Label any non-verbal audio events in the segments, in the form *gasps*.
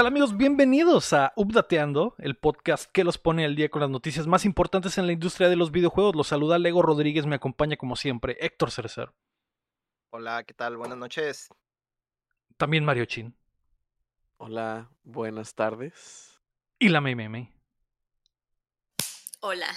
¿Qué tal amigos? Bienvenidos a Updateando, el podcast que los pone al día con las noticias más importantes en la industria de los videojuegos. Los saluda Lego Rodríguez, me acompaña como siempre Héctor Cerecer. Hola, ¿qué tal? Buenas noches. También Mario Chin. Hola, buenas tardes. Y la Meme. Hola.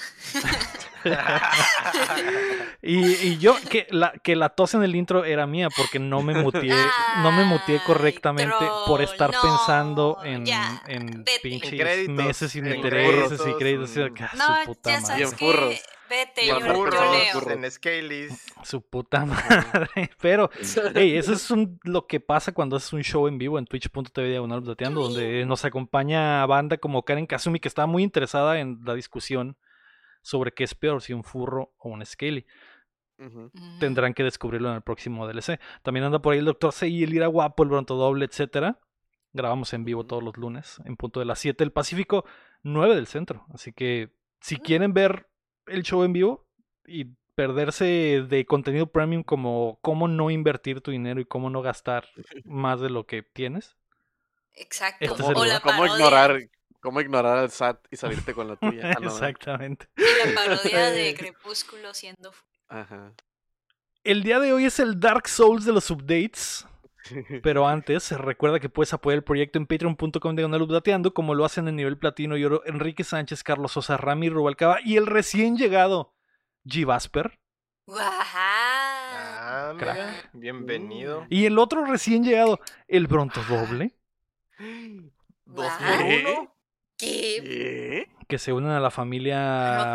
*laughs* y, yo, que la, que la tos en el intro era mía porque no me muteé, no me muteé correctamente por estar pensando en, en pinches meses sin intereses y créditos. No, su puta ya madre. sabes que vete, yo, yo leo. En Scalies. Su puta madre. *laughs* Pero, hey, eso es un, lo que pasa cuando es un show en vivo en twitch.tv diagonal plateando, donde nos acompaña banda como Karen Kazumi, que está muy interesada en la discusión sobre qué es peor, si un furro o un scaly. Tendrán que descubrirlo en el próximo DLC. También anda por ahí el Dr. C y el Ira Guapo, el Bronto Doble, etcétera. Grabamos en vivo todos los lunes, en punto de las 7 del Pacífico, 9 del centro. Así que si quieren ver el show en vivo y perderse de contenido premium como cómo no invertir tu dinero y cómo no gastar *laughs* más de lo que tienes. Exacto. Este es el o lugar. la ¿Cómo ignorar, ¿Cómo ignorar al SAT y salirte con la tuya? Ah. *laughs* Exactamente. y la parodia de *laughs* Crepúsculo siendo Ajá. El día de hoy es el Dark Souls de los updates. Pero antes, recuerda que puedes apoyar el proyecto en patreon.com diagonal updateando, como lo hacen en nivel platino y oro Enrique Sánchez, Carlos Sosa, Rami Rubalcaba y el recién llegado G. Vasper. Ah, Crack. bienvenido. Y el otro recién llegado, el Bronto Doble, ¿Dos por uno? ¿Qué? ¿Qué? Que se unen a la familia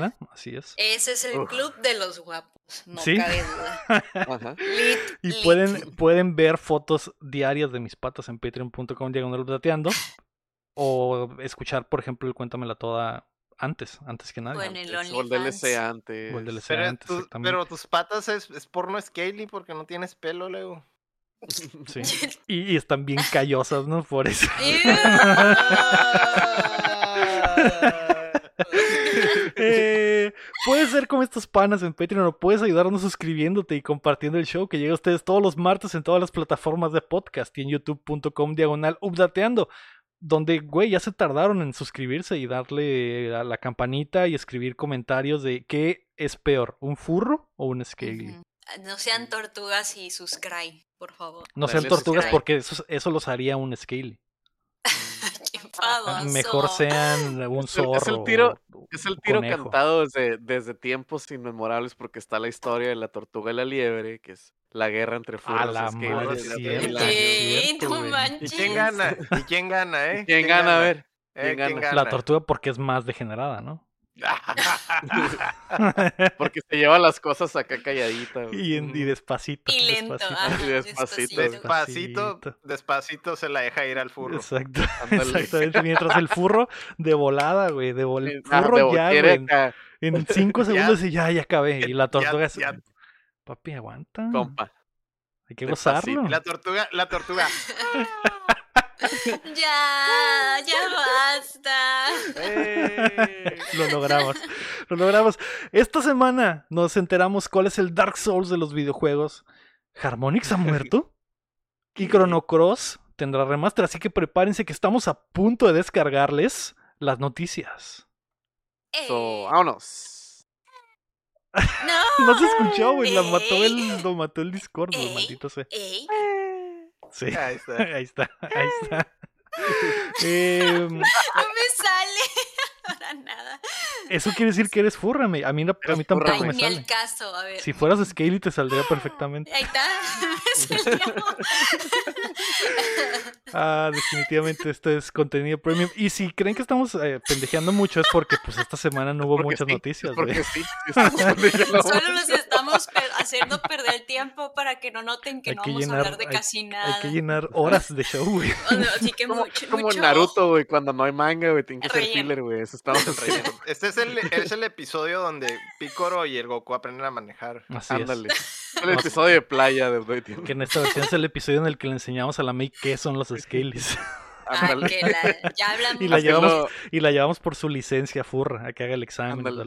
No. Así es. Ese es el Uf. club de los guapos. No ¿Sí? cabe duda. *laughs* Ajá. Lit, Y lit. pueden, pueden ver fotos diarias de mis patas en patreon.com diagonal updateando. O escuchar, por ejemplo, el Cuéntamela Toda antes, antes que nadie. O en el O el. DLC antes. O el DLC. Pero, antes, tu- exactamente. pero tus patas es, es porno scaly porque no tienes pelo, Leo. Sí. *laughs* Y, y están bien callosas, ¿no? Por eso. *laughs* Eh, puedes ser como estos panas en Patreon o puedes ayudarnos suscribiéndote y compartiendo el show que llega a ustedes todos los martes en todas las plataformas de podcast y en youtube.com diagonal updateando. Donde, güey, ya se tardaron en suscribirse y darle a la campanita y escribir comentarios de qué es peor, un furro o un scaly. Ujú. No sean tortugas y subscribe, por favor. No sean tortugas porque eso, eso los haría un scaly. Mejor sean *laughs* un Es el- zorro. es el tiro- o Es el un tiro conejo. cantado desde, desde tiempos inmemorables porque está la historia de la tortuga y la liebre, que es la guerra entre A furros la y scaly madre, desde hace cierto. mil ¿Qué? años. ¿Qué? cierto, No güey. ¿Y manches. quién gana? ¿Y quién gana, eh? ¿Quién gana? A ver. Eh, ¿quién ¿quién gana? La tortuga porque es más degenerada, ¿no? *laughs* Porque se lleva las cosas acá calladita. y, en- y despacito. Y lento. despacito. ajá, Y despacito. Despacito, Despacito. se la deja ir al furro. Exacto, *laughs* exactamente. Mientras el furro de volada, güey, de vol- el Ah, furro de- ya, güey, en cinco *laughs* segundos y ya, ya acabé. Y la Ya- tortuga es, ya- papi, aguanta. compa. Hay que despacito. gozarlo. La tortuga, la tortuga. *laughs* Ya, ya basta. Eh. Lo logramos, lo logramos. Esta semana nos enteramos cuál es el Dark Souls de los videojuegos. Harmonix ha muerto y Chrono Cross tendrá remaster, así que prepárense que estamos a punto de descargarles las noticias. So, Eh, vámonos. no. *laughs* No se escuchó, güey, la mató Ey. el, lo mató el Discord, Ey. maldito sea. Ey, Sí, *laughs* Ahí está. ahí está, ahí está. *laughs* Em, no me sale. *laughs* Para nada. eso quiere decir que eres furra, me- a mí, no- a mí tampoco me Ay, ni sale. el caso, a ver. Si fueras Scaly te saldría perfectamente. Ahí está. Me. Ah, definitivamente esto es contenido premium. Y si creen que estamos eh, pendejeando mucho es porque pues esta semana no hubo Porque muchas sí, noticias, Porque sí, sí Solo mucho. Estamos per- haciendo perder el tiempo para que no noten que Hay no que vamos llenar- a hablar de hay- casi nada. Hay que llenar horas de show, güey. *laughs* Así que Como, mucho, como mucho- Naruto, güey, cuando no hay manga, güey, tiene que ser filler, güey. Eso estamos en relleno. Este es el, es el episodio donde Picoro y el Goku aprenden a manejar. Así Ándale. *laughs* El episodio de playa de es. Que en esta versión es el episodio en el que le enseñamos a la May qué son los *laughs* que la- ya hablamos. Y la llevamos y la llevamos por su licencia furra a que haga el examen y Ándale. todo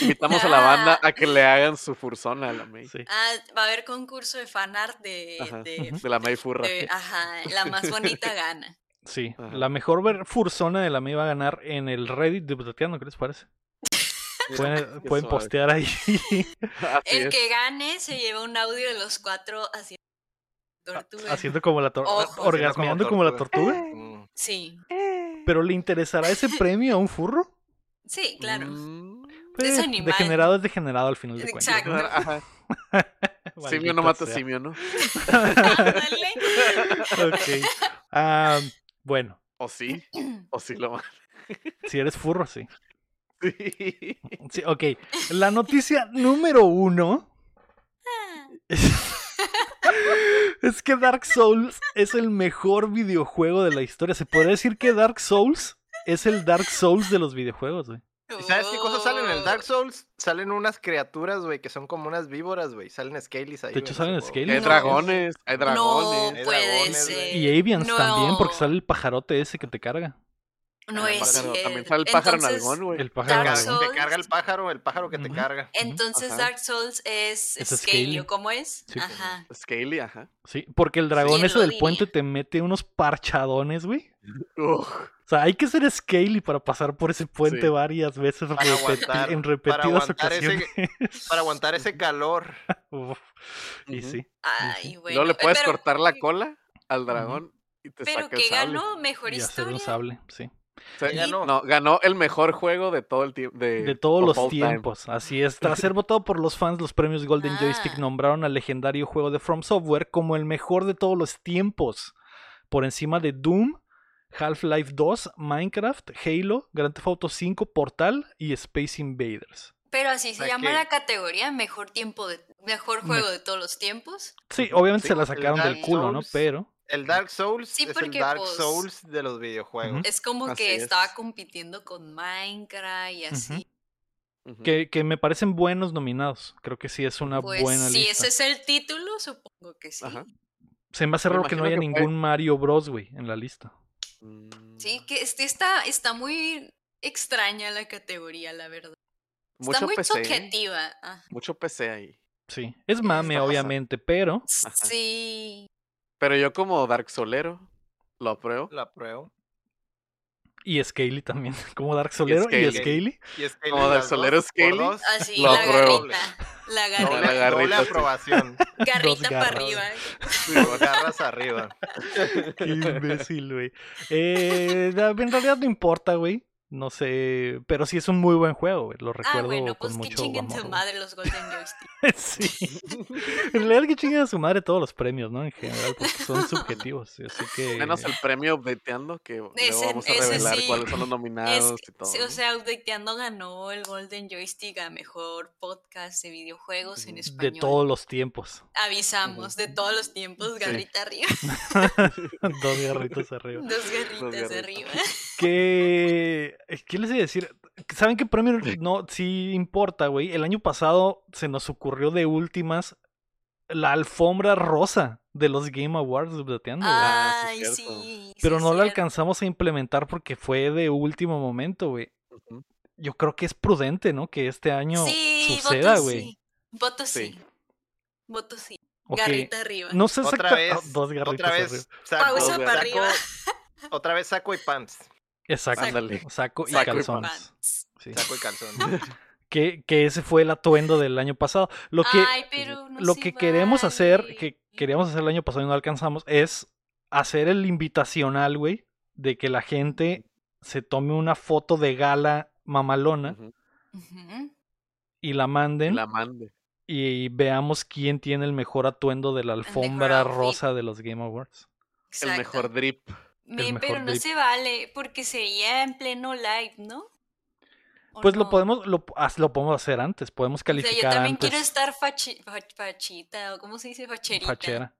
Invitamos a la banda a que le hagan su fursona a la May. Sí. Ah, va a haber concurso de fanart de, Ajá, de, De la May Furra. de- ajá, la más bonita *laughs* gana. Sí, Ajá. la mejor ver- fursona de la me iba a ganar en el Reddit de Butateando, ¿qué les parece? *laughs* Pueden, postear ahí. *laughs* El que gane se lleva un audio de los cuatro haciendo tortuga. haciendo como la tortuga, orgasmeando como la tortuga. Mm. Sí, Pero ¿le interesará ese premio a un furro? sí, claro. Mm, Es animal. Degenerado es degenerado al final de cuentas. Exacto. Ajá. *laughs* Simio no mata sea. simio, ¿no? Ok. Ah, bueno, O sí. O sí lo mata. si eres furro, sí. Sí. Sí, ok. La noticia número uno es que Dark Souls es el mejor videojuego de la historia. Se podría decir que Dark Souls es el Dark Souls de los videojuegos, güey. *laughs* ¿Y sabes qué cosas salen en el Oh. Dark Souls? Salen unas criaturas, güey, que son como unas víboras, güey. Salen Scalies ahí. De hecho, güey, salen. Scalies. Hay dragones, hay No dragones. Hay puede dragones, ser. Y Avians también, porque sale el pajarote ese que te carga. No Ah, es pájaro. También sale el pájaro Entonces, nalgón, güey. El pájaro Dark. Souls. Te carga el pájaro, el pájaro que te carga. Entonces Ajá. Dark Souls es, Es Scalio. ¿cómo es? Sí. Ajá. Scaly, ajá. Sí, porque el dragón ¿Quién ese del diría? puente te mete unos parchadones, güey. Sea, hay que ser Scaly para pasar por ese puente Sí. varias veces Para repeti- aguantar- en para repetidas aguantar ese- ocasiones. *laughs* Para aguantar ese calor. *laughs* Uf, Y sí. Ay, bueno. Luego le puedes pero- cortar la cola al dragón y te Pero saca que el sable. ganó mejor Y hacer un historia. sable, sí. O sea, ¿Quién ganó? No, ganó el mejor juego de todo el tiempo. De, De todos los time. tiempos, así es. Tras ser *laughs* votado por los fans, los premios Golden Joystick Ah. nombraron al legendario juego de From Software como el mejor de todos los tiempos, por encima de Doom, Half-Life 2, Minecraft, Halo, Grand Theft Auto 5, Portal y Space Invaders. Pero así se llama que- la categoría mejor tiempo de mejor juego de todos los tiempos. Sí, obviamente Sí, se la sacaron del culo, ¿no? Pero El Dark Souls Sí, es el Dark pues, Souls de los videojuegos. Es como Así que es. estaba compitiendo con Minecraft y así. Que, que me parecen buenos nominados. Creo que sí es una Pues buena si lista. ese es el título, supongo que sí. Ajá. Se me hace Me raro que no haya fue- ningún Mario Bros, güey, en la lista. Mm, Sí, que este está, está muy extraña la categoría, la verdad. Mucho está muy PC. ¿eh? subjetiva. ah. Mucho PC ahí. Sí, es mame, obviamente, pero Ajá. Sí. Pero yo como Dark Solero lo apruebo. La pruebo. y Scaly también, *laughs* como Dark Solero y Scaly. Y Como Dark Solero Scaly. Así, Lo la apruebo. garrita. La garrita. Doble, la garrita, doble sí. aprobación. Garrita para garras. arriba. Dos garras arriba. Qué *laughs* imbécil, güey. Eh, en realidad no importa, güey. No sé, pero sí es un muy buen juego, güey. Lo Ah, recuerdo bueno, con pues que mucho chinguen amor. su madre los Golden Joystick. *laughs* sí. *laughs* En realidad que chinguen a su madre todos los premios, ¿no? En general, porque son subjetivos. Así que. Menos el premio updateando, que luego vamos a revelar sí. cuáles son los Es, nominados y todo. sí, o sea, Updateando ganó el Golden Joystick a mejor podcast de videojuegos en español. De todos los tiempos. Avisamos, de todos los tiempos, garrita arriba. *laughs* Dos garritos arriba. Dos garritas garritas. arriba. Que. ¿Qué les iba a decir? ¿Saben qué premio no sí importa, güey? El año pasado se nos ocurrió de últimas la alfombra rosa de los Game Awards güey. Ah, sí, Ay, sí. Pero sí, no la alcanzamos a implementar porque fue de último momento, güey. Yo creo que es prudente, ¿no? Que este año Sí, suceda, voto güey. sí. Voto sí. Sí. Voto sí. Ok, Garrita arriba. No sé Otra exacta- vez. Dos garritas Otra arriba. vez. Saco, Pausa para saco- arriba. Otra vez saco y pants. Exacto. Ándale. Saco y Saco y calzones. Sí. Saco y calzón. *laughs* *laughs* Que, que ese fue el atuendo del año pasado. Lo que, Ay, pero no lo que queremos hacer, que queríamos hacer el año pasado y no alcanzamos, es hacer el invitacional, güey, de que la gente se tome una foto de gala mamalona y la manden La mande. y veamos quién tiene el mejor atuendo de la alfombra rosa de los Game Awards. El mejor drip. Men, mejor pero no se vale, porque sería en pleno live, ¿no? ¿O Pues lo podemos, lo, lo podemos hacer antes, podemos O sea, calificar yo también antes. quiero estar fachi- fach- fachita, o ¿cómo se dice? Facherita. Fachera.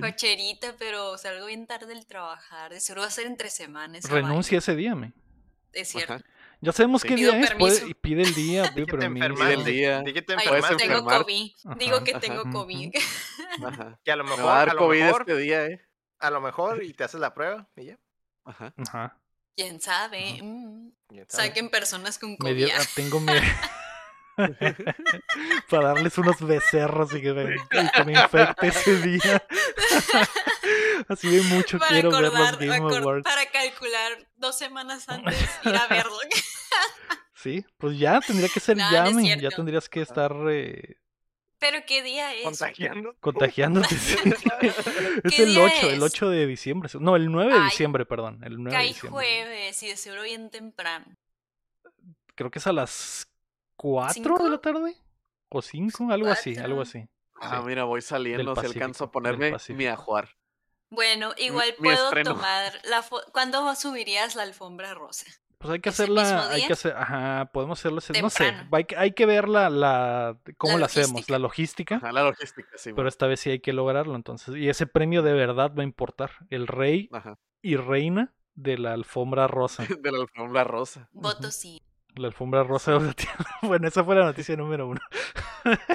Facherita, pero salgo bien tarde del trabajar. De seguro va a ser entre semanas. Renuncia ese día, me. Es cierto. Ajá. Ya sabemos Sí. qué Pido día es, puede- pide el día, *laughs* pide que te permiso. enfermaste. el día. Di que te Ay, puedes enfermaste. tengo enfermar. COVID. Ajá. Digo que tengo. COVID. *laughs* Ajá. Que a lo Me mejor, va a a dar lo COVID mejor, este día, ¿eh? A lo mejor, y te haces la prueba y ya. Ajá. Ajá. ¿Quién sabe? Mm. Saquen personas con Me COVID. dio- ah, tengo miedo. *laughs* *laughs* Para darles unos becerros y que me, y que me infecte ese día. *laughs* Así de mucho Para quiero ver los acordar, Game Awards. para calcular dos semanas antes ir a verlo. Sí, pues ya tendría que ser No, ya, no ya tendrías que estar eh, Pero qué día es. Contagiando. *laughs* contagiándote. sí. *laughs* es ¿Qué el día 8, el es? 8 de diciembre. No, el 9 de Ay, diciembre, perdón. El 9 de Cae diciembre. jueves y de seguro bien temprano. Creo que es a las 4 de la tarde. O 5, algo así, algo así. Ah, Sí. mira, voy saliendo, si alcanzo a ponerme mi Pacífico. ajuar. Bueno, igual mi puedo tomar la foto. ¿Cuándo subirías la alfombra rosa? Pues hay que ¿Ese mismo hacerla, hay que hacer, ajá, podemos hacerlo, ese- no sé, hay, que- hay que ver la, la, cómo La la hacemos, la logística, Ajá, la logística, sí. pero man. esta vez sí hay que lograrlo, entonces, y ese premio de verdad va a importar, el rey Ajá. y reina de la alfombra rosa, *laughs* De la alfombra rosa. Voto sí. la alfombra rosa de Tatiana. *laughs* Bueno, esa fue la noticia número uno.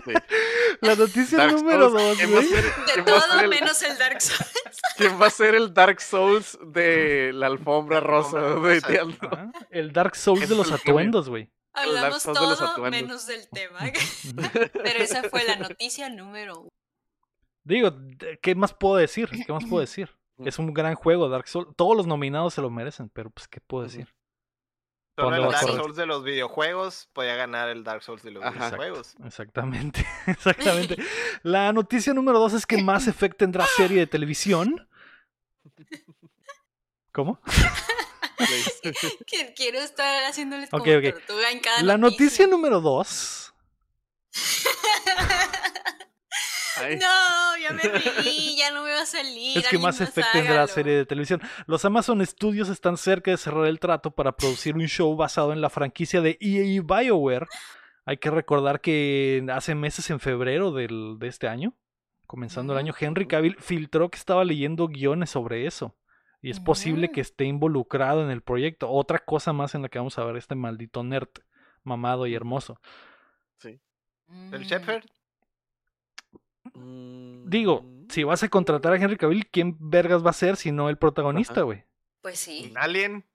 Sí. *laughs* La noticia Dark número Souls, dos, ¿quién va a güey. ser- De todo el- menos el Dark Souls. *laughs* ¿Quién va a ser el Dark Souls de la alfombra rosa? de? Ajá, El Dark Souls de los atuendos, güey. Hablamos Souls de los todo atuendos. menos del tema. *laughs* Pero esa fue la noticia número uno. Digo, ¿qué más puedo decir? ¿Qué más puedo decir? *clears throat* Es un gran juego, Dark Souls. Todos los nominados se lo merecen, pero pues, ¿qué puedo decir? Solo ¿Cuándo el Dark correr? Souls de los videojuegos podía ganar el Dark Souls de los Ajá. videojuegos. Exactamente, *laughs* exactamente. La noticia número dos es que Mass Effect tendrá serie de televisión. ¿Cómo? *laughs* Que quiero estar haciéndoles como Ok, ok. tortuga en cada La noticia número dos. *laughs* Ay, No, ya me reí, ya no me va a salir. Es que más Effect tendrá hágalo. serie de televisión. Los Amazon Studios están cerca de cerrar el trato para producir un show basado en la franquicia de EA BioWare. Hay que recordar que hace meses, en febrero del- de este año, comenzando el año, Henry Cavill filtró que estaba leyendo guiones sobre eso. Y es posible que esté involucrado en el proyecto. Otra cosa más en la que vamos a ver este maldito nerd mamado y hermoso. sí. ¿El Mm, Shepard? Digo, si vas a contratar a Henry Cavill, ¿quién vergas va a ser si no el protagonista, güey? Pues sí. ¿Un Alien?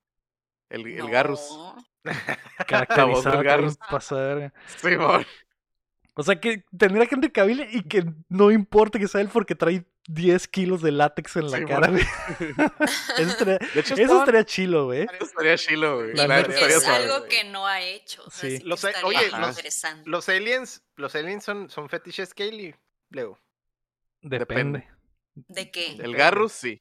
El, el No. Garrus. *laughs* Caracterizado Garrus. pasa de verga. Simón. O sea, que tener a Henry Cavill y que no importe que sea él porque trae 10 kilos de látex en la Sí, cara, bueno. güey. *laughs* Eso estaría, De hecho, eso estaban- estaría chilo, güey. estaría chilo, güey. La La neta neta Porque estaría es algo güey. que no ha hecho. o sea, Sí. sí que Lo sé, estaría oye, los-. Los aliens, los aliens son, son fetiches Scaly, Leo. Depende. ¿De qué? El Garrus, sí.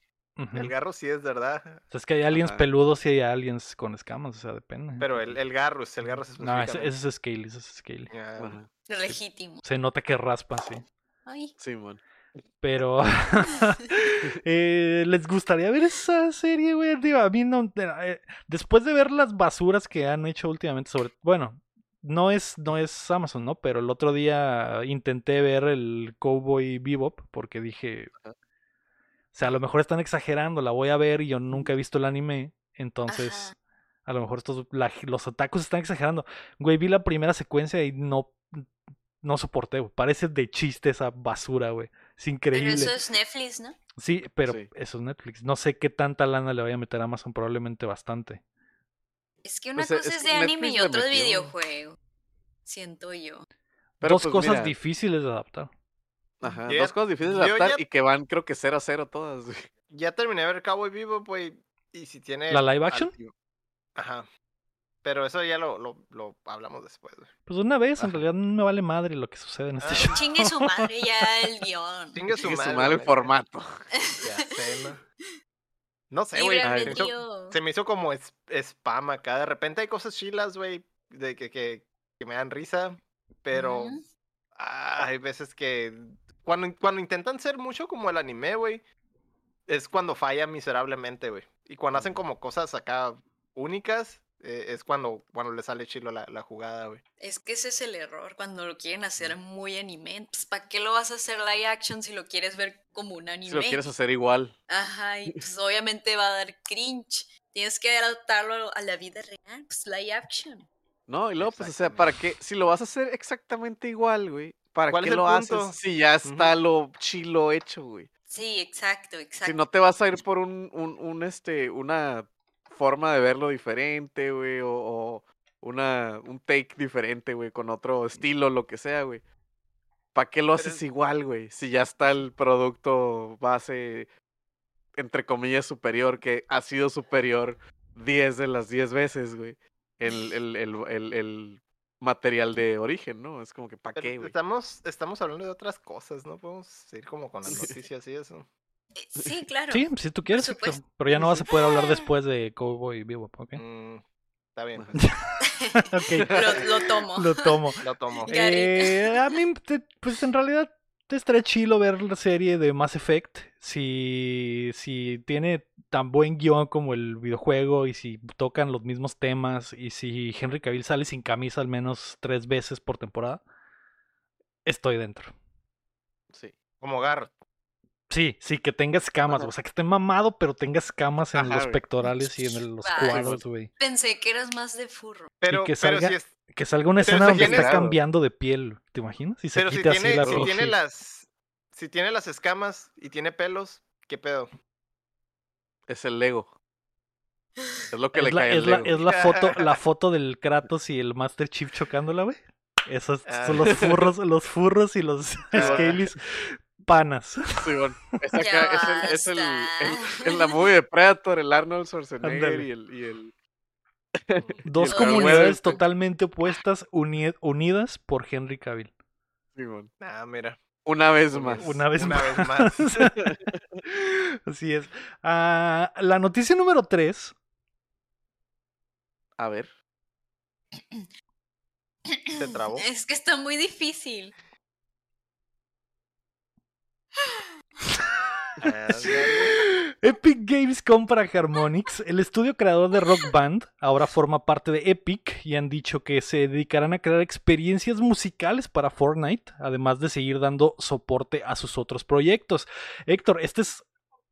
El garro sí es verdad. O sea, es que hay aliens Ajá. peludos y hay aliens con escamas, o sea, depende. Pero el, el Garrus, el Garrus No, ese, es Scaly, ese es Scaly. Ya, Ajá. Legítimo. Se nota que raspa, sí. Ay. Simón. Pero *laughs* *laughs* eh, les gustaría ver esa serie, güey. Digo, a mí no. eh, después de ver las basuras que han hecho últimamente sobre. Bueno, no es, no es Amazon, ¿no? Pero el otro día intenté ver el Cowboy Bebop porque dije. Ajá. O sea, a lo mejor están exagerando, la voy a ver y yo nunca he visto el anime. Entonces, Ajá. a lo mejor estos, la- los otakus están exagerando. Güey, vi la primera secuencia y no. No soporté, güey. Parece de chiste esa basura, güey. Es Pero increíble. eso es Netflix, ¿no? Sí, pero Sí. eso es Netflix. No sé qué tanta lana le vaya a meter a Amazon, probablemente bastante. Es que una Pues, eh, cosa es es de anime Netflix y otra de metió. videojuego. Siento yo. Pero, Dos pues, cosas mira, difíciles de adaptar. Ajá, dos cosas difíciles de adaptar ya- y que van, creo que 0 a 0 todas, güey. Ya terminé de ver Cowboy Vivo, güey. Y si tiene. ¿La live action? Ajá. Pero eso ya lo, lo, lo hablamos después, güey. Pues una vez, en realidad no me vale madre lo que sucede en este Ah. show. Chingue su madre ya el *laughs* guion. Chingue su Sigue su madre. el formato. *laughs* Ya sé, ¿no? No sé, güey. Se, me hizo- tío. se me hizo como es- spam acá. De repente hay cosas chilas, güey, de que, que, que me dan risa. Pero ah, hay veces que. Cuando, cuando intentan ser mucho como el anime, güey. Es cuando falla miserablemente, güey. Y cuando hacen como cosas acá únicas. Eh, es cuando, cuando le sale chilo la, la jugada, güey. Es que ese es el error cuando lo quieren hacer muy anime. Pues, ¿para qué lo vas a hacer live action si lo quieres ver como un anime? Si lo quieres hacer igual. Ajá, y pues *laughs* obviamente va a dar cringe. Tienes que adaptarlo a la vida real, pues live action. No, y luego, pues, o sea, ¿para qué? Si lo vas a hacer exactamente igual, güey. ¿Para ¿Cuál qué lo punto? haces si ya está lo chilo hecho, güey? Sí, exacto, exacto. Si no te vas a ir por un, un, un, este, una forma de verlo diferente, güey, o, o, una, un take diferente, güey, con otro estilo, lo que sea, güey. ¿Para qué lo haces es- igual, güey? Si ya está el producto base, entre comillas, superior, que ha sido superior 10 de las 10 veces, güey. El, *laughs* el, el, el, el material de origen, ¿no? Es como que, ¿para qué, güey? estamos, estamos hablando de otras cosas, ¿no? Podemos seguir como con las noticias y eso. Eh, Sí, claro. Sí, si tú quieres, Héctor, pero ya no vas a *laughs* poder hablar después de Cowboy Bebop, ¿ok? Mm, está bien, Ajá. pues, *laughs* ok, Lo, lo tomo. lo tomo. *laughs* lo tomo. Eh, a mí, te- pues en realidad, te estaría chilo ver la serie de Mass Effect. Si, si tiene tan buen guion como el videojuego y si tocan los mismos temas y si Henry Cavill sale sin camisa al menos tres veces por temporada, estoy dentro. Sí. Como Garrett. Sí, sí, que tenga escamas, Ajá. o sea, que esté mamado, pero tenga escamas en Ajá, los güey. pectorales y en el- los Ay. cuadros, güey. Pensé que eras más de furro. Pero, que pero salga- si es, Que salga una escena si donde tiene- está cambiando de piel, ¿te imaginas? Y se pero si quita así tiene, la si tiene las, si tiene las escamas y tiene pelos, ¿qué pedo? Es el Lego. Es lo que Es le la, cae es la- Lego. es la foto, *laughs* la foto del Kratos y el Master Chief chocándola, güey. Esos Ah. son los furros, los furros y los *laughs* Scalies panas. Simón. Es, acá, Ya es, el, es el, el- en la movie de Predator, el Arnold Schwarzenegger y el, y el *laughs* Dos comunidades güey. totalmente opuestas uni- unidas por Henry Cavill. Simón. Ah, mira. Una vez más. Una vez Una más. vez más. *laughs* Así es. Ah, la noticia número 3. A ver. *clears throat* Se trabó. Es que está muy difícil. *laughs* Epic Games compra Harmonix. El estudio creador de Rock Band ahora forma parte de Epic y han dicho que se dedicarán a crear experiencias musicales para Fortnite, además de seguir dando soporte a sus otros proyectos. Héctor, este es,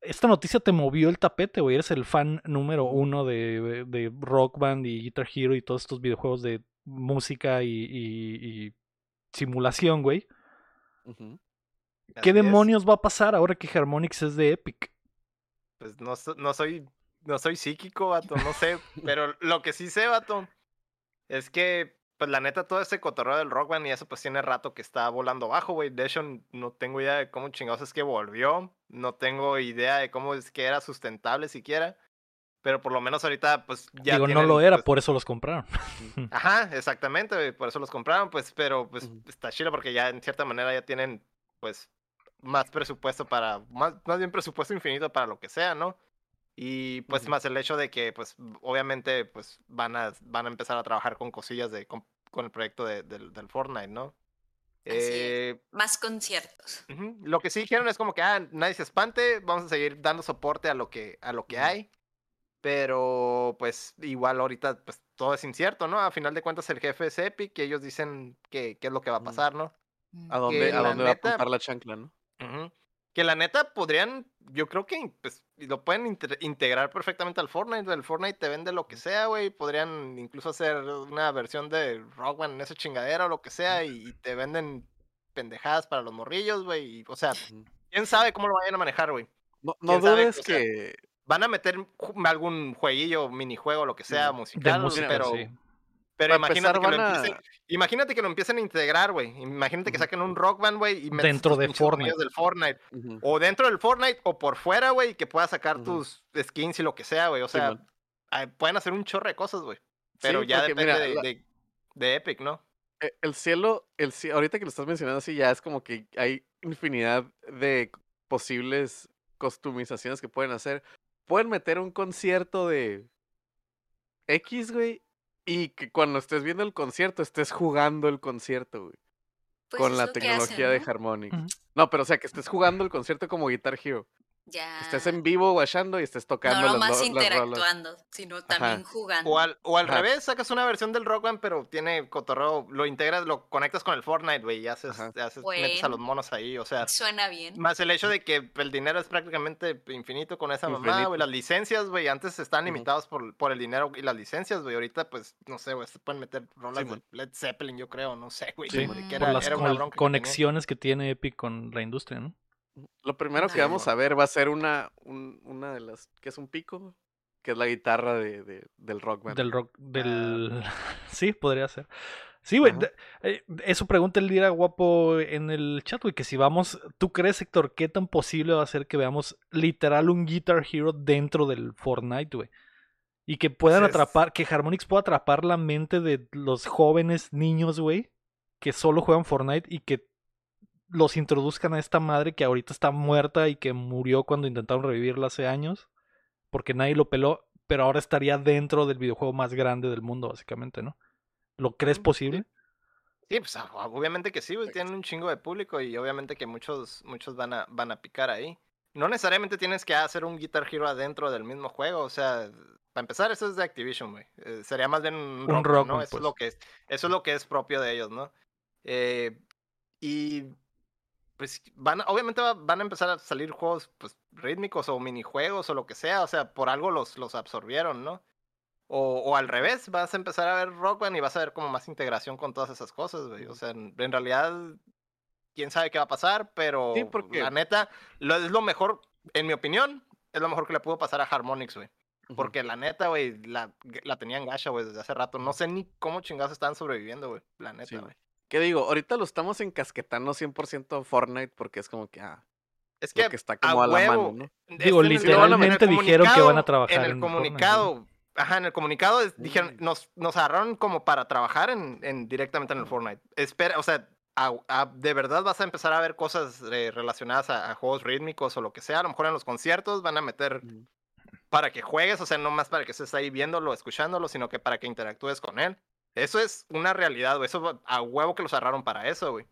esta noticia te movió el tapete, güey. Eres el fan número uno de, de Rock Band y Guitar Hero y todos estos videojuegos de música y, simulación, güey. ¿Qué así es. demonios va a pasar ahora que Harmonix es de Epic? Pues no, no soy no soy psíquico, vato, no sé. pero lo que sí sé, vato, es que, pues la neta, todo ese cotorreo del Rock Band y eso, pues tiene rato que está volando bajo, güey. De hecho, no tengo idea de cómo chingados es que volvió. No tengo idea de cómo es que era sustentable siquiera. Pero por lo menos ahorita, pues ya. Digo, no lo era, pues, por eso los compraron. Ajá, exactamente, güey, por eso los compraron, pues, pero pues está chido porque ya en cierta manera ya tienen, pues, más presupuesto para, más, más bien presupuesto infinito para lo que sea, ¿no? Y pues Ujú. más el hecho de que, pues, obviamente, pues, van a, van a empezar a trabajar con cosillas de, con, con el proyecto de- del, del Fortnite, ¿no? Así es. Eh, Más conciertos. Ujú. Lo que sí dijeron es como que, ah, nadie se espante, vamos a seguir dando soporte a lo que, a lo que Ujú. hay. Pero, pues, igual ahorita, pues, todo es incierto, ¿no? A final de cuentas, el jefe es Epic y ellos dicen que, qué es lo que va a Ujú. pasar, ¿no? ¿A dónde, Que a dónde va a apuntar la chancla, no? Que la neta podrían, yo creo que pues, lo pueden inte- integrar perfectamente al Fortnite. El Fortnite te vende lo que sea, güey. Podrían incluso hacer una versión de Rock Band en esa chingadera o lo que sea y, y te venden pendejadas para los morrillos, güey. O sea, quién sabe cómo lo vayan a manejar, güey. No, no ¿Quién sabe? dudes O sea, que. Van a meter algún jueguillo, minijuego, lo que sea. De musical, música, pero, sí. Pero imagínate, empezar, que a- empiecen, imagínate que lo empiecen a integrar, güey. Imagínate que saquen un Rock Band, güey, Dentro de Fortnite. del Fortnite. Ujú. O dentro del Fortnite o por fuera, güey, que puedas sacar tus skins y lo que sea, güey. O sea, pueden hacer un chorro de cosas, güey. Pero Sí, ya porque depende mira, de, la- de- de Epic, ¿no? Eh, El cielo, el cie- ahorita que lo estás mencionando así, ya es como que hay infinidad de posibles customizaciones que pueden hacer. Pueden meter un concierto de X, güey, y que cuando estés viendo el concierto estés jugando el concierto, güey. Pues con la tecnología hacen, de. Ujú. No, pero o sea, que estés jugando el concierto como Guitar Hero. Ya. Que estés en vivo guachando y estés tocando no las rolas. interactuando, sino también jugando. O al, o al revés, sacas una versión del Rock Band, pero tiene cotorreo, lo integras, lo conectas con el Fortnite, güey, y haces, haces- metes a los monos ahí, o sea. Suena bien. Más el hecho de que el dinero es prácticamente infinito con esa mamá, Infinito. güey. Las licencias, güey, antes estaban Ujú. limitados por, por el dinero y las licencias, güey. Ahorita, pues, no sé, güey, se pueden meter rolas Sí, de. Led Zeppelin, yo creo, no sé, güey. Sí, por era- las era una con- bronca que conexiones que tiene Epic con la industria, ¿no? Lo primero que vamos a ver va a ser una, un- una de las, que es un pico, que es la guitarra de, de- del rock band. Del rock, del... *laughs* Sí, podría ser. Sí, güey. Eh, Eso pregunta el Lira Guapo en el chat, güey, que si vamos... ¿Tú crees, Héctor, qué tan posible va a ser que veamos literal un Guitar Hero dentro del Fortnite, güey? Y que puedan atrapar, que Harmonix pueda atrapar la mente de los jóvenes niños, güey, que solo juegan Fortnite y que los introduzcan a esta madre que ahorita está muerta y que murió cuando intentaron revivirla hace años, porque nadie lo peló, pero ahora estaría dentro del videojuego más grande del mundo, básicamente, ¿no? ¿Lo crees Mm, posible? Sí, pues ah, obviamente que sí, güey. Tienen un chingo de público y obviamente que muchos, muchos van a, van a picar ahí. No necesariamente tienes que hacer un Guitar Hero adentro del mismo juego. O sea, para empezar, eso es de Activision, güey. Eh, sería más bien un, Rock ¿no? Eso, es pues. lo que es, eso es lo que es propio de ellos, ¿no? Eh, y pues van, obviamente va- van a empezar a salir juegos pues, rítmicos o minijuegos o lo que sea. O sea, por algo los, los absorbieron, ¿no? O, o al revés, vas a empezar a ver Rock Band y vas a ver como más integración con todas esas cosas, güey. O sea, en, en realidad, quién sabe qué va a pasar, pero Sí, porque- la neta, lo, es lo mejor, en mi opinión, es lo mejor que le pudo pasar a Harmonix, güey. Porque la neta, güey, la, la tenían gacha, güey, desde hace rato. No sé ni cómo chingados están sobreviviendo, güey. La neta, Sí, güey. ¿Qué digo? Ahorita lo estamos encasquetando 100% a Fortnite porque es como que, ah, es que, que está como a, la huevo, mano, ¿no? Digo, es en el- literalmente dijeron que van a trabajar En el en Fortnite, comunicado, ajá, en el comunicado es- dijeron, nos, nos agarraron como para trabajar en, en- directamente en el Fortnite. Espera, o sea, a- a- de verdad vas a empezar a ver cosas eh, relacionadas a, a juegos rítmicos o lo que sea. A lo mejor en los conciertos van a meter para que juegues, o sea, no más para que estés ahí viéndolo, escuchándolo, sino que para que interactúes con él. Eso es una realidad, güey. Eso a huevo que los agarraron para eso, güey.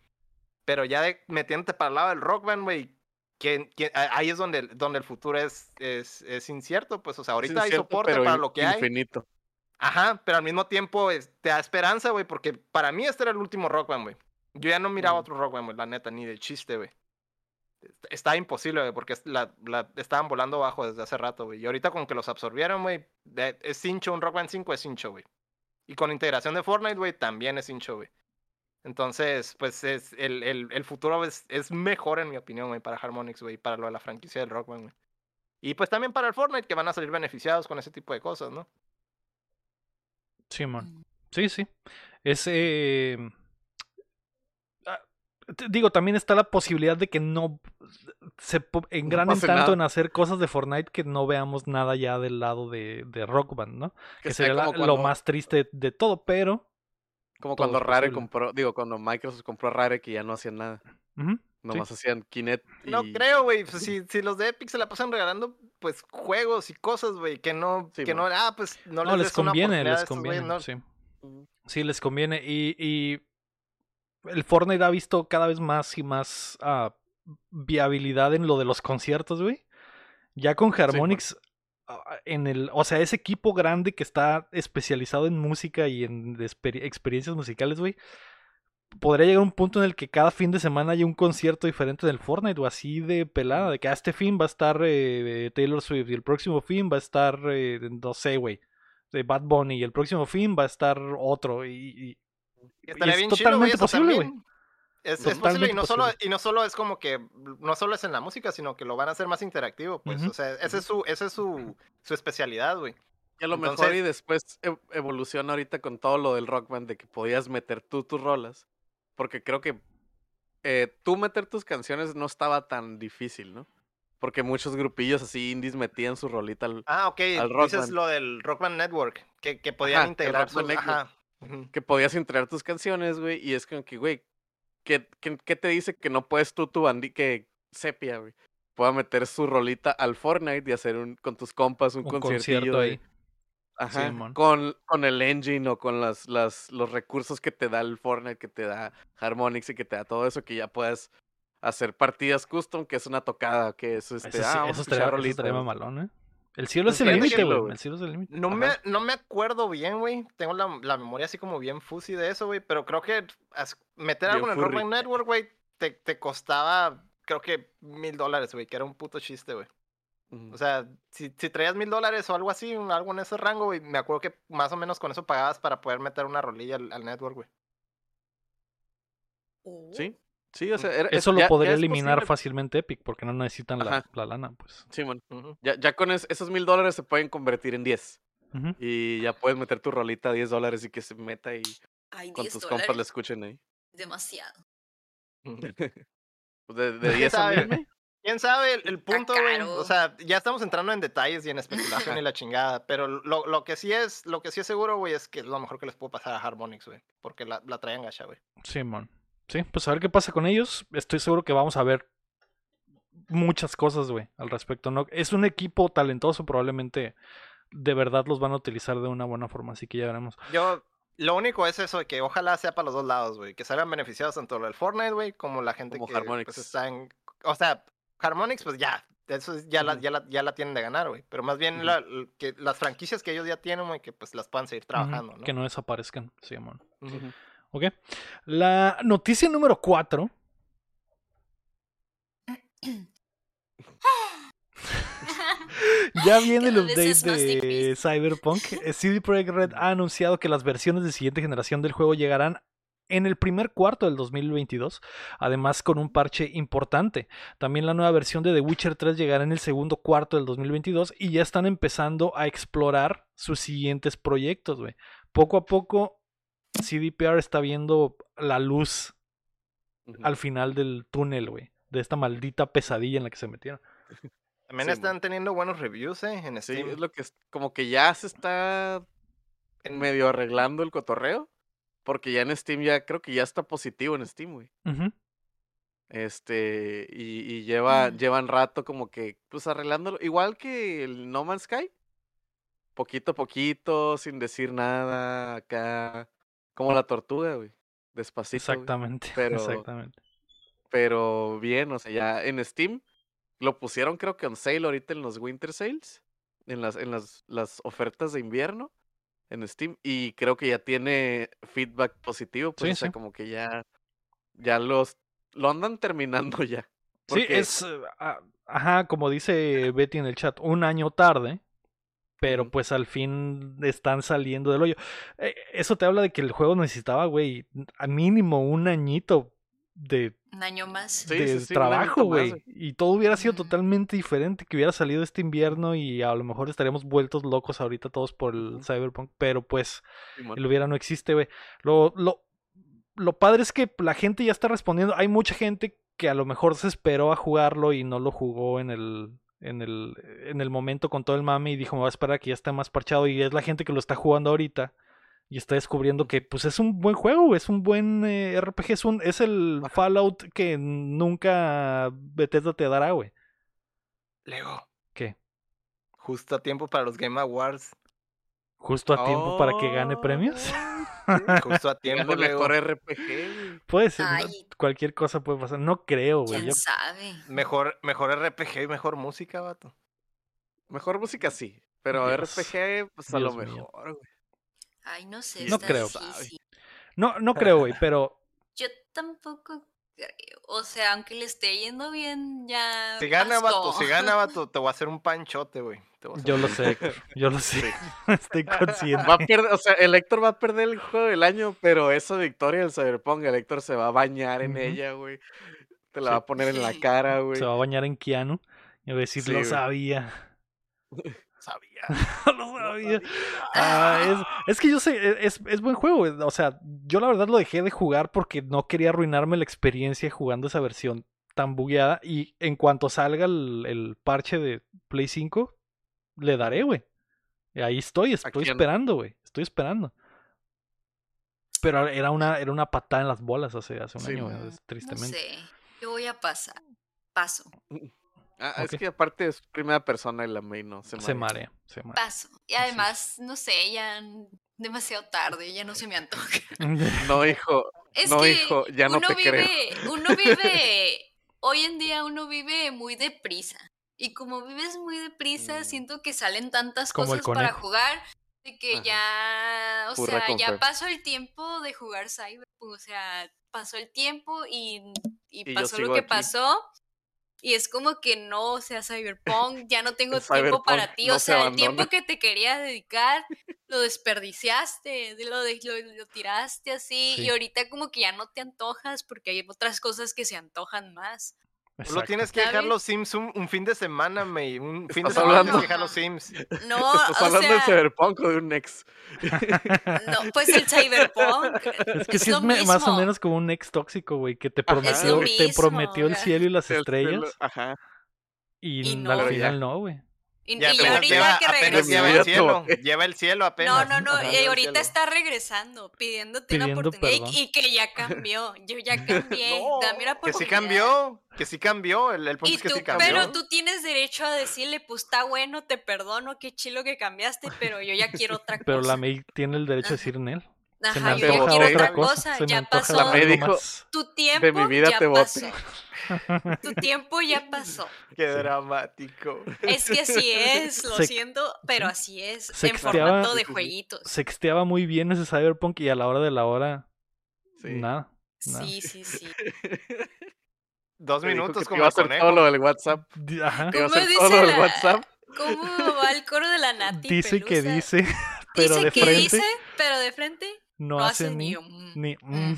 Pero ya de, metiéndote para el lado del rock band, güey, que, que- a- ahí es donde, donde el futuro es, es, es incierto, pues, o sea, ahorita hay soporte para lo que hay. Infinito. Ajá, pero al mismo tiempo es- te da esperanza, güey, porque para mí este era el último rock band, güey. Yo ya no miraba otro rock band, güey, la neta, ni de chiste, güey. Est- Está imposible, güey, porque la, la- estaban volando bajo desde hace rato, güey. Y ahorita con que los absorbieron, güey, es hincho, un Rock Band 5 es hincho, güey. Y con integración de Fortnite, güey, también es hincho, güey. Entonces, pues es el, el, el futuro es, es mejor, en mi opinión, güey, para Harmonix, güey, y para lo de la franquicia del Rock Band, güey. Y pues también para el Fortnite, que van a salir beneficiados con ese tipo de cosas, ¿no? Sí, man. Sí, sí. Es. eh, digo, también está la posibilidad de que no se engranen pase tanto nada. en hacer cosas de Fortnite que no veamos nada ya del lado de, de Rock Band, ¿no? Que, sería la- lo más triste de todo, pero. Como todo cuando Rare posible. compró, digo, cuando Microsoft compró Rare que ya no hacían nada. Nomás hacían Kinect y... No creo, güey. Pues, si, si los de Epic se la pasan regalando, pues, juegos y cosas, güey, que no, Sí, que no, ah, pues, no, No, les, conviene, les estos conviene. ¿no? Sí. Sí, les conviene. Y, y el Fortnite ha visto cada vez más y más ah, viabilidad en lo de los conciertos, güey. Ya con Harmonix, ah, en el, o sea, ese equipo grande que está especializado en música y en exper- experiencias musicales, güey. Podría llegar a un punto en el que cada fin de semana haya un concierto diferente del Fortnite o así de pelada, de que a este fin va a estar eh, Taylor Swift y el próximo fin va a estar, eh, no sé, güey, de Bad Bunny y el próximo fin va a estar otro y, y- Estaría es chido, totalmente eso posible, güey. Es, posible y no, solo, posible. y no solo es como que, no solo es en la música, sino que lo van a hacer más interactivo, pues, o sea, esa es su, esa es su, su especialidad, güey. Y a lo mejor y después evoluciona ahorita con todo lo del rock band de que podías meter tú tus rolas. Porque creo que eh, tú meter tus canciones no estaba tan difícil, ¿no? Porque muchos grupillos así indies metían su rolita al- Ah, ok, Al Rock dices Band. lo del Rock Band Network, que, que podían Ajá, integrar Rock Band que podías integrar tus canciones, güey, y es como que, güey, ¿qué, qué, qué te dice que no puedes tú, tu bandi, que Sepia, güey, pueda meter su rolita al Fortnite y hacer un, con tus compas un, un concierto de- ahí. Ajá, con, con el engine o con las, las, los recursos que te da el Fortnite, que te da Harmonix y que te da todo eso, que ya puedes hacer partidas custom, que es una tocada, que es este, Eso, sí- ah, eso estaría, escuchar eso estaría mamalón, ¿eh? El cielo es el límite, güey. El cielo es el límite. No me, no me acuerdo bien, güey. Tengo la, la memoria así como bien fuzzy de eso, güey. Pero creo que as- meter algo en el. Band Network, güey, te, te costaba, creo que mil dólares, güey, que era un puto chiste, güey. O sea, si, si traías mil dólares o algo así, algo en ese rango, güey, me acuerdo que más o menos con eso pagabas para poder meter una rolilla al, al network, güey. Oh. Sí, Sí, o sea, era- es- Eso lo ya- podría eliminar posible. fácilmente Epic porque no necesitan la, la lana, pues. Sí. Ujú. Ya, ya con es- esos mil dólares se pueden convertir en 10. Ujú. Y ya puedes meter tu rolita a 10 dólares y que se meta y Ay, con 10 tus compas le escuchen ahí. Demasiado. *laughs* Pues de, de ¿Quién 10 a sabe? 1000, ¿me? ¿Quién sabe el, el punto, güey? O sea, ya estamos entrando en detalles y en especulación y *laughs* la chingada, pero lo, lo que sí es, lo que sí es seguro, güey, es que es lo mejor que les puedo pasar a Harmonix, güey, porque la, la traían gacha, güey. Simón. Sí, pues a ver qué pasa con ellos. Estoy seguro que vamos a ver muchas cosas, güey, al respecto. No, es un equipo talentoso, probablemente de verdad los van a utilizar de una buena forma, así que ya veremos. Yo, lo único es eso, de que ojalá sea para los dos lados, güey, que salgan beneficiados tanto el Fortnite, güey, como la gente Como que pues, Harmonix. está en... O sea, Harmonix, pues ya, eso es- ya, la, Ujú. ya, la, ya la tienen de ganar, güey, pero más bien la- que las franquicias que ellos ya tienen, güey, que pues las puedan seguir trabajando, ¿no? Que no desaparezcan, Simón. Ujú. Ok. La noticia número 4. Ya viene el update de. Cyberpunk. Eh, CD Projekt Red ha anunciado que las versiones de siguiente generación del juego llegarán en el primer cuarto del 2022, además con un parche importante. También la nueva versión de The Witcher 3 llegará en el segundo cuarto del 2022 y ya están empezando a explorar sus siguientes proyectos, güey. Poco a poco CDPR está viendo la luz al final del túnel, güey, de esta maldita pesadilla en la que se metieron. *laughs* También Sí, están teniendo buenos reviews, eh, en Sí, Steam. es lo que es, como que ya se está En- medio arreglando el cotorreo. Porque ya en Steam ya creo que ya está positivo en Steam, güey. Este, y, y lleva, Mm. llevan rato como que, pues arreglándolo. Igual que el No Man's Sky. Poquito a poquito, sin decir nada, acá. Como la tortuga, güey. Despacito. güey. Exactamente, *laughs* Pero- exactamente. Pero bien, o sea, ya en Steam lo pusieron creo que on sale ahorita en los Winter Sales, en las, en las, las ofertas de invierno en Steam, y creo que ya tiene feedback positivo, pues Sí, o sea, sí. como que ya, ya los, lo andan terminando *laughs* ya. Sí, es, eh, ajá, como dice Betty en el chat, un año tarde, pero pues al fin están saliendo del hoyo. Eh, eso te habla de que el juego necesitaba, güey, a mínimo un añito de, Un año más. De sí, sí, trabajo, güey. Y todo hubiera sido totalmente diferente, que hubiera salido este invierno y a lo mejor estaríamos vueltos locos ahorita todos por el. Cyberpunk, pero pues el hubiera no existe, güey. Lo, lo, lo padre es que la gente ya está respondiendo. Hay mucha gente que a lo mejor se esperó a jugarlo y no lo jugó en el, en el, en el momento con todo el mame y dijo, me voy a esperar a que ya esté más parchado. Y es la gente que lo está jugando ahorita y está descubriendo que pues es un buen juego, es un buen eh, RPG, es, un, es el Ajá. Fallout que nunca Bethesda te dará, güey. Lego, ¿Qué? justo a tiempo para los Game Awards. Justo a tiempo para que gane premios. *laughs* *laughs* Justo a tiempo, Lego. mejor RPG. Puede ser, cualquier cosa puede pasar. No creo, güey. ¿Quién Yo sabe? Mejor, mejor RPG y mejor música, vato. Mejor música sí, pero Dios. RPG, pues a lo mío. mejor, güey. Ay, no sé. No creo. difícil. No, no creo, güey, pero Yo tampoco creo. O sea, aunque le esté yendo bien, ya. Si gana, vato, pasó. si gana, vato, *laughs* te voy a hacer un panchote, güey. Yo lo sé. Héctor, yo lo sé. Estoy consciente. Va a perder, o sea, el Héctor va a perder el juego del año, pero esa victoria del Cyberpunk, el Héctor se va a bañar en ella, güey. Te la Sí. va a poner en la cara, *laughs* güey. Se va a bañar en Keanu. Y va a decir, Sí, lo sabía. *laughs* Sabía. *laughs* lo sabía. Ah, es, es que yo sé, e, es, es buen juego. güey. O sea, yo la verdad lo dejé de jugar porque no quería arruinarme la experiencia jugando esa versión tan bugueada. Y en cuanto salga el, el parche de Play 5, le daré, güey. Y Ahí estoy, estoy esperando, güey. Estoy esperando. Pero era una, era una patada en las bolas hace, hace un Sí, año, güey, No tristemente. sé. Yo voy a pasar. Paso. Ah, Ok. Es que aparte es primera persona y la main no se Se marea. marea, se marea. Paso. Y además, no sé, ya demasiado tarde, ya no se me antoja. *laughs* No, hijo. Es No, que hijo, ya no uno te creo. vive, uno vive, hoy en día uno vive muy deprisa. Y como vives muy deprisa, Mm. siento que salen tantas Como cosas para jugar de que Ajá. ya, o sea, ya pasó el tiempo de jugar Cyberpunk, o sea, pasó el tiempo y, y Y yo pasó lo que aquí. pasó. Y es como que no, o sea, Cyberpunk, ya no *laughs* tengo tiempo para ti. no o se sea, el tiempo que te quería dedicar, lo desperdiciaste, de- lo, de- lo, lo tiraste así. Sí. Y ahorita como que ya no te antojas porque hay otras cosas que se antojan más. Solo Exacto. tienes que dejar los Sims un, un fin de semana, May. Un fin de semana hablando- tienes que dejar los Sims. No, *laughs* ¿Estás o hablando de sea, Cyberpunk o de un ex? no, pues el Cyberpunk. Es que sí lo es más o menos como un ex tóxico, güey, que te prometió, Es lo te prometió el cielo y las El estrellas Ajá. y, Y no. al final ya. no, güey. Y, Ya, y pero ahorita lleva, que apenas regresó. lleva el cielo. Lleva el cielo No, apenas. no, no, Ajá, y ahorita está regresando, pidiéndote una oportunidad y, y que ya cambió. Yo ya *laughs* cambié. No, dame una Que sí oportunidad. cambió. Que sí cambió. El, el punto Y es que tú, sí cambió. pero tú tienes derecho a decirle, pues está bueno, te perdono, qué chilo que cambiaste, pero yo ya quiero otra cosa. Pero la May tiene el derecho de Ajá. decir en él. Se me Ajá, yo quiero otra otra cosa, se me ya pasó. La May dijo. Tu tiempo mi vida ya te pasó. Tu tiempo ya pasó. *laughs* Qué dramático. Es que así es, lo Se- siento, pero así es. En formato de jueguitos. Sexteaba muy bien ese Cyberpunk y a la hora de la hora, Sí. nada. nada. Sí, sí, sí. *laughs* Dos minutos que como iba a hacer conejo. todo lo del WhatsApp. Ajá. ¿Cómo hacer dice todo lo del la- WhatsApp. ¿Cómo va el coro de la Nati? Dice que dice, *laughs* pero Dice de que frente dice, pero de frente no, no hace hace ni, ni un- ni Mm. mm.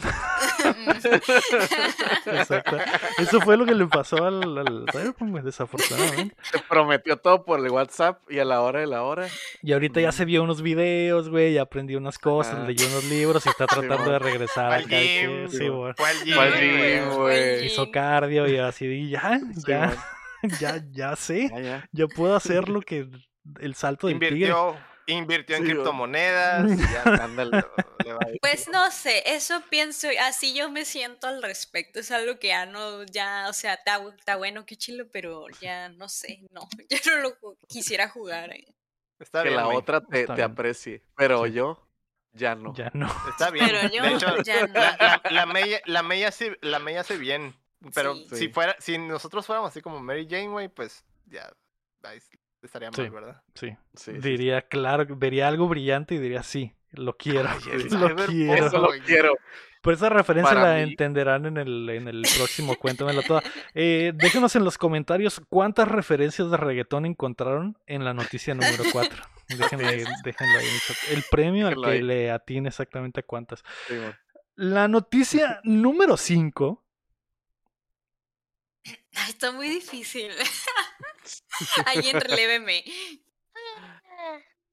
*laughs* Exacto. Eso fue lo que le pasó al, al Cyberpunk, desafortunadamente. Te prometió todo por el WhatsApp y a la hora de la hora. Y ahorita ya se vio unos videos, güey, ya aprendió unas cosas, Ajá. leyó unos libros y está tratando Simón. de regresar al gym, sí, güey. Hizo cardio y así, y ya, Sí, ya, *laughs* ya, ya sé, Ya, ya. ya puedo hacer *laughs* lo que el salto del tigre. Invirtió, en Sí, criptomonedas. y ya, Ándale. *laughs* le va a ir. Pues no sé, eso pienso, así yo me siento al respecto. Es algo que ya no, ya, o sea, está, bu- está bueno, qué chilo, pero ya no sé, no, *laughs* ya no lo quisiera jugar. eh. Está que bien, la güey. otra te, aprecie. Pero Sí. yo, ya no. Ya no. Está bien. Pero yo de hecho, *laughs* ya no. la, la, la May, la May hace, la bien. Pero Sí. si fuera, si nosotros fuéramos así como Mary Jane, güey, pues ya ahí estaría mal, Sí. ¿verdad? Sí. Sí, sí, diría, claro, vería algo brillante y diría, sí, lo quiero. Ay, *laughs* lo quiero. Eso lo quiero. Por esa referencia Para la mí- entenderán en el, en el próximo Cuéntamelo Toda. Eh, déjenos en los comentarios cuántas referencias de reggaetón encontraron en la noticia número 4. *laughs* Déjenlo, ahí- déjenlo ahí en el chat. El premio al que ahí. le atine exactamente a cuántas. La noticia número 5. Está muy difícil. *laughs* Alguien reléveme.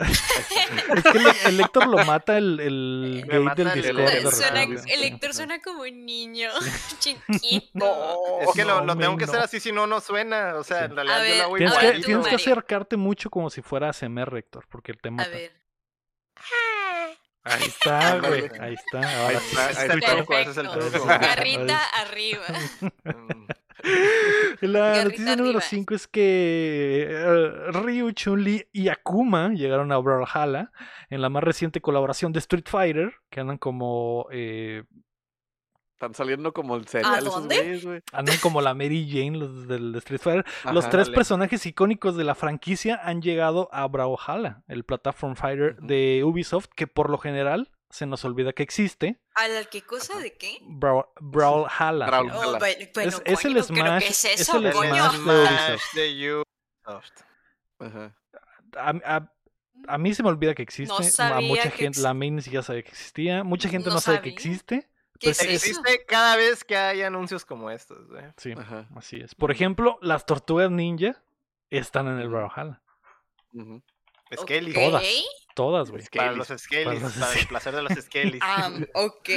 Es que el, el Héctor lo mata el, el Me mata del el- Discord. Suena, el Héctor suena como un niño *laughs* chiquito. No. Es que lo, no, lo tengo que hacer así, si no, no suena. O sea, Sí. en realidad A yo la voy Tienes, que, tú, tienes que acercarte mucho como si fuera ASMR, Héctor, porque él te A mata. ver. Ahí está, *laughs* güey. Ahí está. Ahora sí. está, Ese ahí es el está. truco, ese es el Perfecto. truco. Garrita arriba. Mm. *laughs* La noticia número arriba. 5 es que eh, Ryu, Chun-Li y Akuma llegaron a Brawlhalla en la más reciente colaboración de Street Fighter, que andan como eh, Están saliendo como el cereal esos dónde? güeyes, güey. andan como la Mary Jane los del de Street Fighter. los tres dale. personajes icónicos de la franquicia han llegado a Brawlhalla, el platform fighter de Ubisoft, que por lo general se nos olvida que existe. ¿A la qué cosa de qué? Brawl- Brawlhalla. Oh, Ojalá. bueno, bueno, Es- es el coño, ¿pero Smash- ¿qué es eso, el El coño? Smash de Ubisoft. de Ubisoft. Ajá. a, a- a mí se me olvida que existe. a mucha gente, ex- la main ni siquiera sabe que existía. Mucha gente no, No sabe que existe. ¿Qué Pues es? Existe cada vez que hay anuncios como estos, güey. Sí, Ajá. así es. Por ejemplo, las tortugas ninja están en el. Brawlhalla. Ujú. Skelly. Todas. Ok. Todas, güey. Para Skellies. los Skellies, los para el Skellies. placer de los Skellies. Am, *laughs* ok.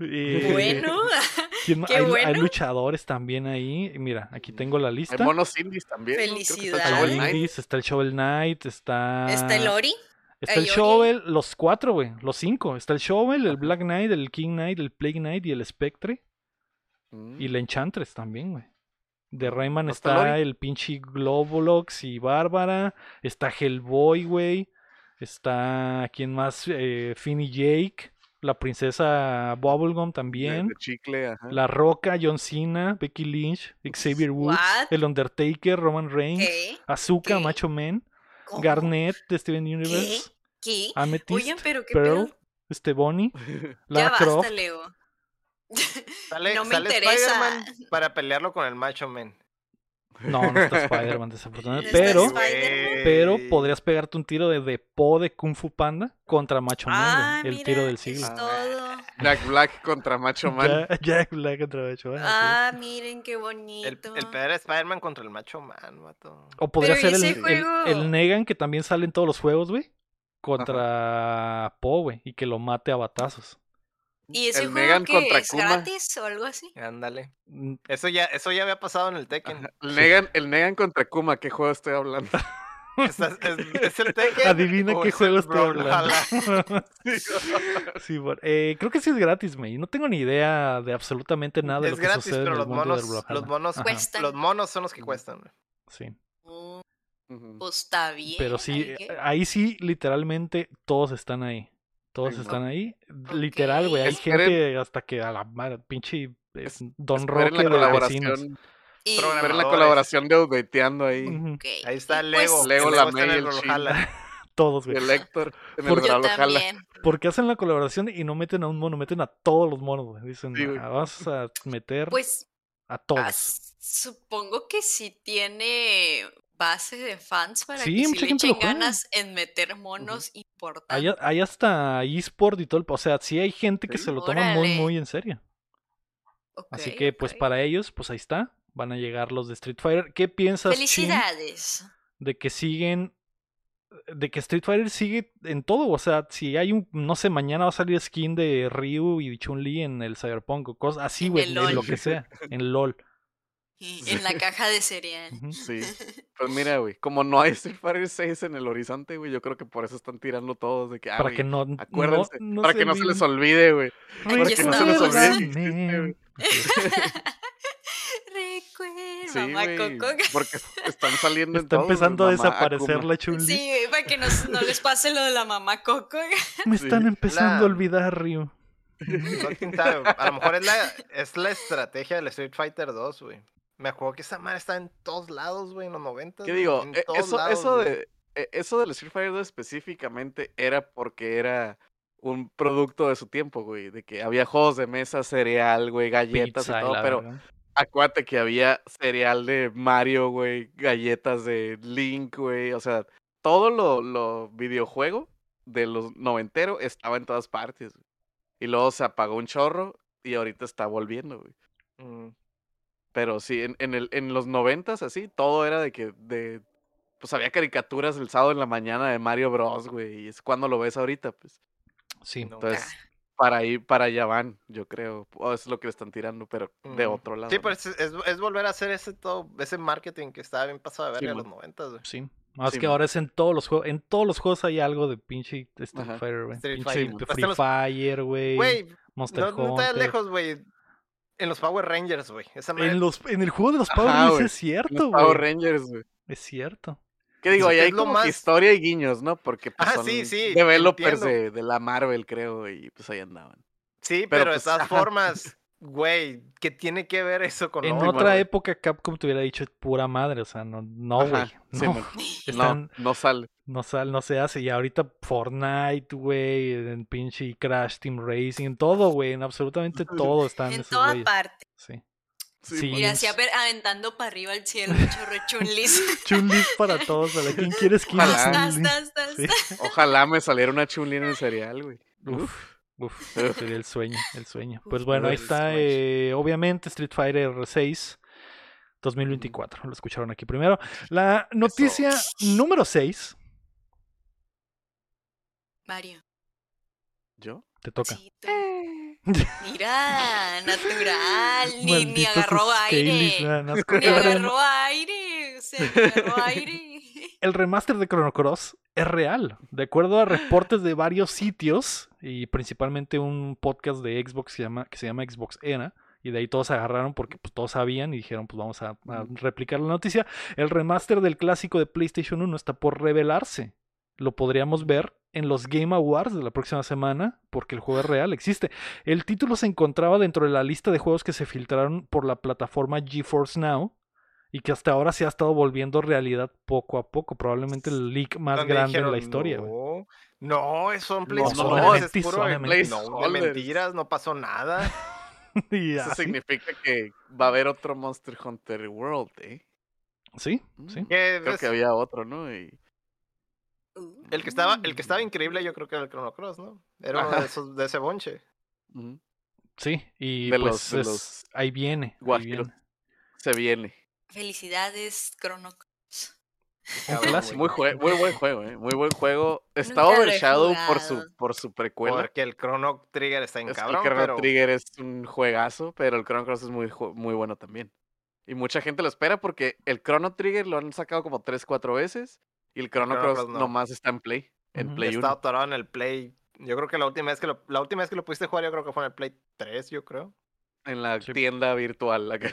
Y- Bueno. *laughs* ¿quién *laughs* ma- qué hay, hay bueno. luchadores también ahí. Mira, aquí tengo la Hay lista. monos indies también. que está el Felicidades. Hay indies, está el Shovel Knight, está. ¿Está el Ori? Está el Ay. Shovel, los cuatro, güey. Los cinco. Está el Shovel, el Black Knight, el King Knight, el Plague Knight y el Spectre. Mm. Y la Enchantress también, güey. De Rayman ¿No está Lori? el pinche Globolox y Bárbara. Está Hellboy, güey. Está, ¿quién más? Eh, Finn y Jake. La princesa Bubblegum también. de chicle, ajá. La Roca, John Cena, Becky Lynch, Xavier Woods, What? el Undertaker, Roman Reigns, ¿Qué? Azuka, ¿Qué? Macho Man, ¿Cómo? Garnet de Steven Universe, ¿Qué? Amethyst, Oigan, pero qué Pearl, este Bonnie, *laughs* Ya Lara basta, Croft. Leo. Sale, no me sale interesa. Para pelearlo con el Macho Man. No, no está *laughs* Spider-Man, desafortunadamente. ¿No está Pero, pero podrías pegarte un tiro de, de Po de Kung Fu Panda contra Macho Man, Ah, el mira, tiro del es siglo. todo. Jack Black contra Macho Man. *laughs* Jack Black contra Macho Man. Ah, miren qué El, bonito. el peor Spider-Man contra el macho man, vato. O podría Pero ser el, el- el Negan que también sale en todos los juegos, güey. Contra Po, güey. Y que lo mate a batazos. ¿Y ese el juego Negan que contra es Kuma. gratis o algo así? Ándale. Mm, Eso ya, eso ya había pasado en el Tekken. Ajá. El, *laughs* Negan, el Negan contra Kuma, ¿qué juego estoy hablando? ¿Es, es- es el *laughs* Tekken? Adivina qué es juego estoy hablando. *laughs* Sí, bueno, eh, creo que sí es gratis, güey. No tengo ni idea de absolutamente nada de es lo que gratis, sucede pero en el los mundo monos, los monos, Cuestan. los monos son los que cuestan. güey. Sí. Ujú. pues está bien. Pero sí, eh, ahí sí, literalmente, todos están ahí. Todos Sí, están ahí. Literal, güey. Hay Esperen- gente hasta que a la madre, pinche eh, Es- Don Roque la de colaboración. Y- Esperen la colaboración de Updateando ahí. Ujú, ok, Ahí está el pues, Lego. Lego, la May, el Brawlhalla. *laughs* Todos, güey. el Héctor en el Porque- hacen la colaboración y no meten a un mono, meten a todos los monos, güey. Dicen, Sí, güey. "Ah, vas a meter Pues a todos. s- supongo que sí tiene base de fans para Sí, que le echen juega. ganas en meter monos importantes. Hay, hay hasta eSport y todo el... O sea, sí hay gente que Sí. se lo toma muy, muy en serio. Así que, pues, para ellos, pues ahí está. Van a llegar los de Street Fighter. ¿Qué piensas, Chin, Felicidades. de que siguen... De que Street Fighter sigue en todo. O sea, si hay un... No sé, mañana va a salir skin de Ryu y Chun-Li en el Cyberpunk o cosas así, güey. En lo que sea. En LOL. En la caja de cereal. Sí. *laughs* Pues mira, güey, como no hay Street Fighter 6 en el horizonte, güey, yo creo que por eso están tirando todos de que, ah, Para que no... acuérdense, no- no para que no se les olvide, güey. Para que no se les olvide *laughs* Sí, Coco. porque están saliendo en Está todos, güey, empezando a desaparecer Akuma. la Chun-Li. Sí, para que no, no les pase lo de la mamá Coco. *laughs* Me Sí. están empezando La- a olvidar. No, sabe, A lo mejor es la, es la estrategia del Street Fighter 2, güey. Me acuerdo que esa madre está en todos lados, güey, en los 90. ¿Qué digo? En Eh, todos Eso, lados, eso, güey. de, eh, eso del Street Fighter 2 específicamente era porque era un producto de su tiempo, güey. De que había juegos de mesa, cereal, güey, galletas Pizza y todo, pero verga. acuérdate que había cereal de Mario, güey, galletas de Link, güey. O sea, todo lo, lo videojuego de los noventeros estaba en todas partes. güey. Y luego se apagó un chorro y ahorita está volviendo, güey. Mm. Pero sí, en, en, el, en los noventas, así, todo era de que, de, pues había caricaturas el sábado en la mañana de Mario Bros, güey, y es cuando lo ves ahorita, pues. Sí. No. Entonces, para ahí, para allá van, yo creo. O es lo que le están tirando, pero de otro lado. Sí, ¿no? pues es, es, es volver a hacer ese todo, ese marketing que estaba bien pasado de verga Sí, en los. 90, güey. Sí. Más Sí, que ahora es en todos los juegos. En todos los juegos hay algo de pinche Street Ajá. Fighter, güey. Street Pinche Fighter. Free Fire, güey. Güey, Monster no, no Hunter. lejos, güey. En los Power Rangers, güey. En, los, en el juego de los Power Rangers es cierto, Los güey. Power Rangers, güey. Es cierto. ¿Qué digo? Ahí hay como más- historia y guiños, ¿no? Porque pues, Ah, son sí, sí, developers de, de la Marvel, creo, y pues ahí andaban. Sí, pero, pero, pues, de todas *laughs* ajá. formas, güey, ¿qué tiene que ver eso con en Overwatch, otra época Capcom te hubiera dicho pura madre. O sea, no, no, güey. Sí, no. *laughs* Están- No, no sale. no, sal, no se hace. Y ahorita Fortnite, güey. En pinche Crash Team Racing. En todo, güey. En absolutamente todo están En esos toda güeyes. parte. Sí. Sí, Sí. Mira, así ape- aventando para arriba al cielo un chorro de chunlis. *laughs* Chun-Li para todos. ¿A quién quieres que Ojalá. Ojalá me saliera una chun en el cereal, güey. Uf, uf, *laughs* sería el sueño, el sueño. Pues bueno, ahí está, eh, obviamente, Street Fighter 6 2024. Lo escucharon aquí primero. La noticia número 6, Mario. ¿Yo? te toca. Mira, *laughs* natural. Ni, agarró aire. *laughs* Ni agarró aire. O sea, ni agarró aire. el remaster de Chrono Cross es real. De acuerdo a reportes de varios sitios y principalmente un podcast de Xbox que se llama, que se llama Xbox Era. Y de ahí todos se agarraron porque pues, todos sabían y dijeron, pues vamos a, a replicar la noticia. El remaster del clásico de PlayStation 1 está por revelarse. Lo podríamos ver en los Game Awards de la próxima semana, porque el juego es real, existe. El título se encontraba dentro de la lista de juegos que se filtraron por la plataforma GeForce Now y que hasta ahora se ha estado volviendo realidad poco a poco. Probablemente el leak más grande en la dijeron, historia, güey. No, no, es son No, placeholders, solamente- es puro no, de mentiras, no pasó nada. *laughs* Eso significa que va a haber otro Monster Hunter World, ¿eh? Sí, sí. Mm, Que Creo es- que había otro, ¿no? Y... El que estaba, el que estaba increíble, yo creo que era el Chrono Cross, ¿no? Era uno de esos, de ese bonche. ujú, Sí, y De pues los- de es- los ahí viene. ahí viene. Se viene. Felicidades, Chrono Muy, buen juego, ¿eh? Muy buen juego. Está Nunca lo he overshadow por su, por su precuela. Porque el Chrono Trigger está en Es cabrón, el Chrono pero Trigger es un juegazo, pero el Chrono Cross es muy, muy bueno también. Y mucha gente lo espera porque el Chrono Trigger lo han sacado como 3, 4 veces y el Chrono, Chrono Cross Cross no. nomás está en Play, en Ujú. Play está 1. atorado en el Play. Yo creo que la última vez que lo, la última vez que lo pudiste jugar, yo creo que fue en el Play 3, yo creo. En la Sí. tienda virtual, la que,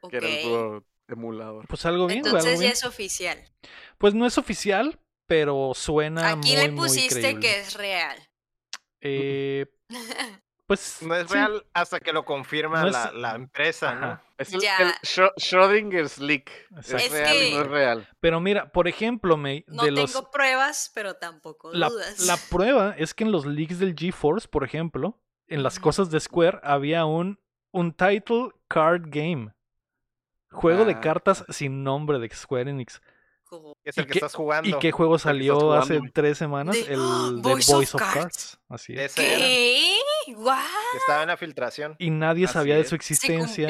Ok. *laughs* que era el puro emulador. Pues algo bien, algo Entonces ya es oficial. Pues no es oficial, pero suena Aquí muy, le pusiste muy que es real. Eh, *laughs* pues No es sí, real hasta que lo confirma No es- la, la empresa, ¿no? Es el, Ya. el Schro- Schrödinger's leak. Exacto. Es real y no es real. Pero mira, por ejemplo, May, No de tengo los pruebas, pero tampoco la, dudas. la prueba es que en los leaks del GeForce, por ejemplo, en las cosas de Square había un un title card game. Juego de Ah. cartas sin nombre de Square Enix. Es ¿Y el que qué- estás jugando. ¿Y qué juego salió jugando, hace tres semanas? De- El *gasps* de Voice of Voice of Cards. Cards. Así es. ¿Qué? ¿Guau? que Estaba en la filtración. Y nadie Así sabía de su existencia.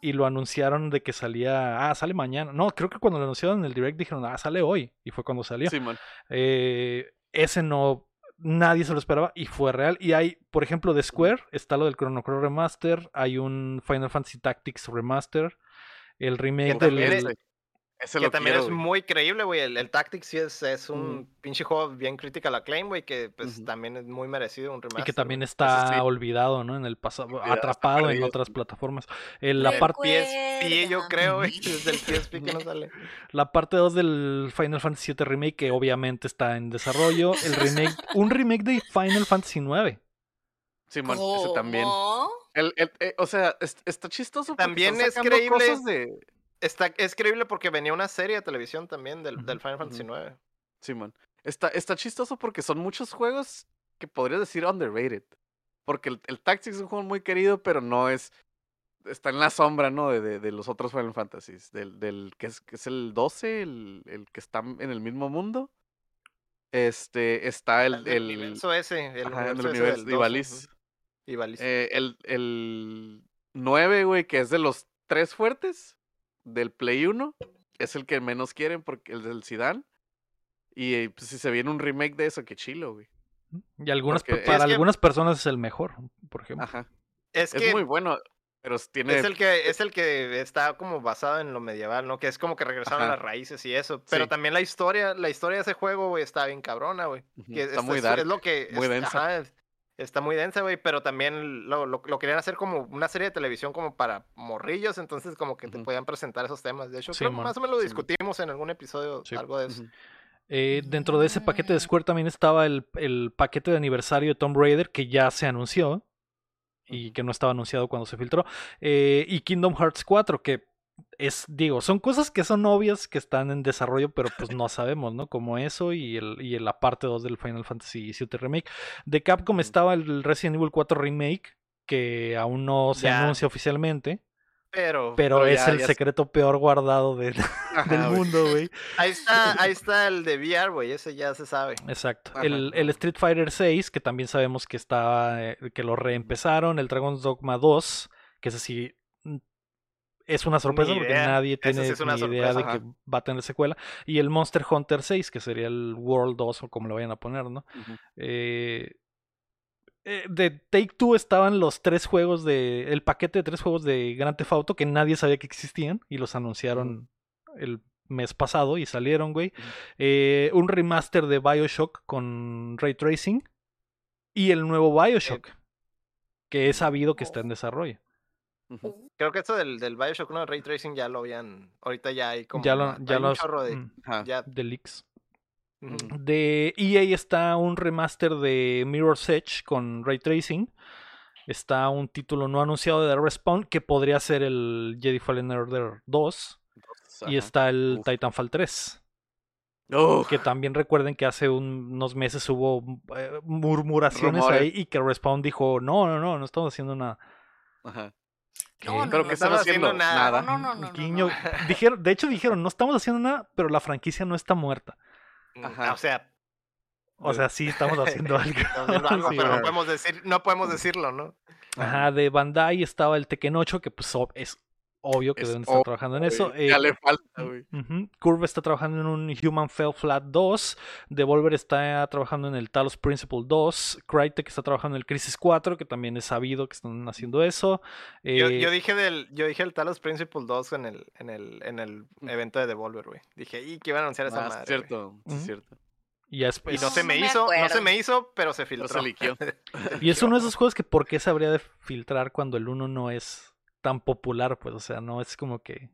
Y lo anunciaron de que salía. Ah, sale mañana. No, creo que cuando lo anunciaron en el direct dijeron, ah, sale hoy. Y fue cuando salió. Simón. Eh, ese no. Nadie se lo esperaba y fue real. Y hay, por ejemplo, de Square, está lo del Chrono Cross Remaster. Hay un Final Fantasy Tactics Remaster. El remake Que también del. es- Ese que también quiero, es muy creíble, güey. El, el Tactics sí es, es un Ujú. pinche juego bien critical acclaim, güey, que pues Ujú. también es muy merecido un remaster. Y que también está sí. olvidado, ¿no? En el pasado, atrapado en otras sí. plataformas. Eh, la, El parte PSP, yo creo, güey. *laughs* Desde el PSP que no sale. la parte 2 del Final Fantasy VII Remake, que obviamente está en desarrollo. El remake, un remake de Final Fantasy IX. Simón, ese también. El, el- eh, o sea, es- está chistoso. porque También es creíble- cosas de. Está, es creíble porque venía una serie de televisión también del, del Final Fantasy. IX. Simón. Está, está chistoso porque son muchos juegos que podrías decir underrated. Porque el, el Tactics es un juego muy querido, pero no es. Está en la sombra, ¿no? De, de, de los otros Final Fantasies. Del, del que, es, que es el 12, el, el que está en el mismo mundo. Este, está el. El, el universo ese. El ajá, en el universo ese universo del de 12, Eh, el, el 9, güey, que es de los tres fuertes del Play 1, es el que menos quieren porque el del Zidane. Y eh, pues, si se viene un remake de eso, qué chilo, güey. Y algunas, Porque para que- algunas personas es el mejor, por ejemplo. Ajá. es Es, que muy bueno, pero tiene. Es el que es el que está como basado en lo medieval, ¿no? Que es como que regresaron a las raíces y eso. Pero Sí. también la historia, la historia de ese juego, güey, está bien cabrona, güey. Que está es, muy dark. es lo que muy es- densa. ajá, está muy densa, güey, pero también lo, lo, lo querían hacer como una serie de televisión como para morrillos, entonces como que te podían presentar esos temas. De hecho, Sí, creo que más o menos lo Sí, discutimos en algún episodio, algo de eso. Eh, dentro de ese paquete de Square también estaba el, el paquete de aniversario de Tomb Raider que ya se anunció y que no estaba anunciado cuando se filtró. Eh, y Kingdom Hearts 4, que es, digo, son cosas que son obvias que están en desarrollo, pero pues no sabemos, ¿no? Como eso y, el, y la parte 2 del Final Fantasy VII Remake. De Capcom estaba el Resident Evil 4 Remake, que aún no se Ya. anuncia oficialmente, Pero, pero, Pero es ya- el ya- secreto peor guardado de- *laughs* Ajá, del mundo, güey. ahí está, ahí está el de VR, güey, ese ya se sabe. Exacto. El, el Street Fighter 6, que también sabemos que está, eh, que lo reempezaron, el Dragon's Dogma 2, que ese sí es una sorpresa porque nadie tiene sí ni idea de que va a tener secuela. Y el Monster Hunter 6, que sería el World 2 o como lo vayan a poner, ¿no? Eh, eh, de Take Two estaban los tres juegos de. El paquete de tres juegos de Grand Theft Auto que nadie sabía que existían y los anunciaron el mes pasado y salieron, güey. Eh, un remaster de Bioshock con Ray Tracing y el nuevo Bioshock que he sabido que está en desarrollo. Creo que esto del, del Bioshock 1 de Ray Tracing ya lo habían. Ahorita ya hay como. Ya lo, ya hay un los chorro de. mm, Ajá. ya, de leaks. ujú. De EA está un remaster de Mirror's Edge con Ray Tracing. Está un título no anunciado de Respawn que podría ser el Jedi Fallen Order 2. Y está el Uf. Titanfall 3. Uf, Que también recuerden que hace un- unos meses hubo eh, murmuraciones Rumores. ahí y que Respawn dijo, no, no, no, no estamos haciendo nada. Ajá. No, no, ¿Pero no, están no, haciendo? haciendo nada. Nada. No, no, no, no, Guiño. no. *laughs* Dijeron, de hecho dijeron, no estamos haciendo nada, pero la franquicia no está muerta. Ajá. O sea, O sea, sí estamos haciendo *laughs* algo. estamos haciendo algo, Sí, pero no podemos decir, no podemos decirlo, ¿no? Ajá, de Bandai estaba el Tekken 8, que pues es obvio que Es deben estar obvio, trabajando en eso. Ya Eh, le falta, güey. Curve está trabajando en un Human Fell Flat 2. Devolver está trabajando en el Talos Principle 2. Crytek está trabajando en el Crisis 4, que también es sabido que están haciendo eso. Yo, Eh, yo dije del, yo dije el Talos Principle 2 en el, en el, en el Mm. evento de Devolver, güey. Dije, y que iban a anunciar esa Ah, madre. es güey". cierto, es cierto. y ya Y después- no se No me me hizo, no se me hizo, pero se filtró. se liqueó. *laughs* Y es *laughs* uno de esos juegos que por qué se habría de filtrar cuando el 1 no es tan popular, pues, o sea, no es como que...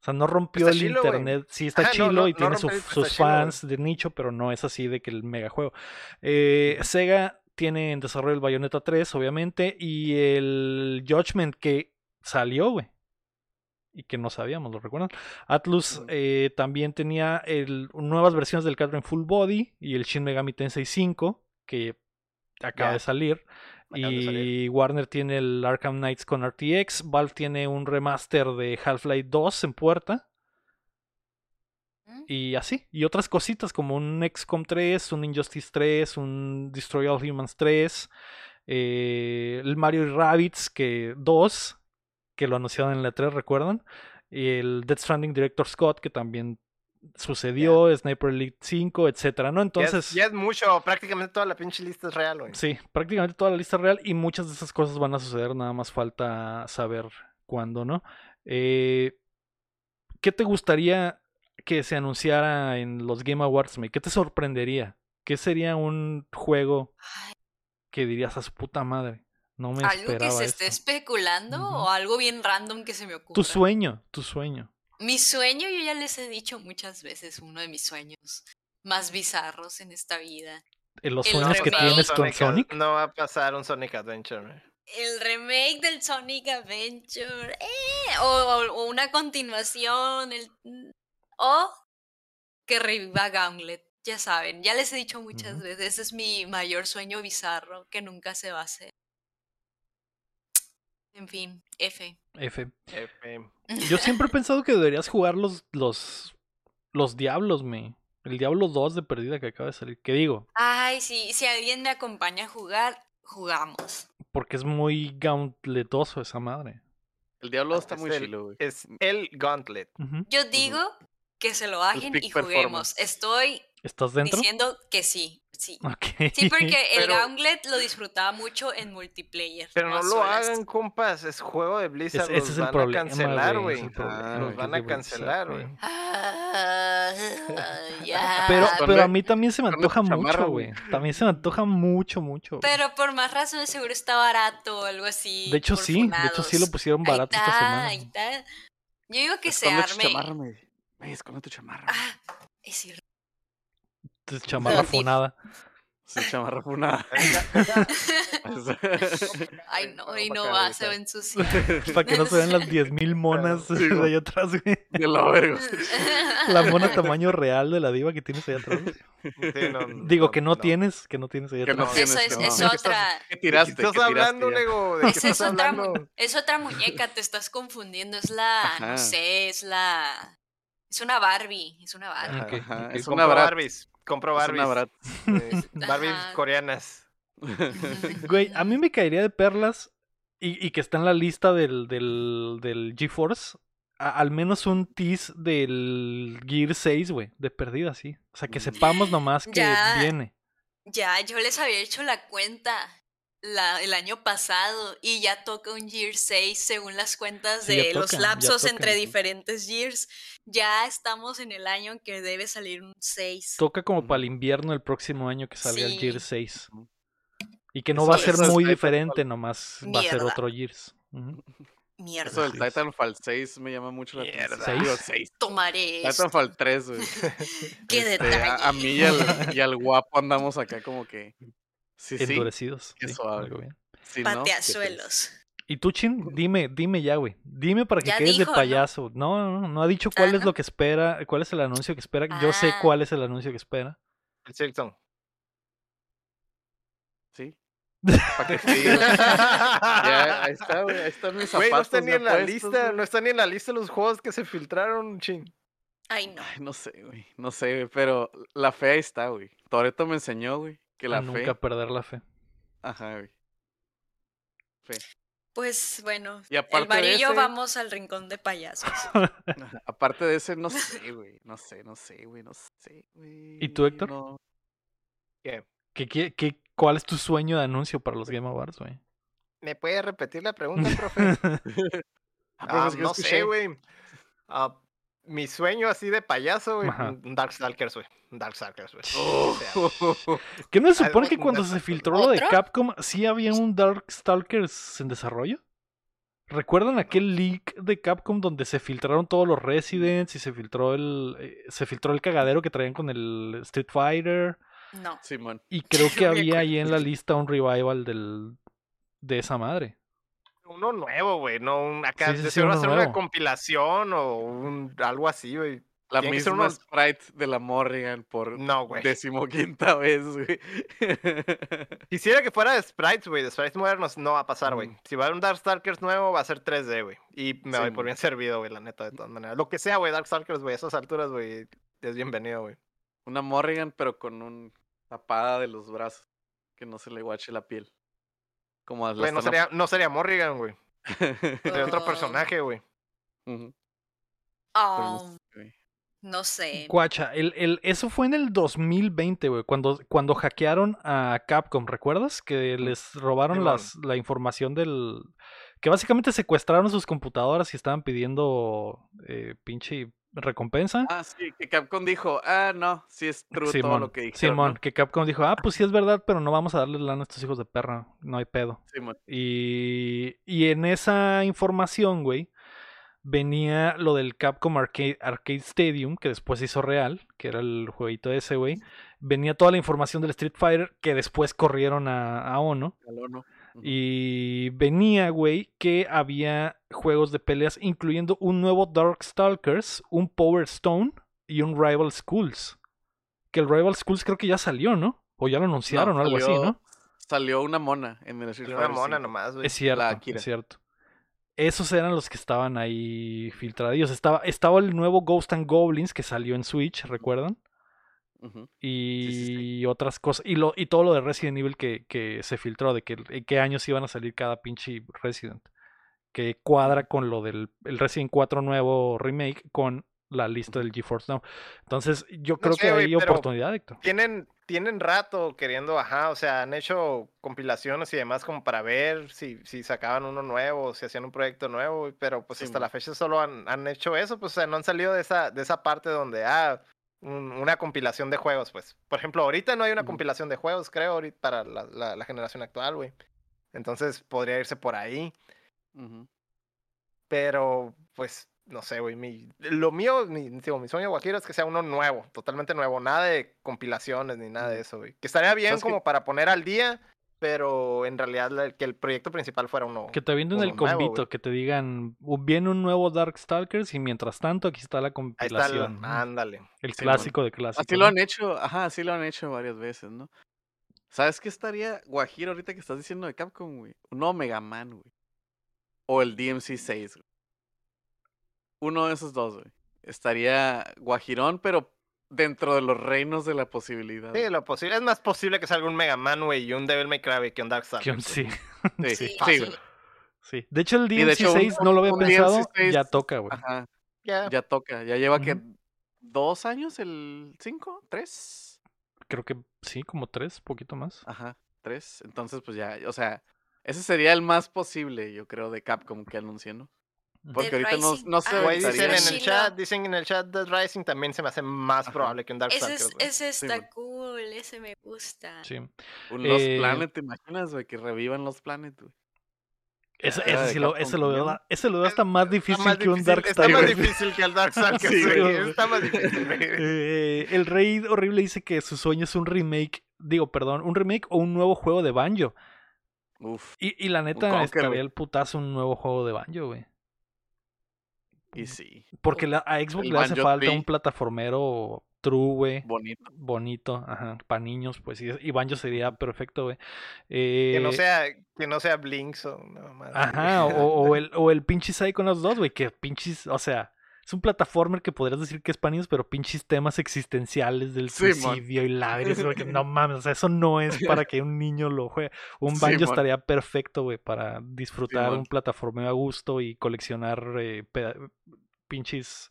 O sea, no rompió Está el chilo, internet. Sí, *laughs* está Ajá, chilo no- y no tiene rompe sus chilo, fans de nicho, pero no es así de que el mega juego. Eh, Sega tiene en desarrollo el Bayonetta 3, obviamente, y el Judgment que salió, güey. Y que no sabíamos, ¿lo recuerdan? Atlus eh, también tenía el, nuevas versiones del Catherine Full Body y el Shin Megami Tensei 5, que acaba de salir. Y Warner tiene el Arkham Knights con RTX. Valve tiene un remaster de Half-Life 2 en puerta. ¿Mm? Y así. Y otras cositas como un XCOM 3, un Injustice 3, un Destroy All Humans 3. eh, el Mario y Rabbids que 2, que lo anunciaron en la 3, ¿recuerdan? Y el Death Stranding Director Scott, que también sucedió. Sniper Elite 5, etcétera, ¿no? Ya es- Entonces. ya es mucho, prácticamente toda la pinche lista es real, güey. Sí, prácticamente toda la lista real y muchas de esas cosas van a suceder, nada más falta saber cuándo, ¿no? Eh, ¿Qué te gustaría que se anunciara en los Game Awards, May? ¿Qué te sorprendería? ¿Qué sería un juego que dirías a su puta madre? No me ¿Algo que esperaba se esté esto. especulando Ujú. o algo bien random que se me ocurra? Tu sueño, tu sueño. Mi sueño, yo ya les he dicho muchas veces, uno de mis sueños más bizarros en esta vida. Eh, Los El sueños que tienes con Sonic. No va a pasar un Sonic Adventure. El remake del Sonic Adventure. eh, o, una continuación. El, o que reviva Gauntlet. Ya saben, ya les he dicho muchas veces. Ese es mi mayor sueño bizarro que nunca se va a hacer. En fin, F. F. F. Yo siempre he *laughs* pensado que deberías jugar los, los, los Diablos, me. El Diablo 2 de perdida que acaba de salir. ¿Qué digo? Ay, sí, si alguien me acompaña a jugar, jugamos. Porque es muy gauntletoso esa madre. El Diablo está Es muy el- chilo, güey. Es el Gauntlet. Yo digo que se lo bajen y juguemos. Estoy ¿Estás dentro? diciendo que sí, sí. Sí, porque el Pero- Gauntlet lo disfrutaba mucho en multiplayer. Pero no lo hagan, compas. Es juego de Blizzard. ese los es el van problema, a cancelar, güey, es problema, Los van es a cancelar, güey. Ah. *laughs* Pero, pero a mí también se me antoja mucho, güey. También se me antoja mucho, mucho. Pero por más razones seguro está barato o algo así. De hecho, sí. De hecho, sí lo pusieron Ahí barato esta semana. ahí está. Yo digo que se tu arme. chamarra, güey. Güey, esconde tu chamarra. Ah, es cierto. Chamarra funada. Su chamarra fue una. Ay, no, y no va, se va a ensuciar. *laughs* Para que no se vean las 10.000 monas Sí, de ahí atrás, güey. De la verga. *laughs* La mona tamaño real de la diva que tienes ahí atrás. Sí, no, *laughs* Digo que no tienes, que no tienes ahí Que no atrás. tienes, Eso es, no. es ¿De qué otra. ¿Qué ¿De tiraste? qué ¿Qué estás hablando? Lego? ¿De qué es estás otra, hablando? es otra muñeca, te estás confundiendo. Es la, Ajá. no sé, es la. Es una Barbie, es una Barbie. Ok. Ajá, es una brat. Barbies. Compro Es Barbies. una brat. eh, *laughs* Barbies coreanas. *laughs* Güey, a mí me caería de perlas y, y que está en la lista del, del, del GeForce. a- al menos un tease del Gear 6, güey, de perdida, sí. O sea, que sepamos *laughs* nomás que Ya. viene. Ya, yo les había hecho la cuenta la, el año pasado y ya toca un Year 6 según las cuentas Sí, de los lapsos entre diferentes Years. Ya estamos en el año en que debe salir un 6. Toca como para el invierno el próximo año que salga el Sí. Gear 6. Ujú. Y que no Eso- va a ser muy diferente, nomás va a ser otro Gears. Ujú. Mierda. Eso del. Titanfall 6 me llama mucho la Mierda. atención. Digo, ¿Seis? 6. Tomaré. Titanfall 3, güey. *laughs* Qué Este, detalle. a, a mí y al, y al guapo andamos acá como que. Sí. Endurecidos. sí, Pateazuelos. Y tú, Chin, dime, dime ya, güey. Dime para que Ya quedes dijo, de payaso. No, no, no, no ha dicho cuál Ah, es ¿no? lo que espera, cuál es el anuncio que espera. Yo sé Ah. cuál es el anuncio que espera. El. Sí. *laughs* Para que sí. *laughs* Ya, ahí está, güey. Ahí están mis Güey, zapatos. no está ni en la puestos, lista, no está ni en la lista los juegos que se filtraron, ching. Ay, no. Ay, no sé, güey. No sé, güey. Pero la fe ahí está, güey. Toreto me enseñó, güey. Que A la nunca fe. perder la fe. Ajá, güey. Fe. Pues bueno, Y el aparte de varillo ese- vamos al rincón de payasos. *laughs* Aparte de ese, no sé, güey. No sé, no sé, güey. No sé, güey. ¿Y tú, Héctor? No. ¿Qué? ¿Qué, qué, qué- cuál es tu sueño de anuncio para los Game Awards, güey? ¿Me puede repetir la pregunta, profe? *laughs* *laughs* Ah, Ah, no escuché. sé, güey. Ah, mi sueño así de payaso, güey. Un Darkstalkers, güey. Un Darkstalkers, güey. O sea, *laughs* ¿Qué no se supone que cuando se filtró lo de. Capcom sí había un Darkstalkers en desarrollo? ¿Recuerdan aquel leak de Capcom donde se filtraron todos los Residents y se filtró el eh, se filtró el cagadero que traían con el Street Fighter? No. Simón. Y creo *laughs* que había ahí en la lista un revival del de esa madre. Uno nuevo, güey. No un acá. Sí, sí, sí, uno hacer nuevo. una compilación o un, algo así, güey. La Tiene misma uno- sprite de la Morrigan por No, güey. decimoquinta vez, güey. *laughs* Quisiera que fuera de sprites, güey. De sprites modernos no va a pasar, güey. Mm. Si va a haber un Darkstalkers nuevo, va a ser 3D, güey. Y me Sí, voy por bien servido, güey, la neta, de todas maneras. Lo que sea, güey, Darkstalkers, güey. A esas alturas, güey, es bienvenido, güey. Una Morrigan, pero con un tapada de los brazos. Que no se le guache la piel. Como Güey, no sería, no sería Morrigan, güey. *laughs* Sería otro personaje, güey. Oh, no sé, güey. no sé. Guacha, el, el, eso fue en el 2020, güey, cuando, cuando hackearon a Capcom, ¿recuerdas? Que les robaron las, la información del... Que básicamente secuestraron sus computadoras y estaban pidiendo eh, pinche recompensa. Ah, sí, que Capcom dijo, ah, no, sí es true todo Simón, lo que dijeron. Simón, ¿no? que Capcom dijo, ah, pues sí es verdad, pero no vamos a darle lana a estos hijos de perra, no hay pedo. Simón. Y, y en esa información, güey, venía lo del Capcom Arcade, Arcade Stadium, que después se hizo real, que era el jueguito ese, güey. Venía toda la información del Street Fighter, que después corrieron a, a Ono. Caló, Y venía, güey, que había juegos de peleas, incluyendo un nuevo Darkstalkers, un Power Stone y un Rival Schools. Que el Rival Schools creo que ya salió, ¿no? O ya lo anunciaron o algo así, salió- ¿no? Salió una mona en el Street Una mona nomás, güey. Es cierto, la Akira. es cierto. Esos eran los que estaban ahí filtradillos. Estaba, estaba el nuevo Ghost and Goblins que salió en Switch, ¿recuerdan? Y sí, otras cosas. Y, lo, y todo lo de Resident Evil que, que se filtró, de que en qué años iban a salir cada pinche Resident. Que cuadra con lo del el Resident 4 nuevo remake con la lista del GeForce Now. Entonces, yo creo sé, que hay oportunidad, Héctor. Tienen, tienen rato queriendo, ajá, o sea, han hecho compilaciones y demás como para ver si, si sacaban uno nuevo, si hacían un proyecto nuevo, pero pues Sí, hasta la fecha solo han, han hecho eso, pues o sea, no han salido de esa, de esa parte donde, ah, un- una compilación de juegos, pues. Por ejemplo, ahorita no hay una compilación de juegos, creo, ahorita para la, la, la generación actual, güey. Entonces podría irse por ahí. Ujú. Pero, pues, no sé, güey. Mi, lo mío, mi, digo, mi sueño guajiro es que sea uno nuevo, totalmente nuevo. Nada de compilaciones ni nada de eso, güey. Que estaría bien como para poner al día, pero en realidad la- que el proyecto principal fuera uno. Que te avienten el nuevo, convito, que te digan, "Uh, viene un nuevo Darkstalkers y mientras tanto aquí está la Ahí está el. compilación. Ándale. el clásico de clásicos. Así ¿no? lo han hecho, ajá, así lo han hecho varias veces, ¿no? ¿Sabes qué estaría guajiro ahorita que estás diciendo de Capcom, güey? Un nuevo Mega Man, güey. O el DMC 6, güey. Uno de esos dos, güey. Estaría guajirón, pero dentro de los reinos de la posibilidad. Sí, lo posible. Es más posible que salga un Mega Man, güey, y un Devil May Cry, que un Que un- sí, Sí, *laughs* Sí, sí, sí. De hecho, el de DMC6 hecho, un- no lo había pensado, DMC6 ya toca, güey. Ajá, Ya. ya toca. Ya lleva que Ujú. dos años el 5, tres. Creo que sí, como tres, poquito más. Ajá, tres. Entonces, pues ya, o sea, ese sería el más posible, yo creo, de Capcom que anuncien, ¿no? Porque Dead ahorita no, Rising. no se Ah, dicen en el chat, dicen en el chat Dead Rising también se me hace más Ajá. probable que un Ese, Darkstalkers, es- ese Sí, está mon. cool, ese me gusta. Sí. Un Lost Eh, Planet, ¿te imaginas, güey? Que revivan Lost Planet, güey. Ese, Era ese sí lo, ese lo veo, ese lo veo hasta más Está difícil más que un difícil- Está más difícil que el Darkstalkers, *laughs* Sí, güey. Está más difícil. *laughs* Eh, el Rey Horrible dice que su sueño es un remake, digo, perdón, un remake o un nuevo juego de Banjo. Uf, Y, y la neta estaría el putazo un nuevo juego de Banjo, güey. Y sí. Porque la- a Xbox El le hace falta un plataformero True, güey. Bonito. Bonito, ajá. Para niños, pues. Y, y Banjo sería perfecto, güey. Que no Eh, sea, que no sea Blinks o nada más. Ajá, o, o *laughs* el, o el pinche Psychonauts 2, güey, que pinches, o sea, es un plataformer que podrías decir que es niños, pero pinches temas existenciales del suicidio y lágrimas, *laughs* no mames, o sea, eso no es para que un niño lo juegue. Un banjo estaría perfecto, güey, para disfrutar un plataformeo a gusto y coleccionar eh, pinches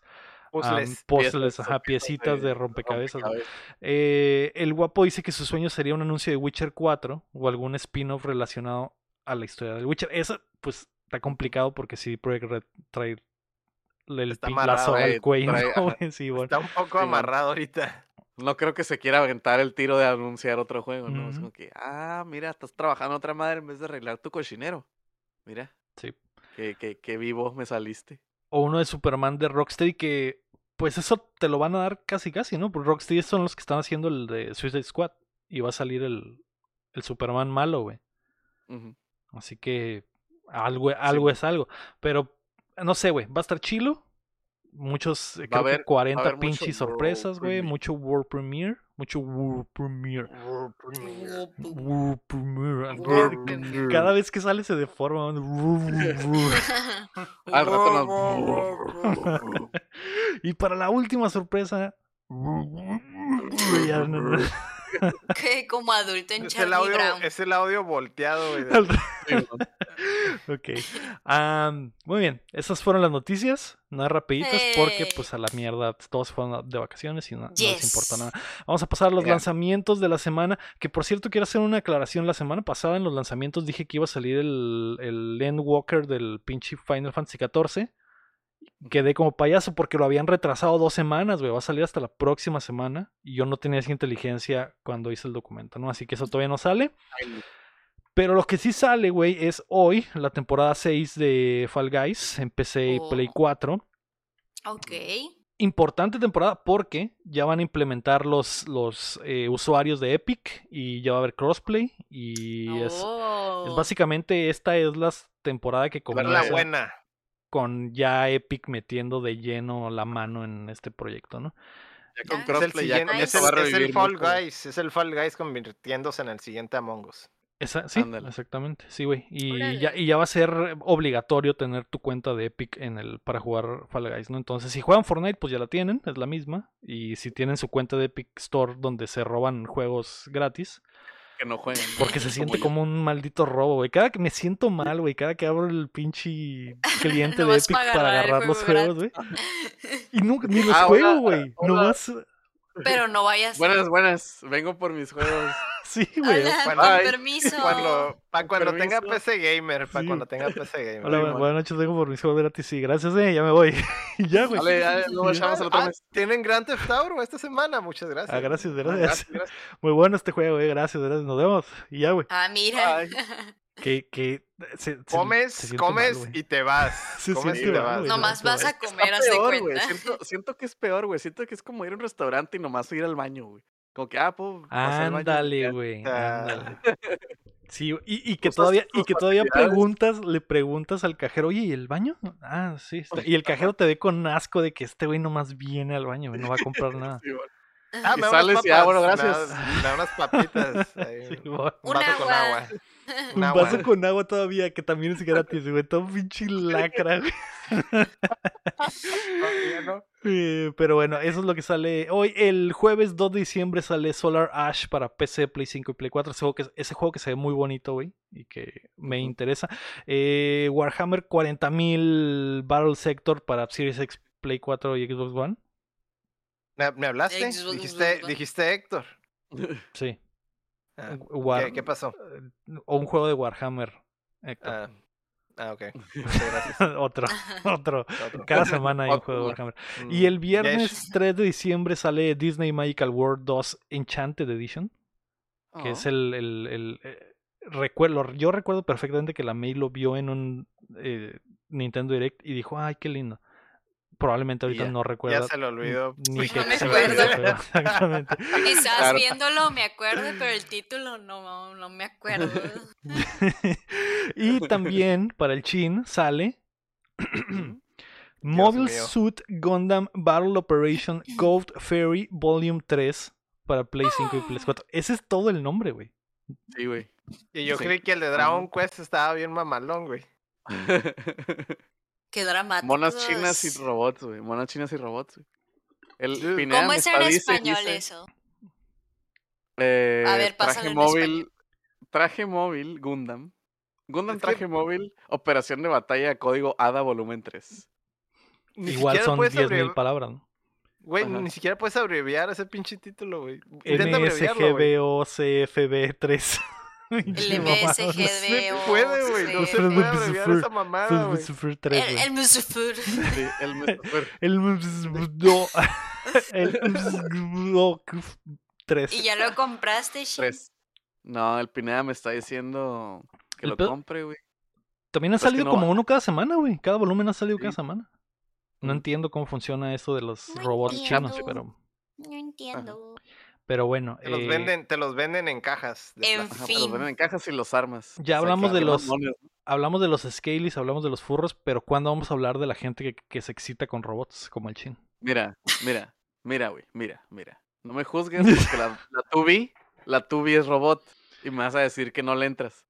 Puzzles. ajá, piecitas de, rompecabezas. Eh, el guapo dice que su sueño sería un anuncio de Witcher 4 o algún spin-off relacionado a la historia del Witcher. Eso, pues, está complicado porque si Project Red trae el Está amarrado, al cuello, trae- *laughs* sí, bueno. Está un poco amarrado ahorita. No creo que se quiera aventar el tiro de anunciar otro juego, ¿no? Es como que, ah, mira, estás trabajando otra madre en vez de arreglar tu cochinero. Mira. Sí. Qué, qué, qué vivo me saliste. O uno de Superman de Rocksteady que, pues, eso te lo van a dar casi casi, ¿no? Porque Rocksteady son los que están haciendo el de Suicide Squad y va a salir el, el Superman malo, güey. Así que algo, algo es algo. Pero no sé, güey, va a estar chilo. Muchos, eh, Va a creo que haber- a 40 haber mucho pinches world sorpresas, güey. premiere. Mucho World Premiere. Mucho World Premiere. World Premiere. World Que- Premiere. Cada vez que sale se deforma. *laughs* Al rato *laughs* y para la última sorpresa. *laughs* Que como adulto en Es el, audio, Brown. es el audio volteado. *laughs* Ok. Am, muy bien. Esas fueron las noticias. No rapiditas porque Hey. pues a la mierda todos fueron de vacaciones y no, no les Yes. importa nada. Vamos a pasar a los lanzamientos de la semana. Que por cierto quiero hacer una aclaración. La semana pasada en los lanzamientos dije que iba a salir el, el Endwalker del pinche Final Fantasy XIV. Quedé como payaso porque lo habían retrasado dos semanas, güey. Va a salir hasta la próxima semana. Y yo no tenía esa inteligencia cuando hice el documento, ¿no? Así que eso todavía no sale. Pero lo que sí sale, güey, es hoy, la temporada 6 de Fall Guys en PC y Play Oh. 4. Ok. Importante temporada porque ya van a implementar los, los eh, usuarios de Epic y ya va a haber crossplay. Y es, es Oh. básicamente esta es la temporada que Pero la comienza buena. Con ya Epic metiendo de lleno la mano en este proyecto, ¿no? Ya con Ya. Es el, crossplay, ya con es eso el, va a es el Fall. Guys. Es el Fall Guys convirtiéndose en el siguiente Among Us. Esa, sí, Ándale. exactamente, sí, güey. Y Órale. ya, y ya va a ser obligatorio tener tu cuenta de Epic en el para jugar Fall Guys, ¿no? Entonces, si juegan Fortnite, pues ya la tienen, es la misma. Y si tienen su cuenta de Epic Store donde se roban juegos gratis, Que no jueguen. ¿no? porque se siente como un maldito robo, güey. Cada que me siento mal, güey, cada que abro el pinche *laughs* cliente de Epic para para agarrar los juego juegos, güey. *laughs* Y nunca, ni los Ah, juego, hola, güey. hola. Nomás, Pero no vayas. Buenas, buenas. Vengo por mis juegos. *laughs* sí, güey. Hola, Cuando- con permiso. Cuando, para cuando tenga permiso. PC Gamer. Para Sí. cuando tenga PC Gamer. Hola, buenas noches, vengo por mis juegos gratis. Sí, gracias, eh, ya me voy. *laughs* Y ya, güey. Dale, dale, luego echamos el otro Ah, mes. Tienen Grand Theft Auto esta semana. Muchas gracias. Ah, gracias, Ah, gracias. gracias, gracias. Muy bueno este juego, eh. Gracias, gracias. Nos vemos. Y ya, güey. Ah, mira. *laughs* Que, que se, se- Comes, se siente mal, comes y te vas. *laughs* Se comes y siente te mal, vas. güey. Nomás vas a comer, haz de peor, güey. cuenta. Siento, *laughs* siento que es peor, güey. Siento que es como ir a un restaurante y nomás ir al baño, güey. Como que, ah, pues. Ándale, güey. Ándale. *laughs* Sí, y, y que todavía, y que todavía preguntas, le preguntas al cajero, oye, ¿y el baño? Ah, sí. está". Y el cajero te ve con asco de que este güey nomás viene al baño, güey, no va a comprar nada. Sí. Ah, Y me da unas sales y, ah, bueno, gracias. da- Me da unas papitas. ahí, Sí, un con agua. *laughs* Un agua. vaso con agua todavía, que también es gratis, güey. Todo pinche *laughs* lacra, güey. No. Eh, Pero bueno, eso es lo que sale hoy. El jueves 2 de diciembre sale Solar Ash para PC, Play 5 y Play 4. Ese juego que, ese juego que se ve muy bonito, güey. Y que me interesa. Eh, Warhammer 40.000 Battle Sector para Series X, Play 4 y Xbox One. ¿Me, hablaste? Xbox Dijiste, One. dijiste Héctor. Sí. Ah, War- ¿qué, qué pasó? O un juego de Warhammer. Ah, ah, ok. *laughs* Gracias. *laughs* otro, otro. Otro. Cada *laughs* semana hay un juego de. Warhammer. Mm, Y el ya viernes es- 3 de diciembre sale Disney Magical World 2 Enchanted Edition. que es Oh. el, el, el, eh, recuerdo, yo recuerdo perfectamente que la May lo vio en un eh, Nintendo Direct y dijo, ay, qué lindo. Probablemente ahorita ya- no recuerda Ya se lo olvidó. ni que no me acuerdo. *laughs* Exactamente. Quizás Claro. viéndolo me acuerdo, pero el título no, no me acuerdo. *laughs* y también para el Chin sale *clears throat* Mobile. Suit Gundam Battle Operation *laughs* Gold Fairy Volume 3 para Play 5 y Play 4. Ese es todo el nombre, güey. Sí, güey. Y yo Sí. creí que el de Dragon Quest estaba bien mamalón, güey. Qué dramático. Monas chinas y robots, güey. Monas chinas y robots, güey. El Pineda ¿Cómo es está en español dice, eso? eh, A ver, traje pásalo en móvil, traje móvil Gundam. Gundam Es que- traje móvil, operación de batalla, código ADA volumen 3. Ni Igual son puedes 10.000 abrevi- palabras, ¿no? Güey, Ajá. ni siquiera puedes abreviar ese pinche título, güey. Intenta abreviarlo, güey. MSGBOCFB3. *laughs* El No MSGB se puede, güey. No se puede no se abreviar esa mamada, güey. El El, *laughs* el Musufur. *laughs* El Mr. El no, el 3. ¿Y ya lo compraste, Shin? 3. No, el Pineda me está diciendo que lo compre, güey. También ha Pues salido no como va. uno cada semana, güey. Cada volumen ha salido cada semana. No entiendo cómo funciona eso de los No robots chinos, pero, No entiendo. Pero bueno. Te los, eh, venden, te los venden en cajas. de En. Ajá, pero los fin. venden en cajas y los armas. Ya hablamos de los monos, ¿no? Hablamos de los scalies, hablamos de los furros, pero ¿cuándo vamos a hablar de la gente que, que se excita con robots como el chin? Mira, mira, mira, güey, mira, mira. No me juzgues porque la, *laughs* la Tubi, la Tubi es robot y me vas a decir que no le entras.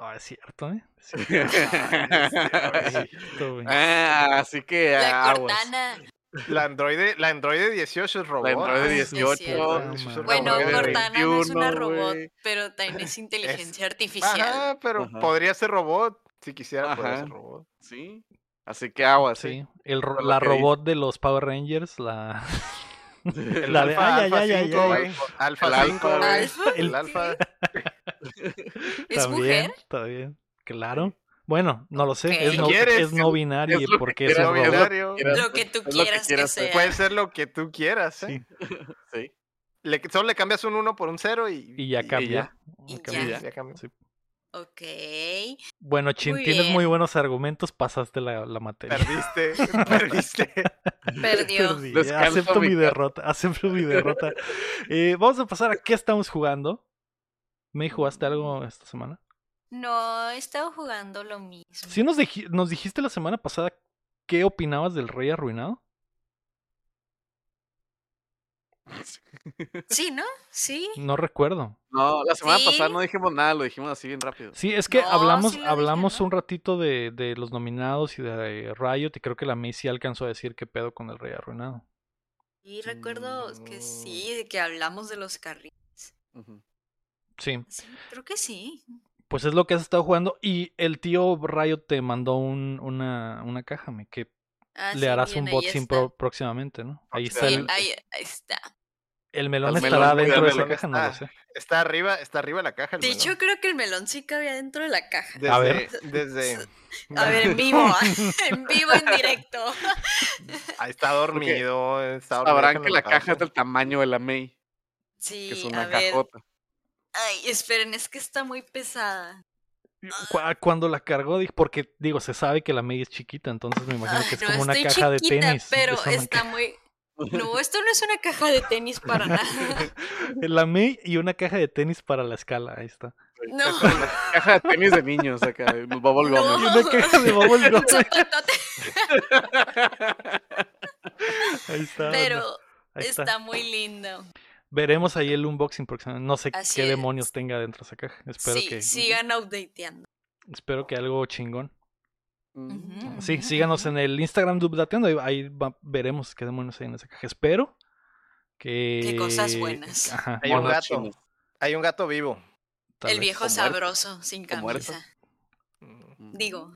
Ah, es cierto, ¿eh? Es *laughs* cierto, ah, así que La aguas. Cortana. La androide, la androide 18 es robot. La Android sí, 18, es cierto. Ah, Eso es man. Bueno. Cortana no es una 21, robot, güey. pero también es inteligencia artificial. Ajá, pero Ajá. podría ser robot. Si quisiera, podría ser robot. Sí. Así que aguas, sí. Sí, el, ro- la robot de los Power Rangers, la... *laughs* *laughs* El La de- alfa, alfa ay, ay, 5, ay, güey. el Alfa 5, alfa, güey. ¿Alfa? El- alfa. ¿Es Está mujer? bien, está bien. Claro. Bueno, no lo sé. Es, no, ¿Quieres? es no binario Es lo que porque es binario. Lo que tú que quieras que, sea. Puede ser lo que tú quieras, ¿eh? Sí. *laughs* Sí. Le- solo le cambias un 1 por un 0 y, Y ya cambia. Y Cambia. ya. cambia. Sí. Ok. Bueno, Chin, Muy tienes muy buenos argumentos, pasaste la, la materia. Perdiste, *laughs* perdiste. Perdió. Perdí, acepto mi derrota, acepto mi derrota. Eh, vamos a pasar a qué estamos jugando. ¿Me jugaste algo esta semana? No, he estado jugando lo mismo. Sí nos, dij- nos dijiste la semana pasada qué opinabas del Rey Arruinado. *laughs* Sí, ¿no? Sí. No recuerdo. No, la semana pasada Sí. no dijimos nada, lo dijimos así bien rápido. Sí, es que No, hablamos, sí dije, hablamos ¿no? un ratito de, de los nominados y de Riot y creo que la May sí alcanzó a decir qué pedo con el Rey Arruinado. Y recuerdo que sí, de que hablamos de los carriles. Sí, Sí, creo que sí. Pues es lo que has estado jugando y el tío Riot te mandó un, una, una caja, me, que Ah, le sí, harás bien, un boxing pro- próximamente, ¿no? Ahí está Sí, el, ahí, ahí está. el melón El estará melón, dentro de melón caja, no lo está. sé. Está arriba, está arriba la caja. el De melón. hecho, creo que el melón sí cabía dentro de la caja. desde, A ver. *laughs* desde *laughs* A ver, en vivo, *laughs* en vivo, en directo. ahí está dormido. Está dormido, Sabrán que la caja es del tamaño de la May, que Sí, es a una ver. cajota. Ay, esperen, es que está muy pesada. Cu- Cuando la cargó, porque digo, se sabe que la May es chiquita, entonces me imagino Ay, que es no, como una caja chiquita, de tenis. Pero es está muy. *laughs* No, esto no es una caja de tenis para nada. *laughs* La May y una caja de tenis para la escala, ahí está. No. Caja de tenis de niños acá, bubble No. Y una caja de bubble *laughs* Ahí está. pero ahí está. está muy lindo. Veremos ahí el unboxing próximamente. No sé Así qué es. demonios tenga dentro de esa caja. Espero Sí, que sigan updateando. espero que algo chingón. Sí, síganos en el Instagram Dubdateando, ahí, ahí va- veremos qué demonios hay en esa caja. Espero que Qué cosas buenas. Ajá, Hay un gato. Hay un gato vivo. tal El vez. viejo sabroso, sin camisa. Mm. Digo,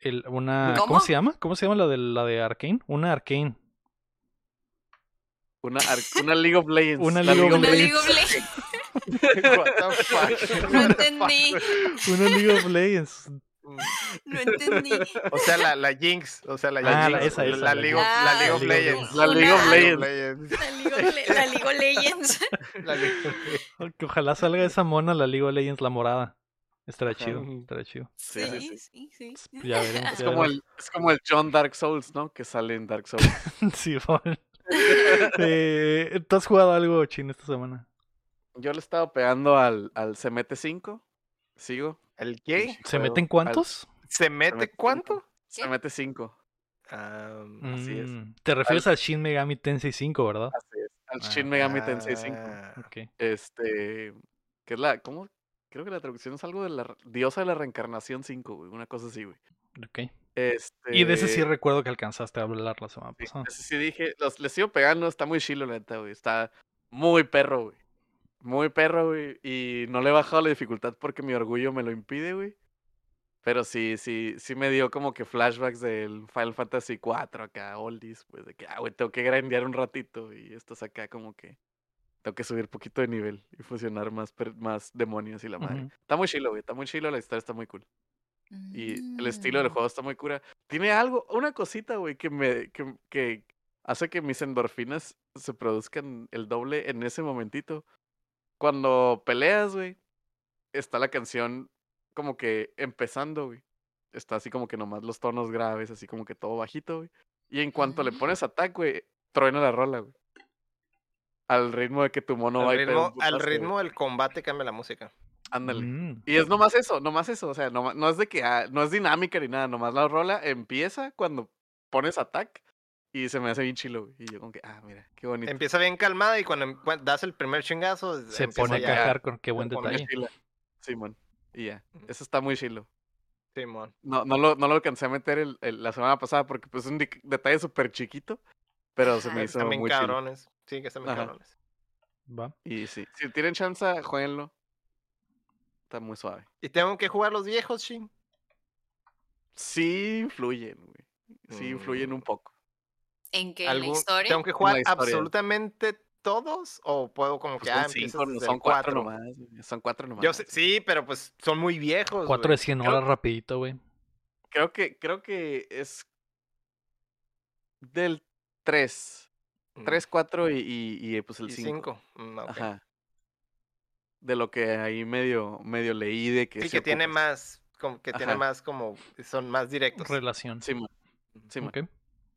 El- una ¿Cómo? ¿Cómo se llama? ¿Cómo se llama la de la de Arcane? Una Arcane. Una, una League of Legends. Una la League of. League of Legends. What the fuck? No entendí. Una League of Legends. No entendí. O sea, la, la Jinx. O sea, la Ah, Jinx. esa, esa, La la League of, la League of Ah, Legends. La League of Legends. La League of, Le- la League of Legends. La League of Legends. Que ojalá salga esa mona la League of Legends, la morada. Estará Ajá. chido, estará chido. Sí, Sí, sí, sí. Ya veremos. Es ya como, veremos. el, es como el John Dark Souls, ¿no? Que sale en Dark Souls. Sí, Paul. Eh, ¿Tú has jugado algo chino esta semana? Yo le estaba pegando al, al CMT5. Sigo. ¿El qué? ¿Se Juego meten al- cuántos? ¿Se mete mete cuánto? CMT5. Ah, Así es. Mm, Te refieres al Shin Megami Tensei 5, ¿verdad? Así es. Al Ah. Shin Megami Tensei 5. ah, Ok. Este. Que es la. ¿Cómo? Creo que la traducción es algo de la diosa de la reencarnación 5, güey. Una cosa así, güey. ok. Este. Y de ese sí recuerdo que alcanzaste a hablar la semana sí, pasada. ese sí dije. Los, les sigo pegando, está muy chilo, la neta, güey. Está muy perro, güey. Muy perro, güey. Y no le he bajado la dificultad porque mi orgullo me lo impide, güey. Pero sí, sí, sí me dio como que flashbacks del Final Fantasy 4 acá, oldies, pues de que, ah, güey, tengo que grandear un ratito y estás acá como que tengo que subir poquito de nivel y fusionar más, más demonios y la madre. Está muy chilo, güey, está muy chilo, la historia está muy cool. Y el estilo del Mm. juego está muy cura. Tiene algo, una cosita, güey, que me, que, que hace que mis endorfinas se produzcan el doble en ese momentito. Cuando peleas, güey, está la canción como que empezando, güey. Está así como que nomás los tonos graves, así como que todo bajito, güey. Y en cuanto le Ah. pones attack, güey, truena la rola, güey. Al ritmo de que tu mono va al, y ritmo del combate cambia la música. Ándale. Mm, Y es nomás eso, nomás eso, o sea, no, no es de que, ah, no es dinámica ni nada, nomás la rola empieza cuando pones attack y se me hace bien chilo. Y yo como que, ah, mira, qué bonito. Empieza bien calmada y cuando cuan- das el primer chingazo, se pone a cajar con qué buen detalle. Simón. Y ya, Ujú. eso está muy chilo. Simón. No, no, lo, no lo alcancé a meter el- el- la semana pasada porque pues es un detalle súper chiquito, pero se Ajá, me hizo están bien muy chilo. cabrones. Sí, que están bien cabrones. Va. Y sí, si tienen chance, jueguenlo. Está muy suave. ¿Y tengo que jugar los viejos, Shin? Sí influyen, güey. Sí influyen un Mm. poco. ¿En qué? ¿En la ¿Algún- historia? ¿Tengo que jugar absolutamente todos? ¿O puedo como Pues que, ah, son empiezas cinco, no son cuatro cuatro? nomás. güey, Son cuatro nomás. Yo sé- sí, pero pues son muy viejos. Cuatro güey. de 100 Creo- horas rapidito, güey. Creo que, creo que es del 3. Mm, 3, 4 y, y, y, pues el y 5. cinco. Mm, ok. Ajá. De lo que ahí medio, medio leí de que Sí, que tiene ocupas. más, como que tiene más como, son más directos. Relación. Sí. Sí.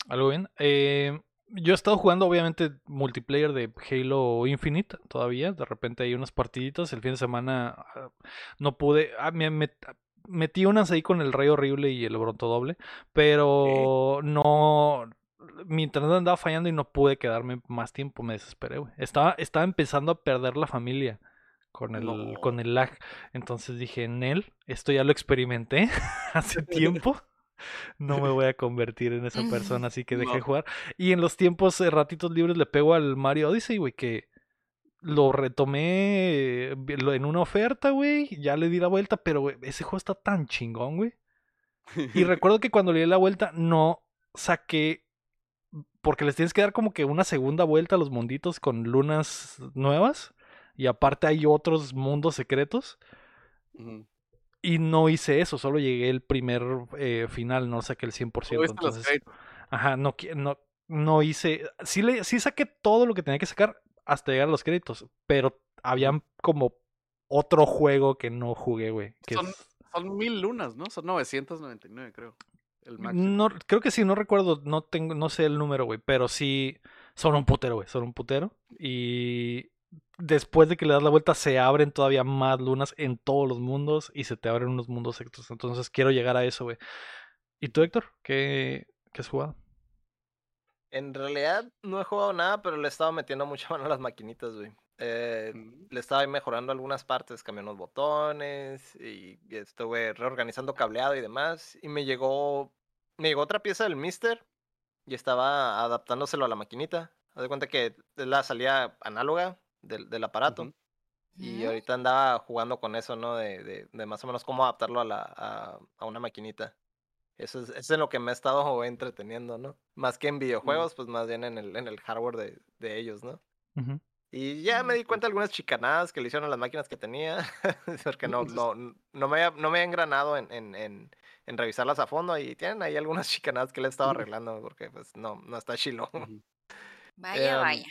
Algo bien. Eh, yo he estado jugando, obviamente, multiplayer de Halo Infinite todavía. De repente hay unas partiditas. El fin de semana ah, no pude. ah, me, me- metí unas ahí con el Rey Horrible y el Bronto Doble. Pero no. Mi internet andaba fallando y no pude quedarme más tiempo. Me desesperé, güey. Estaba, estaba empezando a perder la familia con el, No. con el lag. Entonces dije, Nel, esto ya lo experimenté *laughs* hace *laughs* tiempo. No me voy a convertir en esa *laughs* persona, así que dejé de No. jugar. Y en los tiempos, eh, ratitos libres, le pego al Mario Odyssey, güey, que lo retomé eh, en una oferta, güey. Ya le di la vuelta, pero ese juego está tan chingón, güey. Y recuerdo que cuando le di la vuelta, no saqué. Porque les tienes que dar como que una segunda vuelta a los munditos con lunas nuevas. Y aparte hay otros mundos secretos. Y no hice eso, solo llegué el primer eh, final, no saqué el 100%. ¿Tú viste los Entonces, ajá, no, no, no hice. Sí, le, sí saqué todo lo que tenía que sacar hasta llegar a los créditos. Pero habían como otro juego que no jugué, güey. Son- es- Son mil lunas, ¿no? Son 999, creo. El máximo. No, creo que sí, no recuerdo, no tengo, no sé el número, güey, pero sí son un putero, güey, son un putero. Y después de que le das la vuelta se abren todavía más lunas en todos los mundos y se te abren unos mundos extras. Entonces quiero llegar a eso, güey. ¿Y tú, Héctor? ¿Qué, qué has jugado? En realidad no he jugado nada, pero le he estado metiendo mucha *laughs* mano a las maquinitas, güey. Eh, Mm. le estaba mejorando algunas partes, cambié unos botones y y estuve reorganizando cableado y demás. Y me llegó, me llegó otra pieza del Mister y estaba adaptándoselo a la maquinita. Haz de cuenta que es la salida análoga del, del aparato. Ujú. Y Ujú. ahorita andaba jugando con eso, ¿no? De, de, de más o menos cómo adaptarlo a, la, a, a una maquinita. Eso es, eso es en lo que me he estado entreteniendo, ¿no? Más que en videojuegos, pues más bien en el, en el hardware de, de ellos, ¿no? Ujú. Y ya me di Mm. cuenta de algunas chicanadas que le hicieron a las máquinas que tenía, *laughs* porque no, no, no, me, había- no me he engranado en, en, en, en revisarlas a fondo y tienen ahí algunas *laughs* chicanadas que le he estado arreglando porque pues no, no está chilo. *laughs* Vaya, Em, vaya.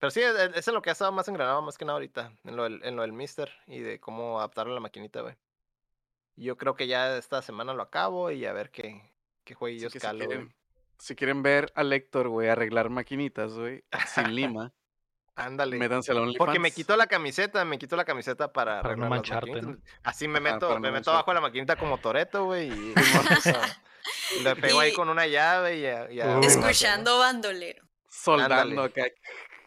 Pero sí, es, es en lo que ha estado más engranado más que nada ahorita, en lo del, en lo del Mister y de cómo adaptarlo a la maquinita, güey. Yo creo que ya esta semana lo acabo y a ver qué, qué jueguillos que si calo, güey. quieren, si quieren ver a Lector, güey, arreglar maquinitas, güey, sin *laughs* lima, Ándale. métanse a la Porque me quitó la camiseta, me quitó la camiseta para, Para no arreglar mancharte. Así me meto, no me meto abajo de la maquinita como Toreto, güey, y *laughs* *laughs* Le pego ahí con una llave y ya. ya Uy. Escuchando bandolero. Soldando Ándale. acá.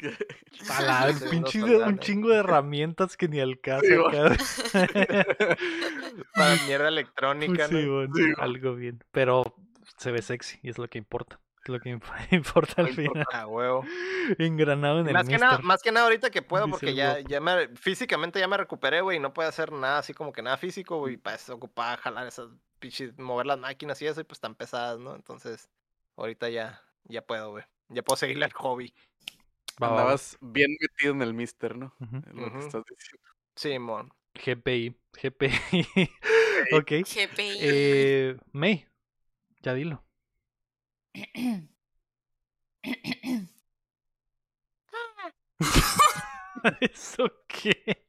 *laughs* Un, chingo, un soldados. chingo de herramientas que ni al caso. Sí. *laughs* Para mierda electrónica, Sí, ¿no? bueno, Sí, bueno. algo bien. Pero se ve sexy y es lo que importa. Es lo que imp- *laughs* importa al final. importa, a huevo. Engranado en el Más que, nada, más que nada ahorita que puedo, Dice porque ya, ya me, físicamente ya me recuperé, güey, y no puedo hacer nada así como que nada físico, güey, para eso ocupaba jalar esas pinches, mover las máquinas y eso, y pues están pesadas, ¿no? Entonces, ahorita ya, ya puedo, güey. Ya puedo seguirle al hobby. Va, va, va. Andabas bien metido en el mister, ¿no? Lo que estás diciendo. Simón. GPI. GPI. *laughs* ok. GPI. Eh, May, ya dilo. *coughs* *laughs* ¿Eso qué?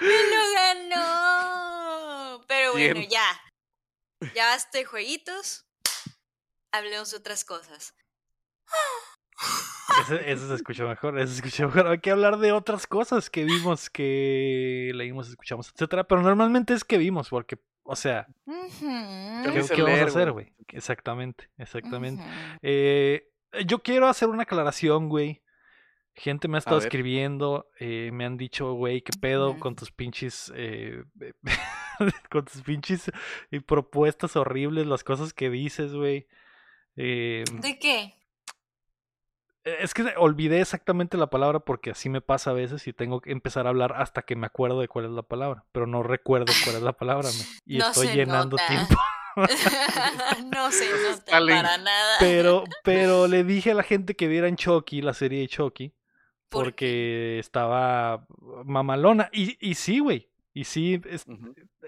¡Me lo ganó! Pero bueno, ¿Quién? ya. Ya basta de jueguitos. Hablemos de otras cosas. Ese, ese se escuchó mejor, ese se escuchó mejor. Hay que hablar de otras cosas que vimos, que leímos, escuchamos, etcétera. Pero normalmente es que vimos, porque, o sea, ¿qué, vamos a hacer, güey. Exactamente, exactamente. Eh, yo quiero hacer una aclaración, güey. Gente me ha estado escribiendo, eh, me han dicho, güey, qué pedo con tus pinches, eh, *laughs* con tus pinches eh, propuestas horribles, las cosas que dices, güey. Eh, ¿De qué? Es que olvidé exactamente la palabra porque así me pasa a veces y tengo que empezar a hablar hasta que me acuerdo de cuál es la palabra, pero no recuerdo cuál es la palabra, me- y No estoy se llenando nota. tiempo. *laughs* no se *laughs* nota Stalin. para nada. Pero, *laughs* pero le dije a la gente que vieran Chucky, la serie de Chucky, ¿Por porque estaba mamalona. Y, y sí, güey. Y sí, es-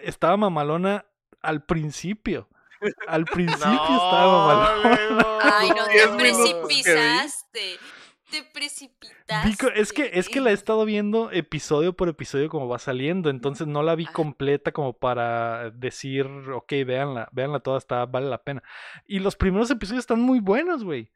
estaba mamalona al principio. Al principio estaba mamalona. Ay, no, te precipitaste. Te precipitaste. Vico, es que, es que la he estado viendo episodio por episodio como va saliendo, entonces no la vi Ajá. completa como para decir, ok, véanla, véanla toda, está, vale la pena. Y los primeros episodios están muy buenos, güey.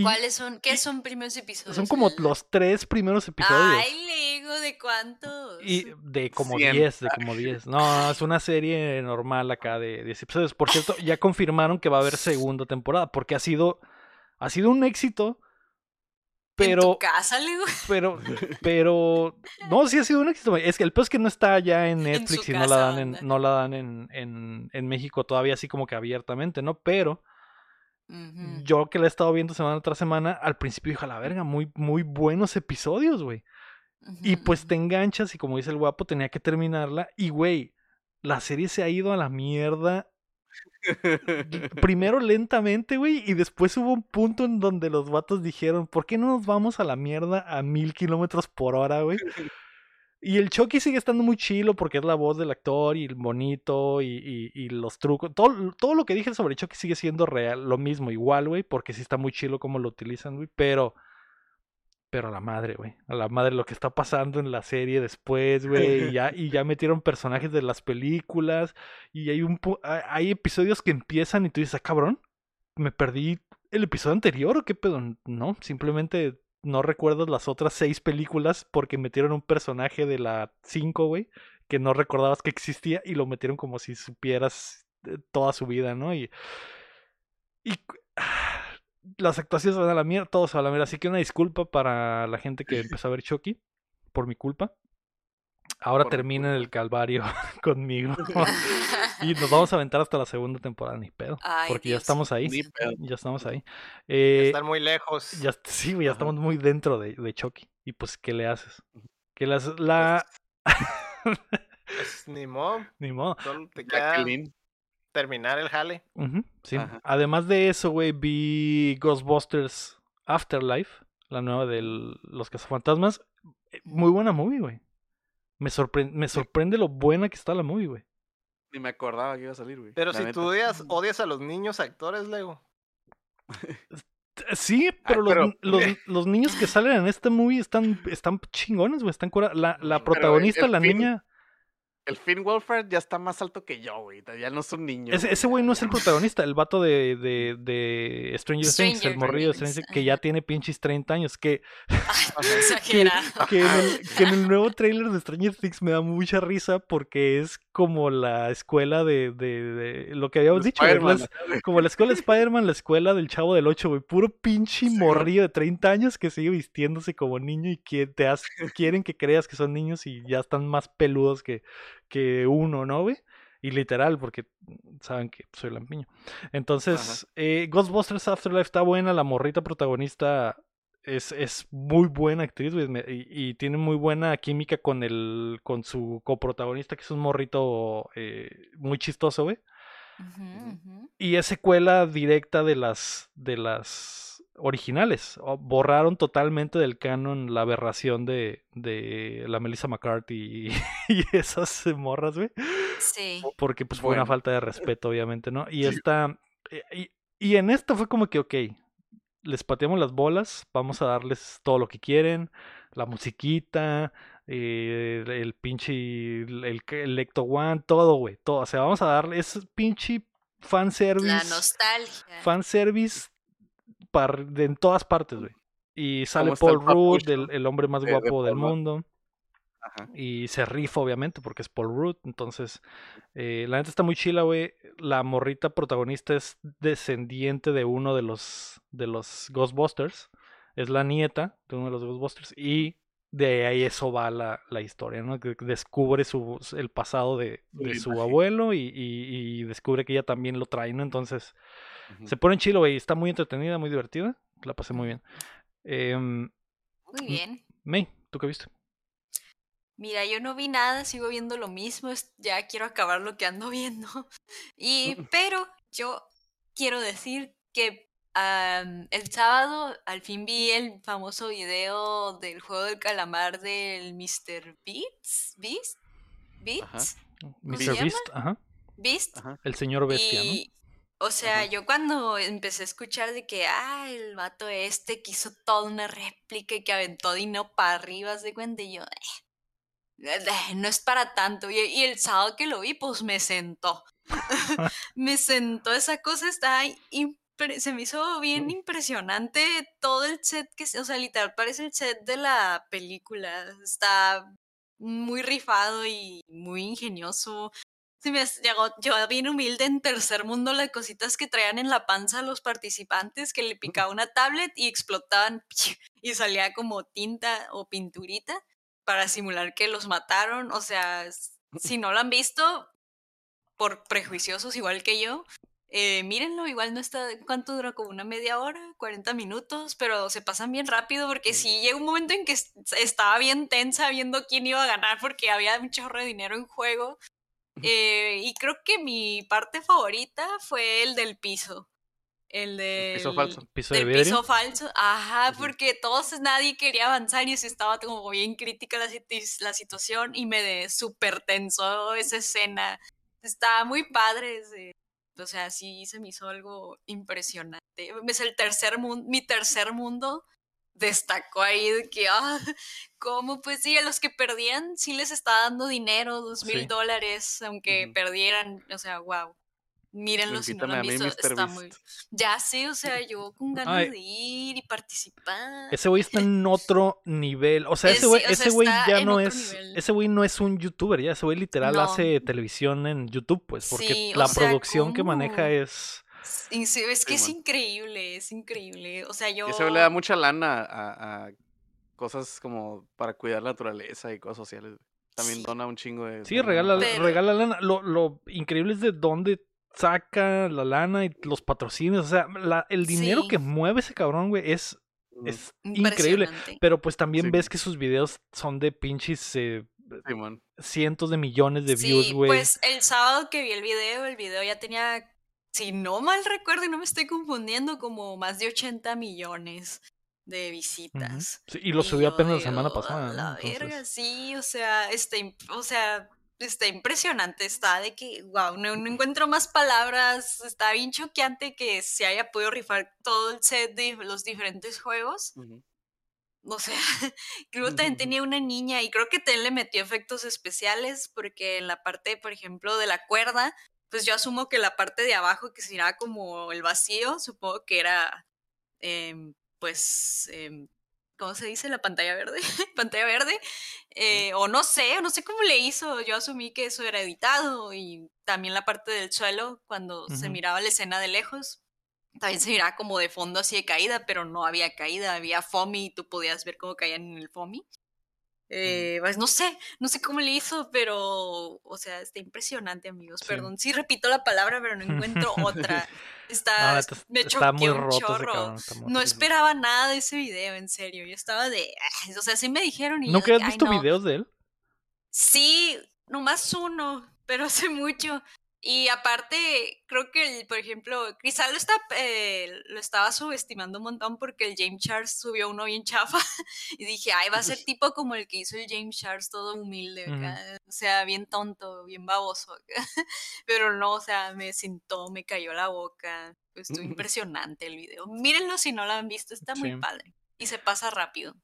¿Cuáles son? ¿Qué son primeros episodios? son como los tres primeros episodios. Ay, Lego, ¿de cuántos? Y de como Cien. 10, de como 10. No, es una serie normal acá de 10 episodios. Por cierto, ya confirmaron que va a haber segunda temporada, porque ha sido, ha sido un éxito, ¿En pero, tu casa, Lego? *laughs* pero, pero, no, sí ha sido un éxito. Es que el peor es que no está ya en En Netflix y no la dan, en, no la dan en, en, en México todavía así como que abiertamente, ¿no? Pero Yo que la he estado viendo semana tras semana, al principio dije, a la verga, muy, muy buenos episodios, güey. Y pues te enganchas y como dice el guapo, tenía que terminarla. Y güey, la serie se ha ido a la mierda. *laughs* Primero lentamente, güey, y después hubo un punto en donde los vatos dijeron, ¿por qué no nos vamos a la mierda a mil kilómetros por hora, güey? Y el Chucky sigue estando muy chilo porque es la voz del actor y el bonito y, y- los trucos. Todo, todo lo que dije sobre Chucky sigue siendo real, lo mismo, igual, güey, porque sí está muy chilo como lo utilizan, güey, pero... Pero a la madre, güey. A la madre lo que está pasando en la serie después, güey. Y ya, y ya metieron personajes de las películas. Y hay un hay episodios que empiezan y tú dices, ah, cabrón, me perdí el episodio anterior o qué pedo. No, simplemente no recuerdas las otras seis películas porque metieron un personaje de la 5, güey, que no recordabas que existía y lo metieron como si supieras eh, toda su vida, ¿no? Y, y ah, las actuaciones van a la mierda, todos a la mierda. Así que una disculpa para la gente que *laughs* empezó a ver Chucky, por mi culpa. Ahora termina el calvario *laughs* conmigo. *laughs* y nos vamos a aventar hasta la segunda temporada, ni pedo. Ay, porque ya estamos ahí. Ni pedo. Ya estamos ahí. Eh, Están muy lejos. ya, sí, güey, ya Ajá. estamos muy dentro de, de Chucky. Y pues, ¿qué le haces? ¿Qué le haces? La. Pues, *laughs* ni modo. Ni modo. Te queda terminar el jale. Sí. Ajá. Además de eso, güey, vi Ghostbusters Afterlife, la nueva de los cazafantasmas. Eh, Muy buena movie, güey. Me, sorpre- me sorprende lo buena que está la movie, güey. Ni me acordaba que iba a salir, güey. Pero la si neta. tú odias, odias a los niños actores, Lego. Eh, Sí, pero, los, pero- los, *laughs* los niños que salen en este movie están, están chingones, güey. Están cura- La, la Pero protagonista, la film- niña. El Finn Wolfhard ya está más alto que yo, güey. Ya no es un niño. Ese, ese güey no es el protagonista, el vato de, de, de Stranger, Things, el morrillo de Things, Stranger que ya tiene pinches 30 años. Que, *laughs* Ay, *laughs* que, que en el, que en el nuevo trailer de Stranger Things me da mucha risa porque es como la escuela de, de, de lo que habíamos dicho, las- como la escuela de Spider-Man, la escuela del chavo del 8, güey. Puro pinche Sí, morrillo de 30 años que sigue vistiéndose como niño y que te has- quieren que creas que son niños y ya están más peludos que, que uno, ¿no? Y literal, porque saben que soy lampiño. Entonces, eh, Ghostbusters Afterlife está buena, la morrita protagonista es, es muy buena actriz, y, y tiene muy buena química con el, con su coprotagonista, que es un morrito eh, muy chistoso, güey. Ujú. Y es secuela directa de las de las originales. Borraron totalmente del canon la aberración de, de la Melissa McCarthy y, *laughs* y esas morras, güey. Sí. Porque pues fue una falta de respeto, obviamente, ¿no? Y esta. eh, Y, y en esta fue como que, ok, les pateamos las bolas, vamos a darles todo lo que quieren, la musiquita, eh, el pinche, el, el, Ecto One, todo, güey, todo. O sea, vamos a darle ese pinche fanservice. La nostalgia. fanservice par- de, en todas partes, güey. Y sale está el Paul Rudd, el, el hombre más de- de guapo del Paul mundo. Ajá. Y se rifa, obviamente, porque es Paul Rudd. Entonces, eh, la neta está muy chila, güey. La morrita protagonista es descendiente de uno de los, de los Ghostbusters. Es la nieta de uno de los Ghostbusters. Y de ahí eso va la, la historia, ¿no? Que descubre su, el pasado de, de su abuelo y, y- y descubre que ella también lo trae, ¿no? Entonces, se pone chilo, güey. Está muy entretenida, muy divertida. La pasé muy bien. Em, Muy bien. May, ¿tú qué viste? Mira, yo no vi nada, sigo viendo lo mismo, ya quiero acabar lo que ando viendo. *laughs* Y, *laughs* pero yo quiero decir que el sábado al fin vi el famoso video del juego del calamar del Mr. Beats, Beast, Beats, ¿Cómo se Mr. Beast, ajá. Beast. Ajá. El señor bestia, ¿no? O sea, Ajá. yo cuando empecé a escuchar de que, ah, el vato este que hizo toda una réplica y que aventó Dino para arriba, se cuenta, y yo, "Eh, eh, no es para tanto. Y, y el sábado que lo vi, pues me sentó. *laughs* *laughs* me sentó esa cosa, está impre- se me hizo bien impresionante todo el set que, o sea, literal parece el set de la película. Está muy rifado y muy ingenioso. Se me llegó, yo bien humilde en tercer mundo las cositas que traían en la panza a los participantes, que le picaba una tablet y explotaban *laughs* y salía como tinta o pinturita para simular que los mataron. O sea, si no lo han visto, por prejuiciosos igual que yo, eh, mírenlo, igual no está, ¿cuánto dura? Como una media hora, 40 minutos, pero se pasan bien rápido porque sí llega un momento en que es- estaba bien tensa viendo quién iba a ganar porque había un chorro de dinero en juego. Eh, y creo que mi parte favorita fue el del piso. El del Piso falso. Piso de del vidrio. piso falso. Ajá, porque todos, nadie quería avanzar y se estaba como bien crítica la, la situación y me de súper tensó esa escena. Estaba muy padre. ese- o sea, sí se me hizo algo impresionante. Es el tercer mundo, mi tercer mundo destacó ahí de que, ah, *laughs* ¿cómo? Pues sí, a los que perdían sí les está dando dinero, dos mil dólares, aunque perdieran, o sea, wow. Mírenlo si no lo han visto, está muy... Ya sé, o sea, *laughs* yo con ganas Ay. de ir y participar. Ese güey está *laughs* en otro nivel. O sea, ese sí, güey, o sea, ese güey ya no es. nivel. Ese güey no es un youtuber, ya. Ese güey literal No. hace televisión en YouTube, pues. Porque Sí, la sea, producción que maneja es. Sí, es que es increíble, es increíble. O sea, yo... Ese güey le da mucha lana a, a cosas como para cuidar la naturaleza y cosas sociales. También Sí. dona un chingo de. Sí, regala, Pero- regala lana. Lo, lo increíble es de dónde saca la lana y los patrocinios. O sea, la- el dinero Sí. que mueve ese cabrón, güey, es, es increíble. Pero pues también Sí. ves que sus videos son de pinches eh, cientos de millones de views, Sí, güey. pues el sábado que vi el video, el video ya tenía, si no mal recuerdo y no me estoy confundiendo, como más de 80 millones de visitas. Sí, y lo subió yo apenas la semana pasada. "A ¿no? La verga, Entonces, sí, o sea, está, im- o sea, está impresionante, está de que, wow, no, no encuentro más palabras, está bien choqueante que se haya podido rifar todo el set de los diferentes juegos. Ujú. o sea, *laughs* creo que también tenía una niña y creo que también le metió efectos especiales porque en la parte, por ejemplo, de la cuerda, pues yo asumo que la parte de abajo que será como el vacío, supongo que era, em, pues, em, ¿cómo se dice? La pantalla verde, *laughs* pantalla verde, eh, o no sé, no sé cómo le hizo, yo asumí que eso era editado y también la parte del suelo, cuando se miraba la escena de lejos, también se miraba como de fondo así de caída, pero no había caída, había foamy y tú podías ver cómo caían en el foamy. Eh, pues no sé, no sé cómo le hizo, pero, o sea, está impresionante, amigos. Sí. Perdón, sí repito la palabra, pero no *laughs* encuentro otra. No, Está, neta, me está muy un roto ese chorro. cabrón. está muy No esperaba nada de ese video, en serio. Yo estaba de, "Ah", o sea, sí me dijeron y yo ¿Nunca de has que, "Ay, visto no". videos de él? Sí, nomás uno, pero hace mucho. Y aparte, creo que, el, por ejemplo, Crisal lo, está, eh, lo estaba subestimando un montón porque el James Charles subió uno bien chafa. *laughs* Y dije, ay, va a ser tipo como el que hizo el James Charles, todo humilde, o sea, bien tonto, bien baboso. *laughs* Pero no, o sea, me sentó, me cayó la boca. Estuvo impresionante el video. Mírenlo si no lo han visto, está muy padre. Y se pasa rápido.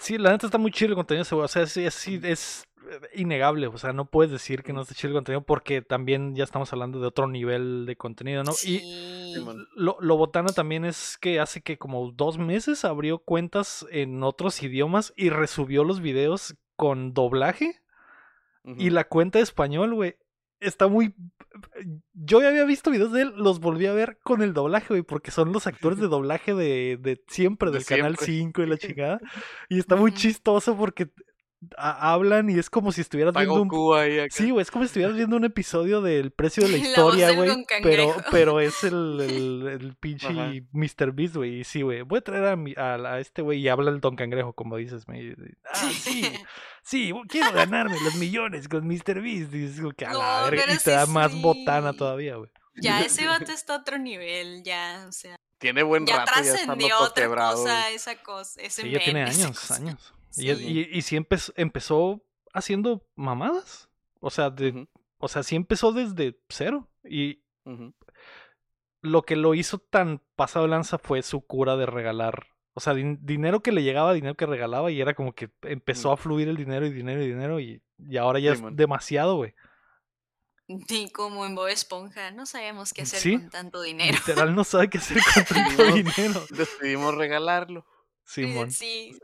Sí, la neta está muy chido el contenido. O sea, sí, sí, es eh, innegable. O sea, no puedes decir que no está chido el contenido porque también ya estamos hablando de otro nivel de contenido, ¿no? Y Sí. Lo, lo botana también es que hace que como dos meses abrió cuentas en otros idiomas y resubió los videos con doblaje. Y la cuenta de español, güey, está muy... Yo ya había visto videos de él, los volví a ver con el doblaje, güey, porque son los actores de doblaje de, de siempre, De del Canal siempre. 5 y la *laughs* chingada. Y está muy chistoso porque hablan y es como si estuvieras viendo un... Ahí acá. Sí, güey, es como si estuvieras viendo un episodio del precio de la *laughs* La historia, güey. Pero, pero es el, el, *laughs* el pinche Ajá. Mr. Beast, güey. Y sí, güey. Voy a traer a, mi- a, a este güey y habla el Don Cangrejo, como dices. Me, ah, sí. *laughs* Sí, quiero ganarme los millones con Mr. Beast. Y es como que a la No, verga, pero y te da sí, más botana todavía, güey. Ya ese vato está a otro nivel, ya, o sea, Tiene buen ya rato ya estando trascendió todo otra quebrado. cosa, esa cosa, ese Sí, ya tiene años, cosa. años. Y, Sí. y, y sí empezó, empezó haciendo mamadas. O sea, de, o sea, sí empezó desde cero. Y lo que lo hizo tan pasado de lanza fue su cura de regalar. O sea, din- dinero que le llegaba, dinero que regalaba, y era como que empezó a fluir el dinero y dinero y dinero, y, y ahora ya es demasiado, güey. Sí, como en Bob Esponja, no sabemos qué hacer Sí. con tanto *laughs* dinero. Literal no sabe qué hacer con *laughs* tanto dinero. Decidimos regalarlo. Simón, Sí.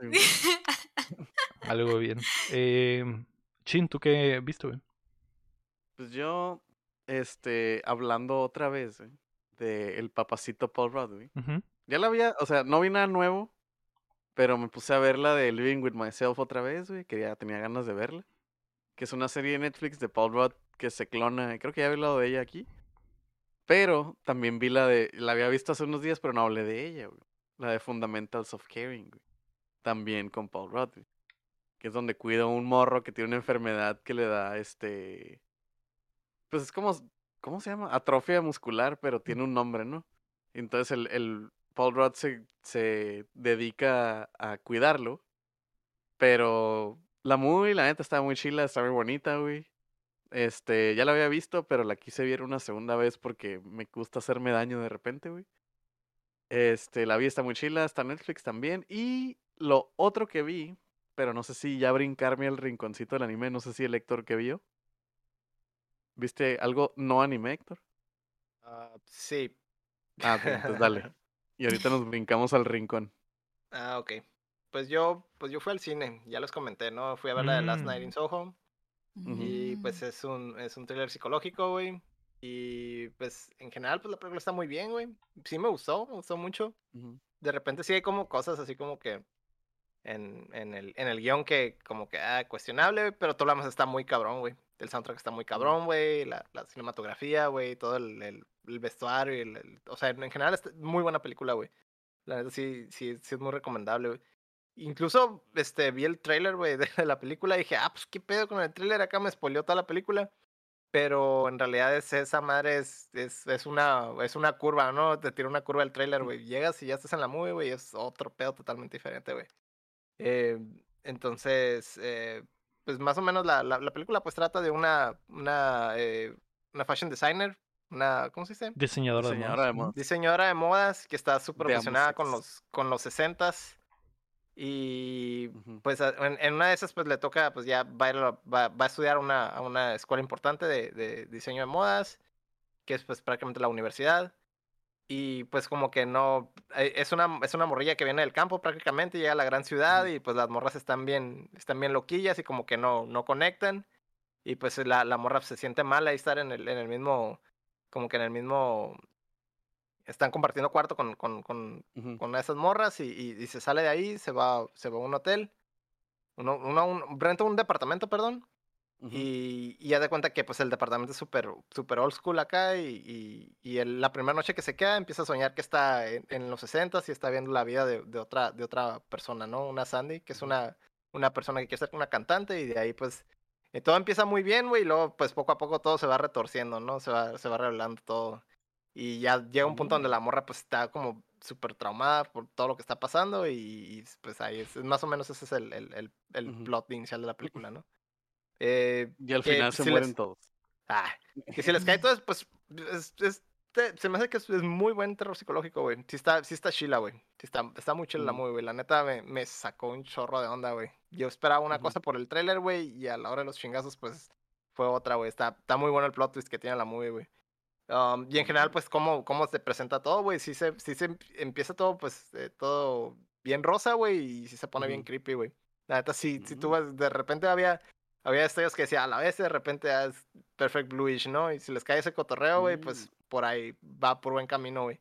algo bien. Eh, Chin, ¿tú qué viste, güey? Pues yo, este, hablando otra vez, güey, de el papacito Paul Rudd, güey. Ya la había, o sea, no vi nada nuevo, pero me puse a ver la de Living with Myself otra vez, güey, que ya tenía ganas de verla. Que es una serie de Netflix de Paul Rudd que se clona, creo que ya he hablado de ella aquí. Pero también vi la de, la había visto hace unos días, pero no hablé de ella, güey. La de Fundamentals of Caring, güey. También con Paul Rudd, güey. Que es donde cuida a un morro que tiene una enfermedad que le da, este... Pues es como, ¿cómo se llama? Atrofia muscular, pero tiene un nombre, ¿no? Entonces el, el Paul Rudd se, se dedica a, a cuidarlo. Pero la muy, la neta, está muy chila, está muy bonita, güey. Este, ya la había visto, pero la quise ver una segunda vez porque me gusta hacerme daño de repente, güey. Este, la vi, está muy chila, está en Netflix también. Y lo otro que vi, pero no sé si ya brincarme al rinconcito del anime, no sé si el Héctor que vio. ¿Viste algo no anime, Héctor? Ah, sí. Ah, ok, entonces dale. *laughs* Y ahorita nos brincamos al rincón. Ah, ok. Pues yo, pues yo fui al cine, ya les comenté, ¿no? Fui a ver la de Last Night Mm. in Soho. Y pues Mm. es un, es un thriller psicológico, güey. Y pues en general, pues la película está muy bien, güey. Sí me gustó, me gustó mucho. De repente sí hay como cosas así como que en, en el, en el guion que como que, ah, cuestionable, güey, pero todo lo demás está muy cabrón, güey. El soundtrack está muy cabrón, güey. La, la cinematografía, güey. Todo el, el, el vestuario. y el- o sea, en general es muy buena película, güey. La neta sí, sí, sí es muy recomendable, güey. Incluso este, vi el trailer, güey, *laughs* de la película y dije, ah, pues qué pedo con el trailer. Acá me spoileó toda la película. Pero en realidad es esa madre es, es, es una es una curva, ¿no? Te tira una curva el trailer, güey. Llegas y ya estás en la movie, güey. Es otro pedo totalmente diferente, güey. Eh, entonces, eh, pues más o menos la, la, la película pues trata de una, una, eh, una fashion designer, una, ¿cómo se dice? Diseñadora, Diseñadora de de modas. modas. Diseñadora de modas que está súper obsesionada con los, con los 60s. Y pues en, en una de esas pues le toca, pues ya va a, ir va, va a estudiar una, a una escuela importante de, de diseño de modas, que es pues prácticamente la universidad. Y pues como que no, eh, es una, es una morrilla que viene del campo prácticamente, llega a la gran ciudad y pues las morras están bien, están bien loquillas y como que no, no conectan. Y pues la, la morra se siente mal ahí estar en el, en el mismo, como que en el mismo, están compartiendo cuarto con, con, con, con esas morras y, y- y se sale de ahí, se va, se va a un hotel, uno, uno, un, renta un departamento, perdón, y, y ya de cuenta que pues el departamento es súper super old school acá y, y, y el- la primera noche que se queda empieza a soñar que está en, en los 60 y está viendo la vida de, de otra, de otra persona, ¿no? Una Sandy, que es una, una persona que quiere ser una cantante y de ahí pues eh, todo empieza muy bien, güey, y luego pues poco a poco todo se va retorciendo, ¿no? Se va, se va revelando todo. Y ya llega un punto donde Mm. la morra pues está como súper traumada por todo lo que está pasando y, y, pues ahí es, más o menos ese es el, el, el, el plot inicial de la película, ¿no? Eh, Y al final se si les- mueren todos. Ah, *laughs* que si les cae todo, es, pues, es, es- te- se me hace que es, muy buen terror psicológico, güey. Sí está, sí está chila, güey. Sí está, está muy chila la Mm. movie, güey. La neta me, me sacó un chorro de onda, güey. Yo esperaba una cosa por el tráiler, güey, y a la hora de los chingazos, pues, fue otra, güey. Está, está muy bueno el plot twist que tiene la movie, güey. Um, y en general, pues, cómo, cómo se presenta todo, güey. Sí se, sí se em- empieza todo, pues, eh, todo bien rosa, güey, y sí se pone bien Ujú. creepy, güey. La neta, sí, si tú Mm. vas, de repente había, había estrellas que decía a la vez, de repente ah, es Perfect Bluish, ¿no? Y si les cae ese cotorreo, güey, pues Mm. por ahí va por buen camino, güey.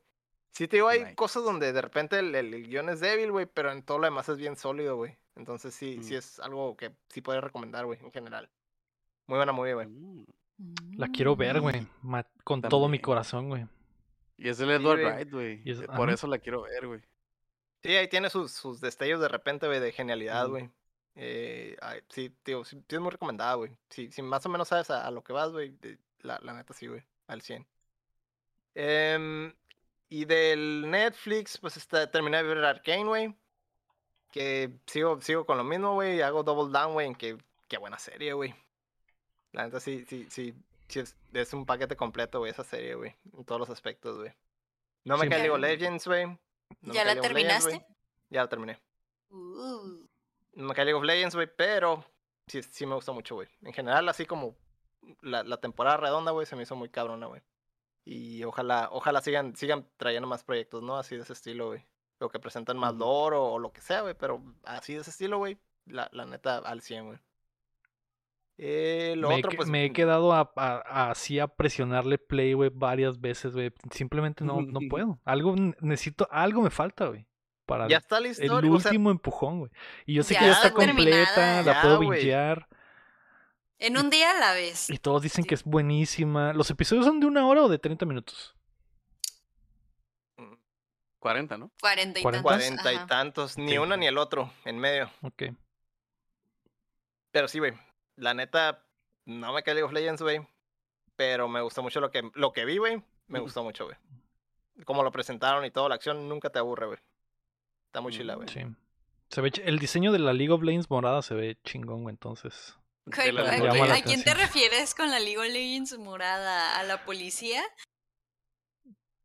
Sí, te digo, hay Nice. cosas donde de repente el, el- guion es débil, güey, pero en todo lo demás es bien sólido, güey. Entonces sí, sí Mm. es algo que sí puedes recomendar, güey, en general. Muy buena movie, güey. Mm. La quiero ver, güey. Mm. ma- Con todo mi corazón, güey. Y es el Edward güey. Wright, güey. Es- Por ajá. eso la quiero ver, güey. Sí, ahí tiene sus, sus destellos de repente, güey, de genialidad, güey. Eh, ay, sí, tío, sí, sí es muy recomendada, güey. Sí, si más o menos sabes a, a lo que vas, güey, la, la neta sí, güey, al 100. Em, y del Netflix, pues está, terminé de ver Arcane, güey. Que sigo, sigo con lo mismo, güey. Hago double down, güey, en que qué buena serie, güey. La neta sí, sí, sí, sí es, es un paquete completo, güey, esa serie, güey. En todos los aspectos, güey. No me Sí. cae League of Legends, güey. no ¿Ya la League Legends, terminaste? Ya la terminé. Uh, No me cae League of Legends, güey, pero sí, sí me gusta mucho, güey. En general, así como la, la temporada redonda, güey, se me hizo muy cabrona, güey. Y ojalá, ojalá sigan, sigan trayendo más proyectos, ¿no? Así de ese estilo, güey. Lo que presentan más lore o, o lo que sea, güey, pero así de ese estilo, güey. La, la neta, al 100, güey. Eh, lo Me, he otro, pues. me he quedado a- a- a- así a presionarle play, güey, varias veces, güey. Simplemente no, no *laughs* puedo. Algo necesito, algo me falta, güey. Para Ya el, está la el historia. o sea, último empujón, güey. Y yo sé Ya que ya está completa, la puedo bingear. en un día a la vez. Y todos dicen Sí. que es buenísima. ¿Los episodios son de una hora o de 30 minutos? 40, ¿no? Cuarenta y ¿Cuarenta? tantos. y. Ni Sí. uno ni el otro en medio. Ok. Pero sí, güey. La neta, no me cae League of Legends, güey. Pero me gustó mucho lo que, lo que vi, güey. Me gustó mucho, güey. Como lo presentaron y todo, la acción nunca te aburre, güey. Está muy Mm, chila, güey. Sí. Se ve, ch- el diseño de la League of Legends morada se ve chingón, güey. Entonces, la ¿A, la quién te refieres con la League of Legends morada? ¿A la policía?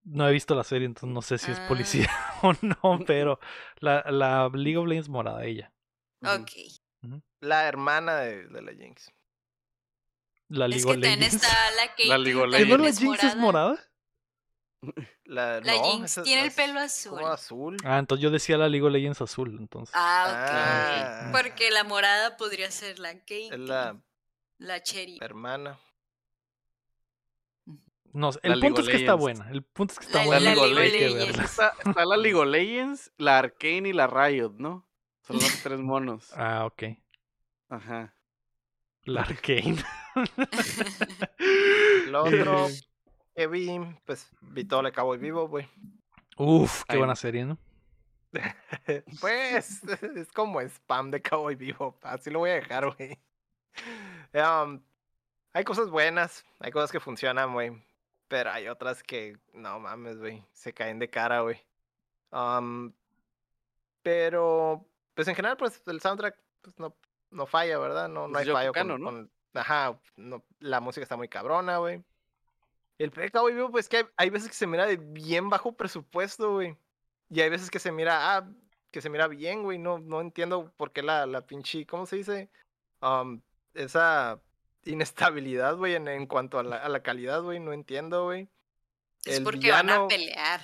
no he visto la serie, entonces no sé si es Ah. policía *laughs* o no, pero la, la League of Legends morada, ella. La hermana de, de la Jinx. La League Es of que también Legends. está la Caitlyn. *laughs* La League of ¿Que no Legends. la Jinx es morada? La, La no, Jinx esa- tiene el es pelo como azul. azul. Ah, entonces yo decía la League of Legends azul, entonces. Ah, Ah. ok. Porque la morada podría ser la Caitlyn. Es la La Cherry. hermana. No, el La punto es que está Legends. buena. El punto es que está La- buena. la League Legends. Está, está la League of Legends, la Arcane y la Riot, ¿no? Son los tres monos. Ah, ok. Ajá. La Arcane. *laughs* Lo otro *laughs* que vi, pues vi todo el Cowboy Vivo, güey. Uf, qué Ay, buena serie, ¿no? *laughs* Pues es como spam de Cowboy Vivo. Así lo voy a dejar, güey. Um, hay cosas buenas, hay cosas que funcionan, güey. Pero hay otras que, no mames, güey. Se caen de cara, güey. Um, pero, pues en general, pues el soundtrack pues, no, no falla, ¿verdad? No, no Es hay fallo con, ¿no? con- Ajá, no, la música está muy cabrona, güey. El de Cowboy Vivo, pues que hay, hay veces que se mira de bien bajo presupuesto, güey. Y hay veces que se mira, ah, que se mira bien, güey. No, no entiendo por qué la, la pinche, ¿cómo se dice? Um, esa inestabilidad, güey, en, en cuanto a la, a la calidad, güey. No entiendo, güey. Es El porque van a pelear.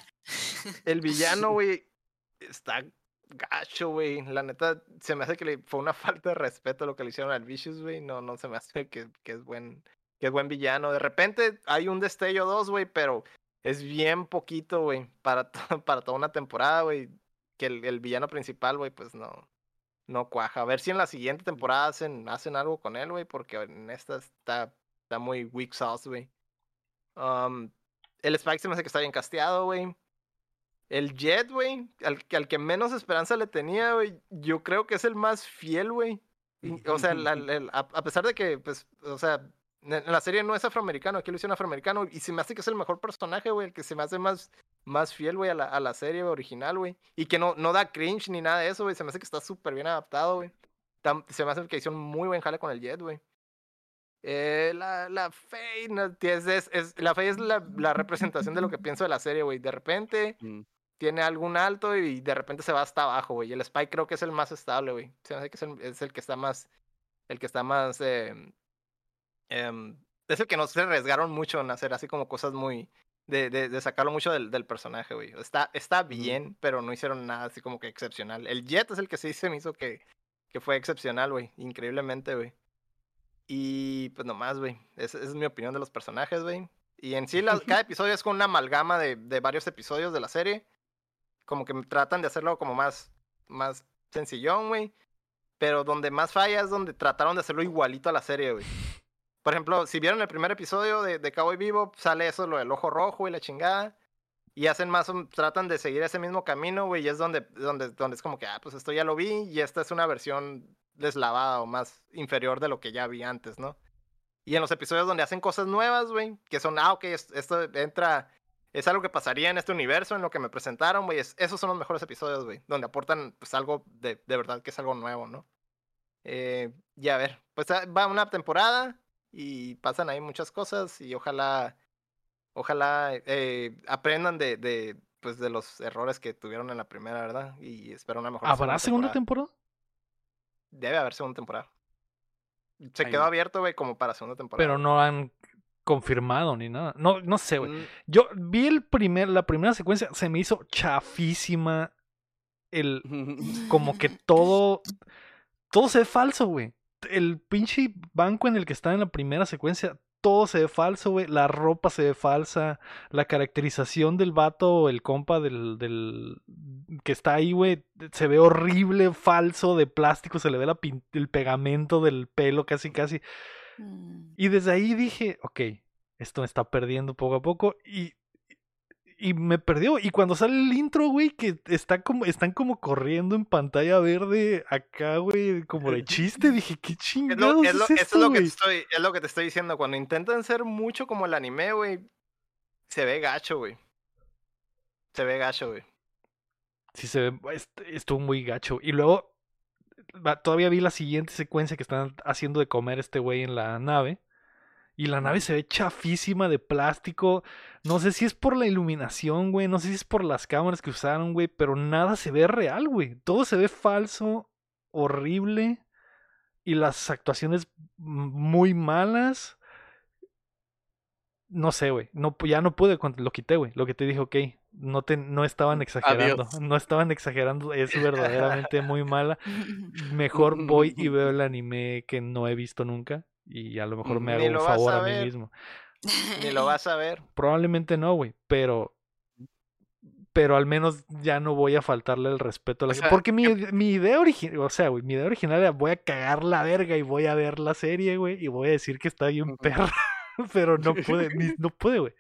El villano, *laughs* güey, está gacho, güey. La neta, se me hace que le fue una *laughs* falta de respeto lo que le hicieron al Vicious, güey. No, no se me hace que, que es buen, que es buen villano. De repente hay un destello dos, güey, pero es bien poquito, güey, para, *laughs* para toda una temporada, güey. Que el, el villano principal, güey, pues no, no cuaja. A ver si en la siguiente temporada hacen, hacen algo con él, güey, porque en esta está, está muy weak sauce, güey. Um, el Spike se me hace que está bien casteado, güey. El Jet, güey, al, que- menos esperanza le tenía, güey, yo creo que es el más fiel, güey. O sea, a, pesar de que, pues, o sea, en la serie no es afroamericano, aquí lo hicieron afroamericano, y se me hace que es el mejor personaje, güey, el que se me hace más, más fiel, güey, a la, a la serie original, güey. Y que no, no da cringe ni nada de eso, güey, se me hace que está súper bien adaptado, güey. Se me hace que hicieron muy buen jale con el Jet, güey. Eh, la, la no, es, la Faye es la, la representación de lo que pienso de la serie, güey. De repente Mm. Tiene algún alto y de repente se va hasta abajo, güey. Y el Spike creo que es el más estable, güey. Se me hace que es el, es el que está más, el que está más, em, em, es el que no se arriesgaron mucho en hacer así como cosas muy, de, de, de sacarlo mucho del, del personaje, güey. Está, está bien, pero no hicieron nada así como que excepcional. El Jet es el que sí se me hizo que, que fue excepcional, güey. Increíblemente, güey. Y pues nomás, güey. Esa esa es mi opinión de los personajes, güey. Y en sí, la- *laughs* cada episodio es con una amalgama de, de varios episodios de la serie. Como que tratan de hacerlo como más, más sencillón, güey. Pero donde más falla es donde trataron de hacerlo igualito a la serie, güey. Por ejemplo, si vieron el primer episodio de, de Cowboy Vivo, sale eso, lo del ojo rojo y la chingada. Y hacen más, tratan de seguir ese mismo camino, güey. Y es donde, donde, donde es como que, ah, pues esto ya lo vi y esta es una versión deslavada o más inferior de lo que ya vi antes, ¿no? Y en los episodios donde hacen cosas nuevas, güey, que son, ah, ok, es- esto entra, es algo que pasaría en este universo, en lo que me presentaron, güey, es- esos son los mejores episodios, güey, donde aportan, pues, algo de, de verdad que es algo nuevo, ¿no? Eh, y a ver, pues ah, va una temporada y pasan ahí muchas cosas y ojalá, ojalá eh, aprendan de, de, pues, de los errores que tuvieron en la primera, ¿verdad? Y espero una mejor ¿Habrá segunda temporada? Debe haber segunda temporada. Se Ahí quedó abierto, güey, como para segunda temporada. Pero no han confirmado ni nada. No, no sé, güey. Mm, Yo vi el primer, la primera secuencia, se me hizo chafísima. El, *laughs* como que todo, todo se ve falso, güey. El pinche banco en el que está en la primera secuencia, todo se ve falso, güey. La ropa se ve falsa. La caracterización del vato, el compa del, del que está ahí, güey, se ve horrible, falso, de plástico. Se le ve la el pegamento del pelo casi, casi. Mm. Y desde ahí dije, ok, esto me está perdiendo poco a poco. Y, y me perdió. Y cuando sale el intro, güey, que está como, están como corriendo en pantalla verde acá, güey, como de chiste, *laughs* dije, qué Es lo, chingados es, lo, es es esto, lo que estoy, es lo que te estoy diciendo. Cuando intentan ser mucho como el anime, güey, se ve gacho, güey. Se ve gacho, güey. Sí, se ve, est- estuvo muy gacho. Y luego, todavía vi la siguiente secuencia que están haciendo de comer este güey en la nave. Y la nave se ve chafísima de plástico. No sé si es por la iluminación, güey. No sé si es por las cámaras que usaron, güey. Pero nada se ve real, güey. Todo se ve falso, horrible. Y las actuaciones muy malas. No sé, güey. No, ya no pude cuando lo quité, güey. Lo que te dije, ok. No, te, no estaban exagerando. Adiós. No estaban exagerando. Es verdaderamente *laughs* muy mala. Mejor voy y veo el anime que no he visto nunca. Y a lo mejor me Ni hago un favor a a mí mismo. *laughs* Ni lo vas a ver. Probablemente no, güey. Pero. Pero al menos ya no voy a faltarle el respeto a la O gente. Porque mi, mi idea original. O sea, güey, mi idea original era voy a cagar la verga y voy a ver la serie, güey. Y voy a decir que está bien perra. *laughs* Pero no pude, ni- no pude, güey.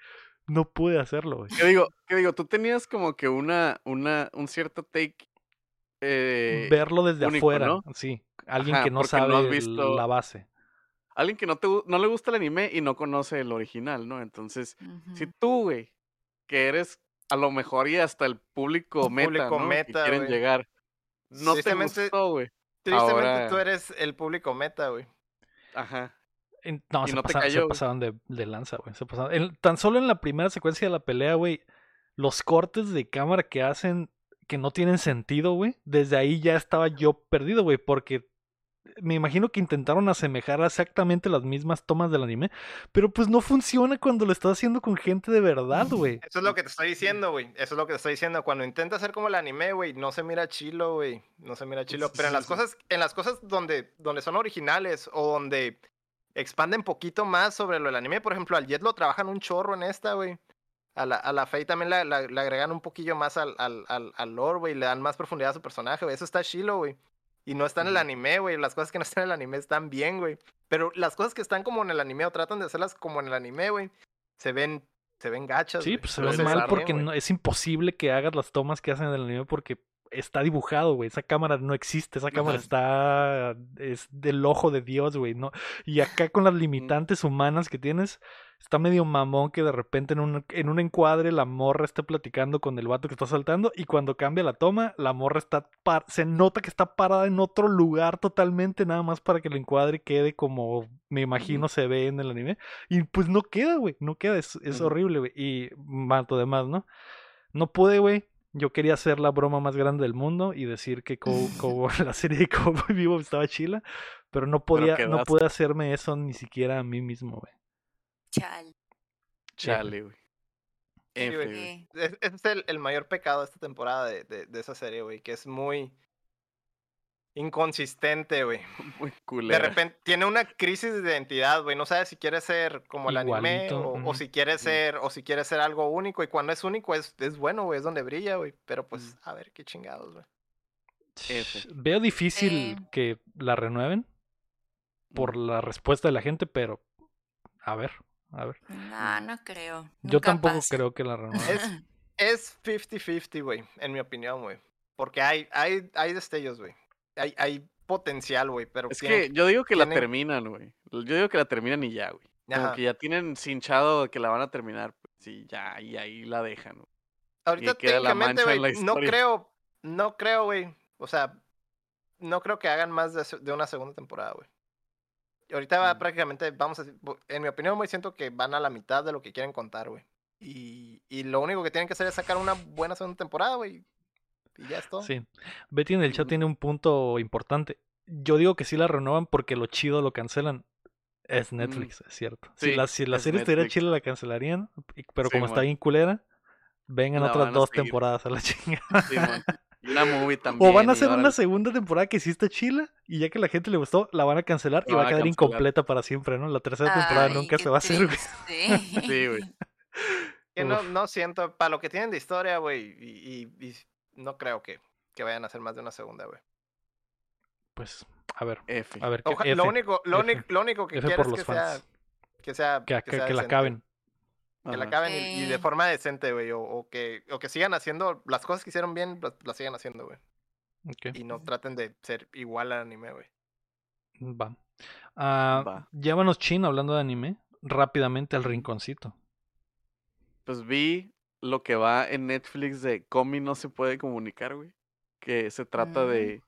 No pude hacerlo, güey. ¿Qué digo? ¿Qué digo? Tú tenías como que una, una, un cierto take. eh, Verlo desde único, afuera, ¿no? sí. Alguien Ajá, que no sabe no has el- visto- la base. alguien que no, te, no le gusta el anime y no conoce el original, ¿no? Entonces, si tú, güey, que eres a lo mejor y hasta el público meta, Público ¿no? meta, que quieren llegar, no te gustó, güey. Tristemente Ahora- tú eres el público meta, güey. Ajá. En- No, se, no pasaron, cayó, de, de lanza, güey. se pasaron. En- tan solo en la primera secuencia de la pelea, güey, los cortes de cámara que hacen, que no tienen sentido, güey, desde ahí ya estaba yo perdido, güey, porque me imagino que intentaron asemejar exactamente las mismas tomas del anime, pero pues no funciona cuando lo estás haciendo con gente de verdad, güey. Eso es lo que te estoy diciendo, güey. Eso es lo que te estoy diciendo. Cuando intenta hacer como el anime, güey, no se mira chilo, güey. No se mira chilo. Pero en las cosas, en las cosas donde, donde son originales o donde expanden poquito más sobre lo del anime, por ejemplo, al Jet lo trabajan un chorro en esta, güey. A la, a la Faye también la- la- le agregan un poquillo más al, al, al, al lore, güey. Le dan más profundidad a su personaje, güey. Eso está chilo, güey. Y no está en el anime, güey. Las cosas que no están en el anime están bien, güey. Pero las cosas que están como en el anime o tratan de hacerlas como en el anime, güey, se ven, se ven gachas. Sí, pues se No ve se mal ven porque bien, güey. no, es imposible que hagas las tomas que hacen en el anime porque está dibujado, güey. Esa cámara no existe, esa cámara Ajá. está es del ojo de Dios, güey, ¿no? Y acá con las limitantes humanas que tienes, está medio mamón que de repente en un, en un encuadre la morra esté platicando con el vato que está saltando y cuando cambia la toma, la morra está par- se nota que está parada en otro lugar totalmente nada más para que el encuadre quede como me imagino se ve en el anime y pues no queda, güey, no queda, es, es horrible, güey. Y mato demás, ¿no? No pude, güey. Yo quería hacer la broma más grande del mundo y decir que Cow- *laughs* Cow- *laughs* la serie de Cowboy Vivo estaba chila, pero no podía, no pude hacerme eso ni siquiera a mí mismo, güey. Chal. Chale, güey. Sí, güey. Ese es el, el mayor pecado de esta temporada de, de, de esa serie, güey, que es muy inconsistente, güey. *laughs* Muy *laughs* De culera. repente tiene una crisis de identidad, güey. No sabe si quiere ser como el anime o, si quiere ser o si quiere ser algo único. Y cuando es único es, es bueno, güey, es donde brilla, güey. Pero pues, Ujú. a ver qué chingados, güey. Veo difícil Sí. que la renueven por Mm. la respuesta de la gente, pero a ver, a ver. no, no creo. Yo Nunca tampoco pasa. creo que la renueven. Es- Es 50-50, güey, en mi opinión, güey. Porque hay, hay, hay destellos, güey. Hay, hay potencial, güey, pero Es que yo digo que la terminan, güey. Yo digo que la terminan y ya, güey. Como Ajá. que ya tienen cinchado que la van a terminar, pues, y ya, y ahí la dejan, güey. Ahorita técnicamente, güey, no creo, no creo, güey. O sea, no creo que hagan más de, una segunda temporada, güey. Ahorita va Mm. prácticamente, vamos a en mi opinión, güey, siento que van a la mitad de lo que quieren contar, güey. Y, y lo único que tienen que hacer es sacar una buena segunda temporada, güey. Y ya es todo. Sí. Betty en el chat tiene un punto importante. Yo digo que sí la renuevan porque lo chido lo cancelan. Es Netflix, es cierto. si Sí, la, si la es serie estuviera chila la cancelarían, pero Sí, como está mon. bien culera, vengan La otras dos seguir. temporadas a la chingada. Simón. Y una movie también. *laughs* O van a hacer una segunda temporada que sí está chila y ya que la gente le gustó, la van a cancelar y va a quedar cancelar. incompleta para siempre, ¿no? La tercera temporada Ay, nunca se va a hacer. güey. Sí, güey. *laughs* Que no, no siento, para lo que tienen de historia, güey, y, y- y no creo que, que vayan a hacer más de una segunda, güey. Pues, a ver, F. a ver, ¿qué- Oja- F, lo, único, lo, F. lo único que quiero es que sea, que sea, que, que- sea que la acaben. Que la acaben y, y de forma decente, güey. O, o que, o que sigan haciendo las cosas que hicieron bien, las, las sigan haciendo, güey. Y no traten de ser igual al anime, güey. va. Ah, Va. llévanos Chin hablando de anime rápidamente al rinconcito. Pues vi lo que va en Netflix de Comi no se puede comunicar, güey. Que se trata Mm. de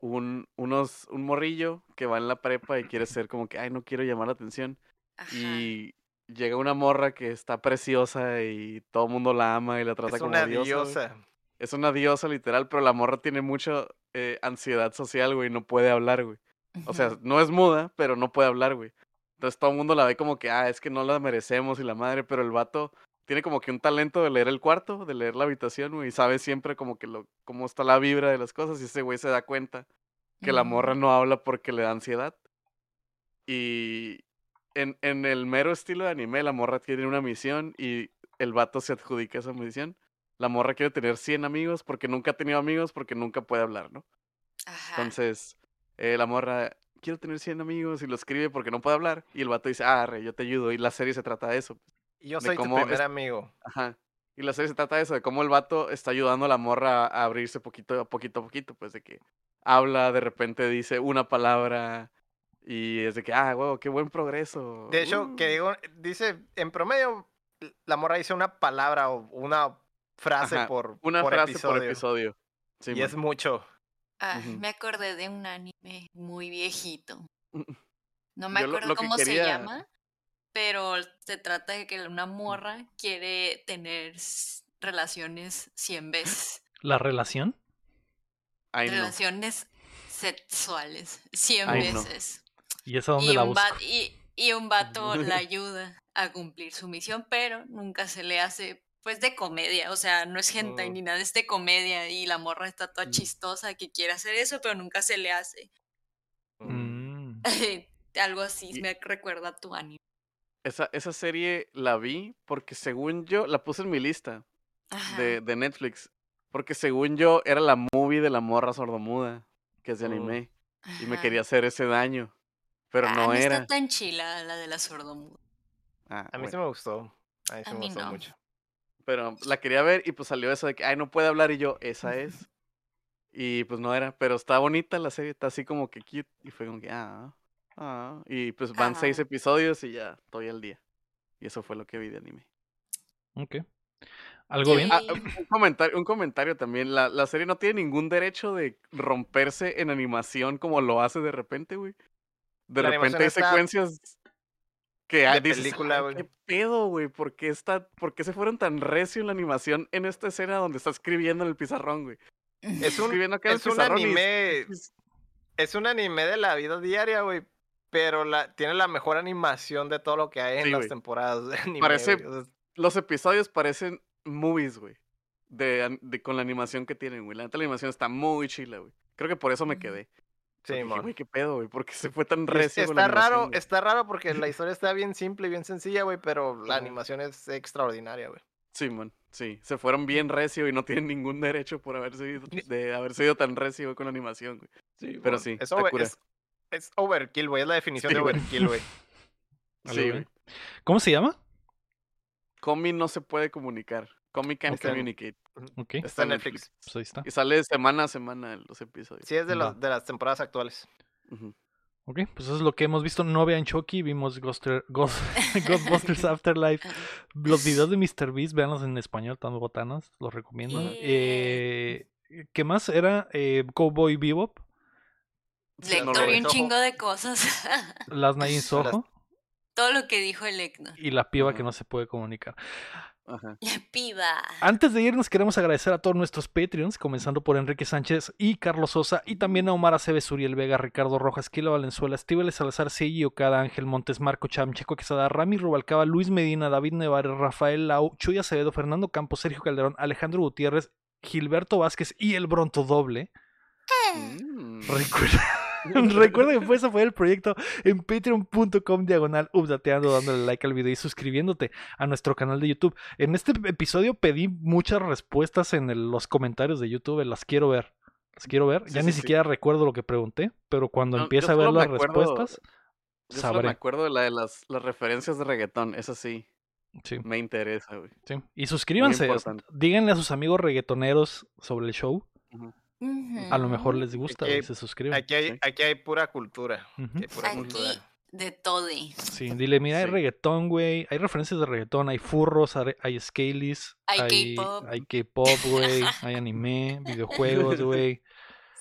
un, unos, un morrillo que va en la prepa y quiere ser como que, ay, no quiero llamar la atención. Ajá. Y llega una morra que está preciosa y todo el mundo la ama y la trata Es como una diosa. diosa. Es una diosa literal, pero la morra tiene mucha eh, ansiedad social, güey, no puede hablar, güey. O sea, no es muda, pero no puede hablar, güey. Entonces todo el mundo la ve como que, ah, es que no la merecemos y la madre, pero el vato tiene como que un talento de leer el cuarto, de leer la habitación, güey, y sabe siempre como que lo, cómo está la vibra de las cosas y ese güey se da cuenta que la morra Mm. no habla porque le da ansiedad. Y en, en el mero estilo de anime, la morra tiene una misión y el vato se adjudica esa misión. La morra quiere tener 100 amigos porque nunca ha tenido amigos porque nunca puede hablar, ¿no? Ajá. Entonces, eh, la morra, quiero tener 100 amigos y lo escribe porque no puede hablar. Y el vato dice, ah, re, yo te ayudo. Y la serie se trata de eso. Y yo de soy tu cómo primer es- amigo. Ajá. Y la serie se trata de eso, de cómo el vato está ayudando a la morra a abrirse poquito a poquito a poquito, pues de que habla, de repente dice una palabra y es de que, ah, wow, qué buen progreso. De hecho, que uh". digo, dice, en promedio, la morra dice una palabra o una frase Ajá, por, Una por frase episodio. por episodio. Sí, y es mucho. Ah. Me acordé de un anime muy viejito. *laughs* No me Yo acuerdo lo cómo se quería- llama, pero se trata de que una morra quiere tener relaciones 100 veces. ¿La relación? Ay, no. Relaciones sexuales. Cien Ay, no. veces. ¿Y esa dónde Y la un, busco? y, y un vato la *laughs* ayuda a cumplir su misión, pero nunca se le hace, pues, de comedia. O sea, no es hentai Mm. ni nada, es de comedia. Y la morra está toda Mm. chistosa que quiere hacer eso, pero nunca se le hace. Mm. *laughs* Algo así Y- me recuerda a tu anime. Esa, esa serie la vi porque según yo, la puse en mi lista de, de Netflix. Porque según yo, era la movie de la morra sordomuda, que es de Mm. anime. Y me quería hacer ese daño. Pero Ah, no era. está tan chila la de la sordomuda. Ah, A mí sí bueno. me gustó. A mí sí A me mí gustó no. mucho. Pero la quería ver y pues salió eso de que, ay, no puede hablar y yo, esa *laughs* es. Y pues no era, pero está bonita la serie, está así como que cute. Y fue como que, ah, ah. Y pues van seis episodios y ya estoy al día. Y eso fue lo que vi de anime. Ok. ¿Algo bien? Ah, un comentario, un comentario también. La, la serie no tiene ningún derecho de romperse en animación como lo hace de repente, güey. De La repente hay secuencias que ah, de película, "Ay, güey". ¿Qué pedo, güey? ¿Por qué, está, ¿Por qué se fueron tan recio en la animación en esta escena donde está escribiendo en el pizarrón, güey? Es un, es un anime. y- Es un anime de la vida diaria, güey. Pero la, tiene la mejor animación de todo lo que hay en Sí, las temporadas de anime. Parece- güey. O sea, Los episodios parecen movies, güey. De, con la animación que tienen, güey. La neta, la animación está muy chila, güey. Creo que por eso me quedé. sí, Porque dije, güey, qué pedo, güey. ¿Por qué se fue tan recio Está raro, güey? está raro porque la *laughs* historia está bien simple y bien sencilla, güey, pero la animación es extraordinaria, güey. Sí, man. Sí, se fueron bien recio y no tienen ningún derecho por haberse ido, de haberse ido tan recio güey, con la animación, güey. Sí, Pero sí, es, está over- cura. es, es overkill, güey. Es la definición Sí, de overkill, güey. *laughs* ¿Algo Sí, güey. ¿Cómo se llama? Comi no se puede comunicar. Comi can't Ok. communicate. Está en Netflix. pues ahí está. Y sale semana a semana los episodios. Sí, es de, Va. los, de las temporadas actuales. Ok, pues eso es lo que hemos visto. No vean Chucky, vimos Ghoster- Ghost- *laughs* Ghostbusters Afterlife. Los videos de Mr. Beast, véanlos en español, tan botanas, los recomiendo. Eh, ¿Qué más? Era eh, Cowboy Bebop, Lector y un chingo de cosas. Last Night in Soho Todo lo que dijo el Lector. y La Piba que no se puede comunicar. Ajá. La piba. Antes de irnos, queremos agradecer a todos nuestros Patreons, comenzando por Enrique Sánchez y Carlos Sosa, y también a Omar Aceves, Uriel Vega, Ricardo Rojas, Kila Valenzuela, Estíbales Salazar, Seiji Okada, Ángel Montes, Marco Cham, Checo Quesada, Rami Rubalcaba, Luis Medina, David Nevares, Rafael Lau, Chuy Acevedo, Fernando Campos, Sergio Calderón, Alejandro Gutiérrez, Gilberto Vázquez y el Bronto Doble. Mm. Recuerda, *laughs* recuerda que ese fue el proyecto en patreon.com diagonal updateando, dándole like al video y suscribiéndote a nuestro canal de YouTube. En este episodio pedí muchas respuestas en el- los comentarios de YouTube, las quiero ver. Las quiero ver. Sí, ya sí, ni sí. siquiera recuerdo lo que pregunté, pero cuando No, yo a ver las acuerdo- respuestas, Yo solo me sabré. acuerdo de la de las, las referencias de reggaetón. Eso sí, Sí, me interesa, güey. sí. Y suscríbanse. Díganle a sus amigos reggaetoneros sobre el show. A lo mejor les gusta Aquí- y se suscriben. Aquí hay, Sí. aquí hay pura cultura. Ujú. aquí hay pura Aquí cultura. de todo. Sí, dile, mira, hay reggaetón, güey. Hay referencias de reggaetón, hay furros, hay, hay scalies, Hay hay K-pop. hay K-pop, güey. hay anime, *laughs* videojuegos, güey.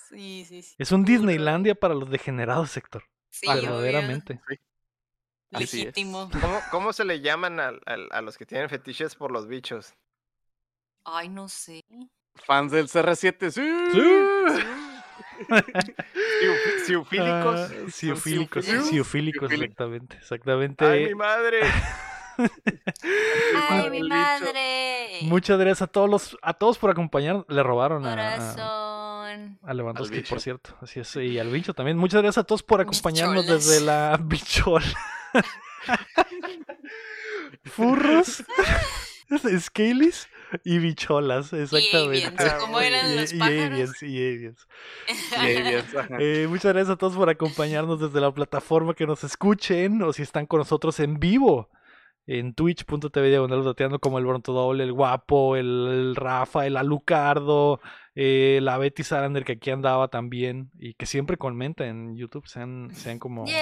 Sí, sí, sí. Es un. Disneylandia para los degenerados, sector. Sí, verdaderamente. Legítimo. ¿Cómo, cómo se le llaman al- a, los que tienen fetiches por los bichos? Ay, no sé. Fans del CR7, sí. Ah, Son Ciofílicos, siufílicos. ciofílicos, Ciofílicos. exactamente. Exactamente. ¡Ay, mi madre! *laughs* Ay, mi madre. Muchas gracias a todos los, a todos por acompañar. Le robaron a, a, Lewandowski, por cierto. Así es. Y al bicho también. Muchas gracias a todos por acompañarnos desde la *laughs* bichola. *laughs* Furros, scalies *laughs* y bicholas, exactamente. avians, ¿cómo *laughs* eran Y- los y pájaros? y *laughs* ajá. Eh, muchas gracias a todos por acompañarnos desde la plataforma que nos escuchen o si están con nosotros en vivo en twitch.tv diagonal dateando como el Bronto Doble, el Guapo, el, el Rafa, el Alucardo, eh, la Betty Sarander que aquí andaba también y que siempre comenta en YouTube, sean, sean como. Sí,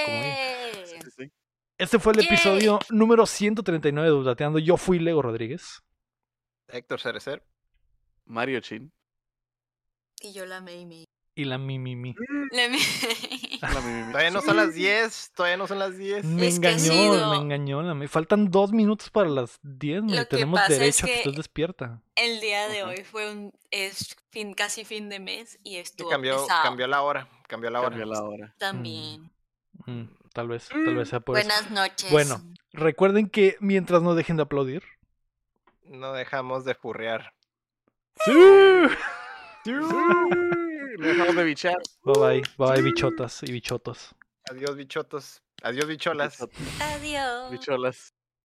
sí. Este fue el episodio número 139 de Updateando. Yo fui Lego Rodríguez. Héctor Cerecer. Mario Chin. Y yo la Mei. y la Mimimi. Le- La Mimimi. *laughs* Todavía no son las *laughs* 10, todavía no son las 10. Me Es que engañó, sido- me engañó. la mi- Faltan dos minutos para las 10, me Lo que tenemos pasa es derecho a que que- estés despierta. El día de hoy fue un es fin casi fin de mes y estuvo cambió, pesado cambió la hora, cambió la hora. Cambió la hora. también. Mm, tal vez, tal vez sea por eso. Buenas noches. Bueno, recuerden que mientras no dejen de aplaudir. No dejamos de furrear. ¡Sí! *laughs* No *laughs* dejamos de bichar. Bye bye, bye bye, bichotas y bichotos. Adiós, bichotos. Adiós, bicholas. Adiós. Bicholas.